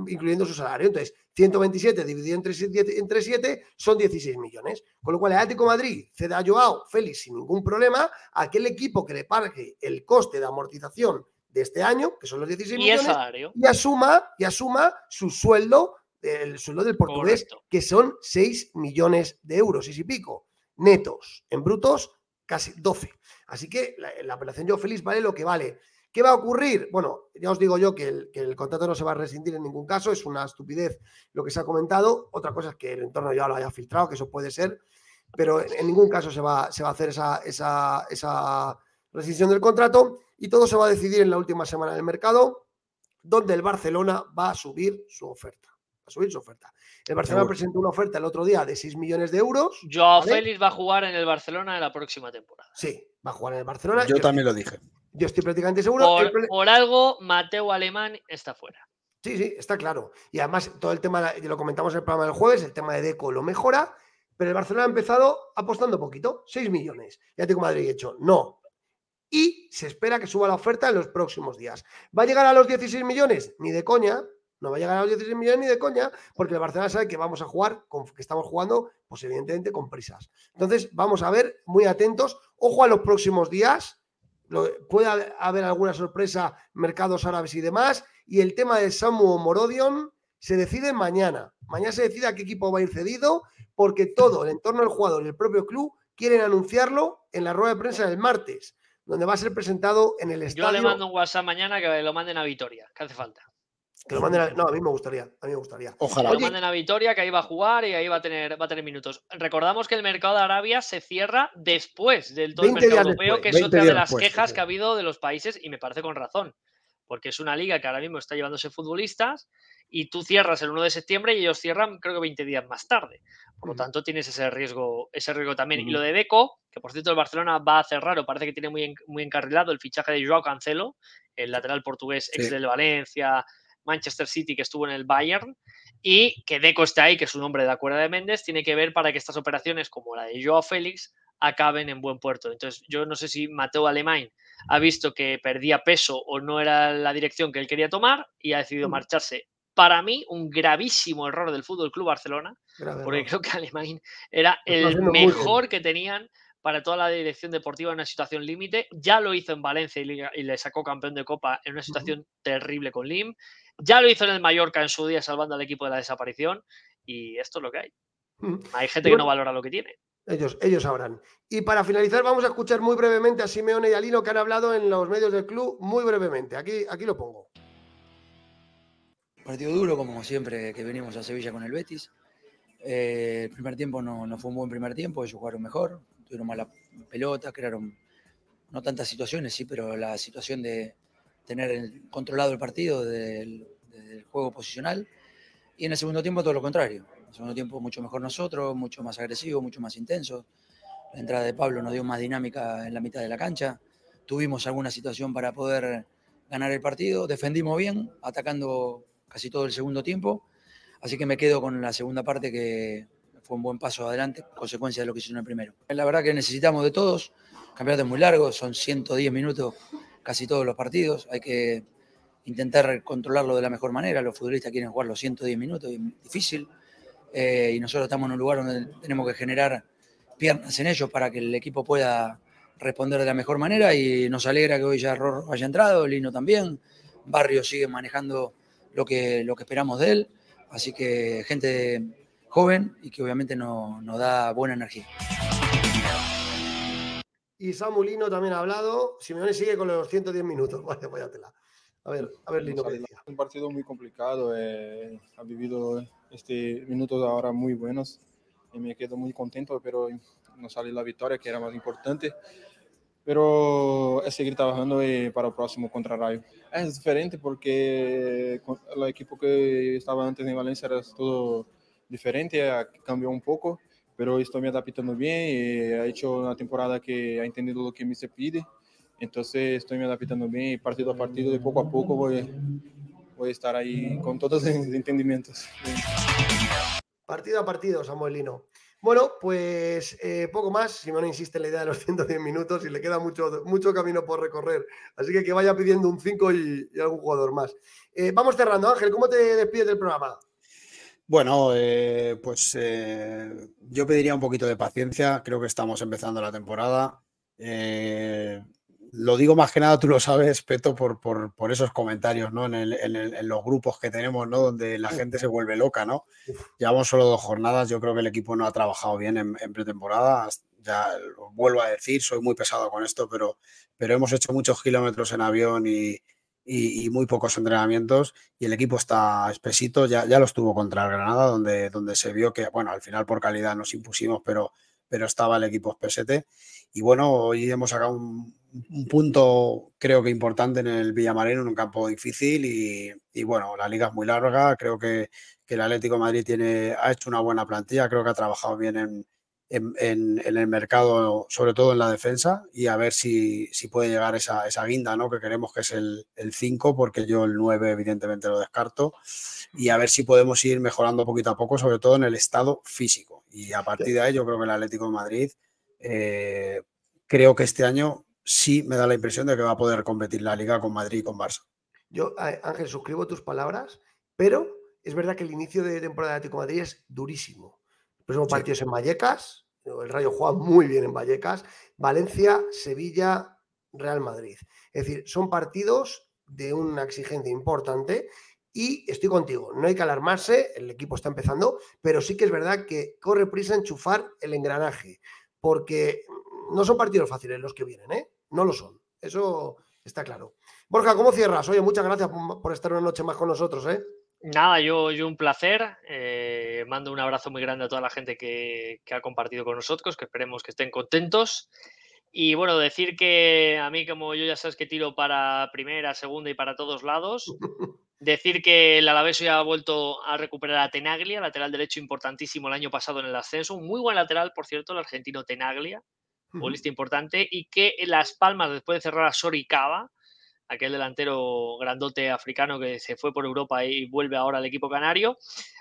incluyendo su salario. Entonces, 127 dividido entre 7, entre 7 son 16 millones. Con lo cual, el Atlético Madrid cede a Joao Félix sin ningún problema a aquel equipo que le pague el coste de amortización de este año, que son los 16 millones, y asuma, y asuma su sueldo del sueldo del portugués, que son 6 millones de euros y si pico, netos, en brutos casi 12. Así que la, la operación Joe Félix vale lo que vale. ¿Qué va a ocurrir? Bueno, ya os digo yo que el, contrato no se va a rescindir en ningún caso, es una estupidez lo que se ha comentado. Otra cosa es que el entorno ya lo haya filtrado, que eso puede ser, pero en, ningún caso se va, se va a hacer esa, esa, esa rescisión del contrato y todo se va a decidir en la última semana del mercado, donde el Barcelona va a subir su oferta. Va a subir su oferta. El Barcelona presentó una oferta el otro día de 6 millones de euros. Joao Félix va a jugar en el Barcelona en la próxima temporada. Sí, va a jugar en el Barcelona. Yo también lo dije. Yo estoy prácticamente seguro. Por, algo, Mateo Alemán está fuera. Sí, sí, está claro. Y además, todo el tema, lo comentamos en el programa del jueves, el tema de Deco lo mejora, pero el Barcelona ha empezado apostando poquito, 6 millones. Ya tengo Madrid hecho, no. Y se espera que suba la oferta en los próximos días. ¿Va a llegar a los 16 millones? Ni de coña. No va a llegar a los 16 millones ni de coña, porque el Barcelona sabe que vamos a jugar, con, que estamos jugando, pues evidentemente con prisas. Entonces, vamos a ver, muy atentos. Ojo a los próximos días, puede haber alguna sorpresa, mercados árabes y demás. Y el tema de Samu Morodion se decide mañana. Mañana se decide a qué equipo va a ir cedido, porque todo el entorno del jugador y el propio club quieren anunciarlo en la rueda de prensa del martes, donde va a ser presentado en el estadio. Yo le mando un WhatsApp mañana que lo manden a Vitoria, que hace falta. Que lo manden No, a mí me gustaría. A mí me gustaría. Ojalá. Que lo manden a Vitoria, que ahí va a jugar y ahí va a tener, va a tener minutos. Recordamos que el mercado de Arabia se cierra después del todo el mercado europeo, que es otra de las quejas que ha habido de los países, y me parece con razón. Porque es una liga que ahora mismo está llevándose futbolistas y tú cierras el 1 de septiembre y ellos cierran, creo que 20 días más tarde. Por lo tanto, tienes ese riesgo, ese riesgo también. Y lo de Deco, que por cierto el Barcelona va a cerrar, o parece que tiene muy, muy encarrilado el fichaje de Joao Cancelo, el lateral portugués ex del Valencia, Manchester City que estuvo en el Bayern y que Deco esté ahí, que es un hombre de acuerdo de Méndez, tiene que ver para que estas operaciones como la de Joao Félix acaben en buen puerto. Entonces, yo no sé si Mateo Alemán ha visto que perdía peso o no era la dirección que él quería tomar y ha decidido mm. marcharse. Para mí, un gravísimo error del Fútbol Club Barcelona, porque creo que Alemán era el mejor que tenían para toda la dirección deportiva en una situación límite. Ya lo hizo en Valencia y le, sacó campeón de Copa en una situación terrible con Lim. Ya lo hizo en el Mallorca en su día salvando al equipo de la desaparición y esto es lo que hay. Mm. Hay gente que no valora lo que tiene. Ellos, ellos sabrán. Y para finalizar, vamos a escuchar muy brevemente a Simeone y Alino que han hablado en los medios del club, muy brevemente. Aquí, aquí lo pongo. Partido duro, como siempre que venimos a Sevilla con el Betis. Eh, el primer tiempo no, no, fue un buen primer tiempo, ellos jugaron mejor, tuvieron mala pelota, crearon no tantas situaciones, sí, pero la situación de, tener controlado el partido del, juego posicional. Y en el segundo tiempo todo lo contrario. En el segundo tiempo mucho mejor nosotros, mucho más agresivo, mucho más intenso. La entrada de Pablo nos dio más dinámica en la mitad de la cancha. Tuvimos alguna situación para poder ganar el partido. Defendimos bien, atacando casi todo el segundo tiempo. Así que me quedo con la segunda parte que fue un buen paso adelante, consecuencia de lo que hicieron en el primero. La verdad que necesitamos de todos. El es muy largo, son 110 minutos casi todos los partidos. Hay que intentar controlarlo de la mejor manera. Los futbolistas quieren jugar los 110 minutos, es difícil. Eh, y nosotros estamos en un lugar donde tenemos que generar piernas en ellos para que el equipo pueda responder de la mejor manera. Y nos alegra que hoy ya Ror haya entrado, Lino también. Barrio sigue manejando lo que, lo que esperamos de él. Así que gente joven y que obviamente nos da buena energía. Y Samu Lino también ha hablado. Simeone sigue con los 110 minutos. [LAUGHS] Vale, váyatela. A ver, a ver, Lino, ¿qué decía? Un partido muy complicado. Eh, ha vivido este minutos ahora muy buenos. Y me quedo muy contento, pero no sale la victoria, que era más importante. Pero es seguir trabajando eh, para el próximo contra Rayo. Es diferente porque el equipo que estaba antes en Valencia era todo diferente, cambió un poco pero estou me adaptando bem e ha hecho uma temporada que ha entendido o que me se pide. Então estou me adaptando bem, partido a partido, de pouco a pouco vou, vou estar aí com todos os [LAUGHS] entendimentos. Partido a partido, Samuelino. Bueno, pues eh, poco más. Simón insiste en la idea de los [LAUGHS] 110 minutos y le queda mucho, mucho camino por recorrer. Así que que vaya pidiendo un 5 y, y, algún jugador más. Eh, vamos cerrando. Ángel, ¿cómo te despides del programa? Bueno, eh, pues eh, yo pediría un poquito de paciencia. Creo que estamos empezando la temporada. Eh, lo digo más que nada, tú lo sabes, Peto, por, por, esos comentarios, ¿no? En, los grupos que tenemos, ¿no? Donde la gente se vuelve loca, ¿no? Llevamos solo dos jornadas, yo creo que el equipo no ha trabajado bien en, pretemporada, ya lo vuelvo a decir, soy muy pesado con esto, pero, pero hemos hecho muchos kilómetros en avión y, muy pocos entrenamientos y el equipo está espesito, ya, ya lo estuvo contra el Granada, donde, donde se vio que, bueno, al final por calidad nos impusimos, pero, pero estaba el equipo espesete. Y bueno, hoy hemos sacado un, punto creo que importante en el Villamarino, en un campo difícil y, bueno, la liga es muy larga, creo que, el Atlético Madrid tiene, ha hecho una buena plantilla, creo que ha trabajado bien en, en, el mercado, sobre todo en la defensa, y a ver si, si puede llegar esa, esa, guinda, ¿no? Que queremos que es el 5, porque yo el 9 evidentemente lo descarto, y a ver si podemos ir mejorando poquito a poco, sobre todo en el estado físico. Y a partir de ahí yo creo que el Atlético de Madrid, eh, creo que este año sí me da la impresión de que va a poder competir la liga con Madrid y con Barça. Yo, Ángel, suscribo tus palabras, pero es verdad que el inicio de temporada de Atlético de Madrid es durísimo. El próximo partido es en Vallecas, el Rayo juega muy bien en Vallecas. Valencia, Sevilla, Real Madrid. Es decir, son partidos de una exigencia importante y estoy contigo, no hay que alarmarse, el equipo está empezando, pero sí que es verdad que corre prisa enchufar el engranaje, porque no son partidos fáciles los que vienen, ¿eh? No lo son, eso está claro. Borja, ¿cómo cierras? Oye, muchas gracias por estar una noche más con nosotros, ¿eh? Nada, yo, yo un placer. Eh, mando un abrazo muy grande a toda la gente que, ha compartido con nosotros, que esperemos que estén contentos. Y bueno, decir que a mí, como yo ya sabes que tiro para primera, segunda y para todos lados, [LAUGHS] decir que el Alavés ya ha vuelto a recuperar a Tenaglia, lateral derecho importantísimo el año pasado en el ascenso, un muy buen lateral, por cierto, el argentino Tenaglia, bolista importante, y que Las Palmas, después de cerrar a Soricaba, aquel delantero grandote africano que se fue por Europa y vuelve ahora al equipo canario.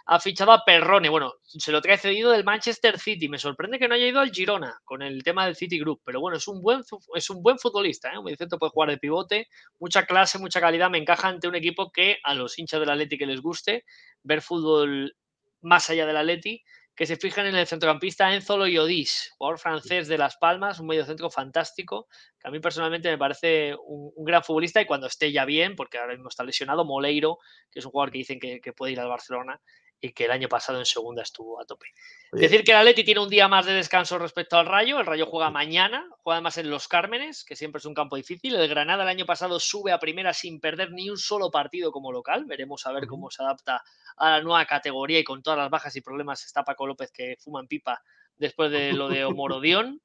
Ha fichado a Perrone, bueno, se lo trae cedido del Manchester City. Me sorprende que no haya ido al Girona con el tema del City Group, pero bueno, es un buen, es un buen futbolista, ¿eh? un centro puede jugar de pivote, mucha clase, mucha calidad. Me encaja ante un equipo que a los hinchas del Atleti que les guste ver fútbol más allá del Atleti que se fijan en el centrocampista Enzo Loyodis, jugador francés de Las Palmas, un mediocentro fantástico, que a mí personalmente me parece un, gran futbolista y cuando esté ya bien, porque ahora mismo está lesionado, Moleiro, que es un jugador que dicen que, que puede ir al Barcelona, y que el año pasado en segunda estuvo a tope. Decir que el Atleti tiene un día más de descanso respecto al Rayo. El Rayo juega mañana, juega además en Los Cármenes, que siempre es un campo difícil. El Granada el año pasado sube a primera sin perder ni un solo partido como local. Veremos a ver cómo se adapta a la nueva categoría y con todas las bajas y problemas está Paco López que fuma en pipa después de [LAUGHS] lo de Omorodión.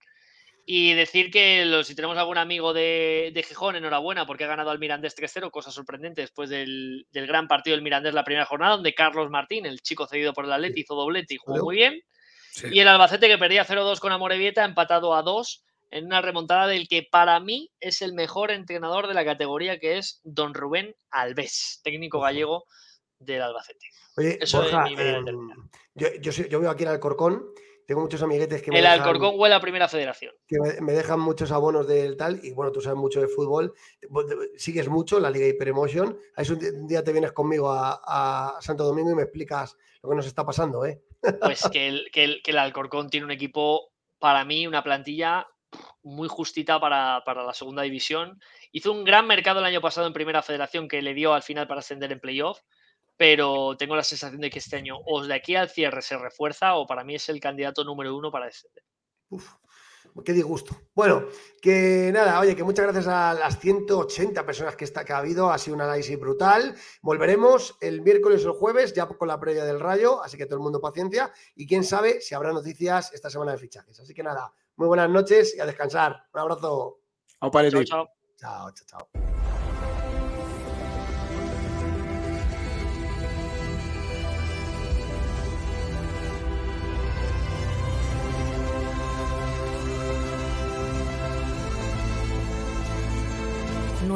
Y decir que si tenemos algún amigo de, Gijón, enhorabuena porque ha ganado al Mirandés 3-0, cosa sorprendente después del, gran partido del Mirandés la primera jornada, donde Carlos Martín, el chico cedido por el Atleti, hizo doblete y jugó muy bien. Y el Albacete que perdía 0-2 con Amorebieta, empatado a 2 en una remontada del que para mí es el mejor entrenador de la categoría, que es don Rubén Alves, técnico gallego del Albacete. Oye, Eso es mi em, yo, yo, yo, veo aquí en Alcorcón tengo muchos amiguetes que me El Alcorcón huele a Primera Federación. Que me, dejan muchos abonos del tal. Y bueno, tú sabes mucho de fútbol. Sigues mucho la Liga Hyperemotion. Un día te vienes conmigo a, Santo Domingo y me explicas lo que nos está pasando, ¿eh? [LAUGHS] Pues que el, que el, Alcorcón tiene un equipo, para mí, una plantilla muy justita para, para, la segunda división. Hizo un gran mercado el año pasado en Primera Federación que le dio al final para ascender en playoff pero tengo la sensación de que este año o de aquí al cierre se refuerza o para mí es el candidato número uno para descender. Uf, qué disgusto. Bueno, que nada, oye, que muchas gracias a las 180 personas que, está, que ha habido, ha sido un análisis brutal. Volveremos el miércoles o el jueves ya con la previa del Rayo, así que todo el mundo paciencia y quién sabe si habrá noticias esta semana de fichajes. Así que nada, muy buenas noches y a descansar. Un abrazo. Chao, chao. Chao, chao, chao.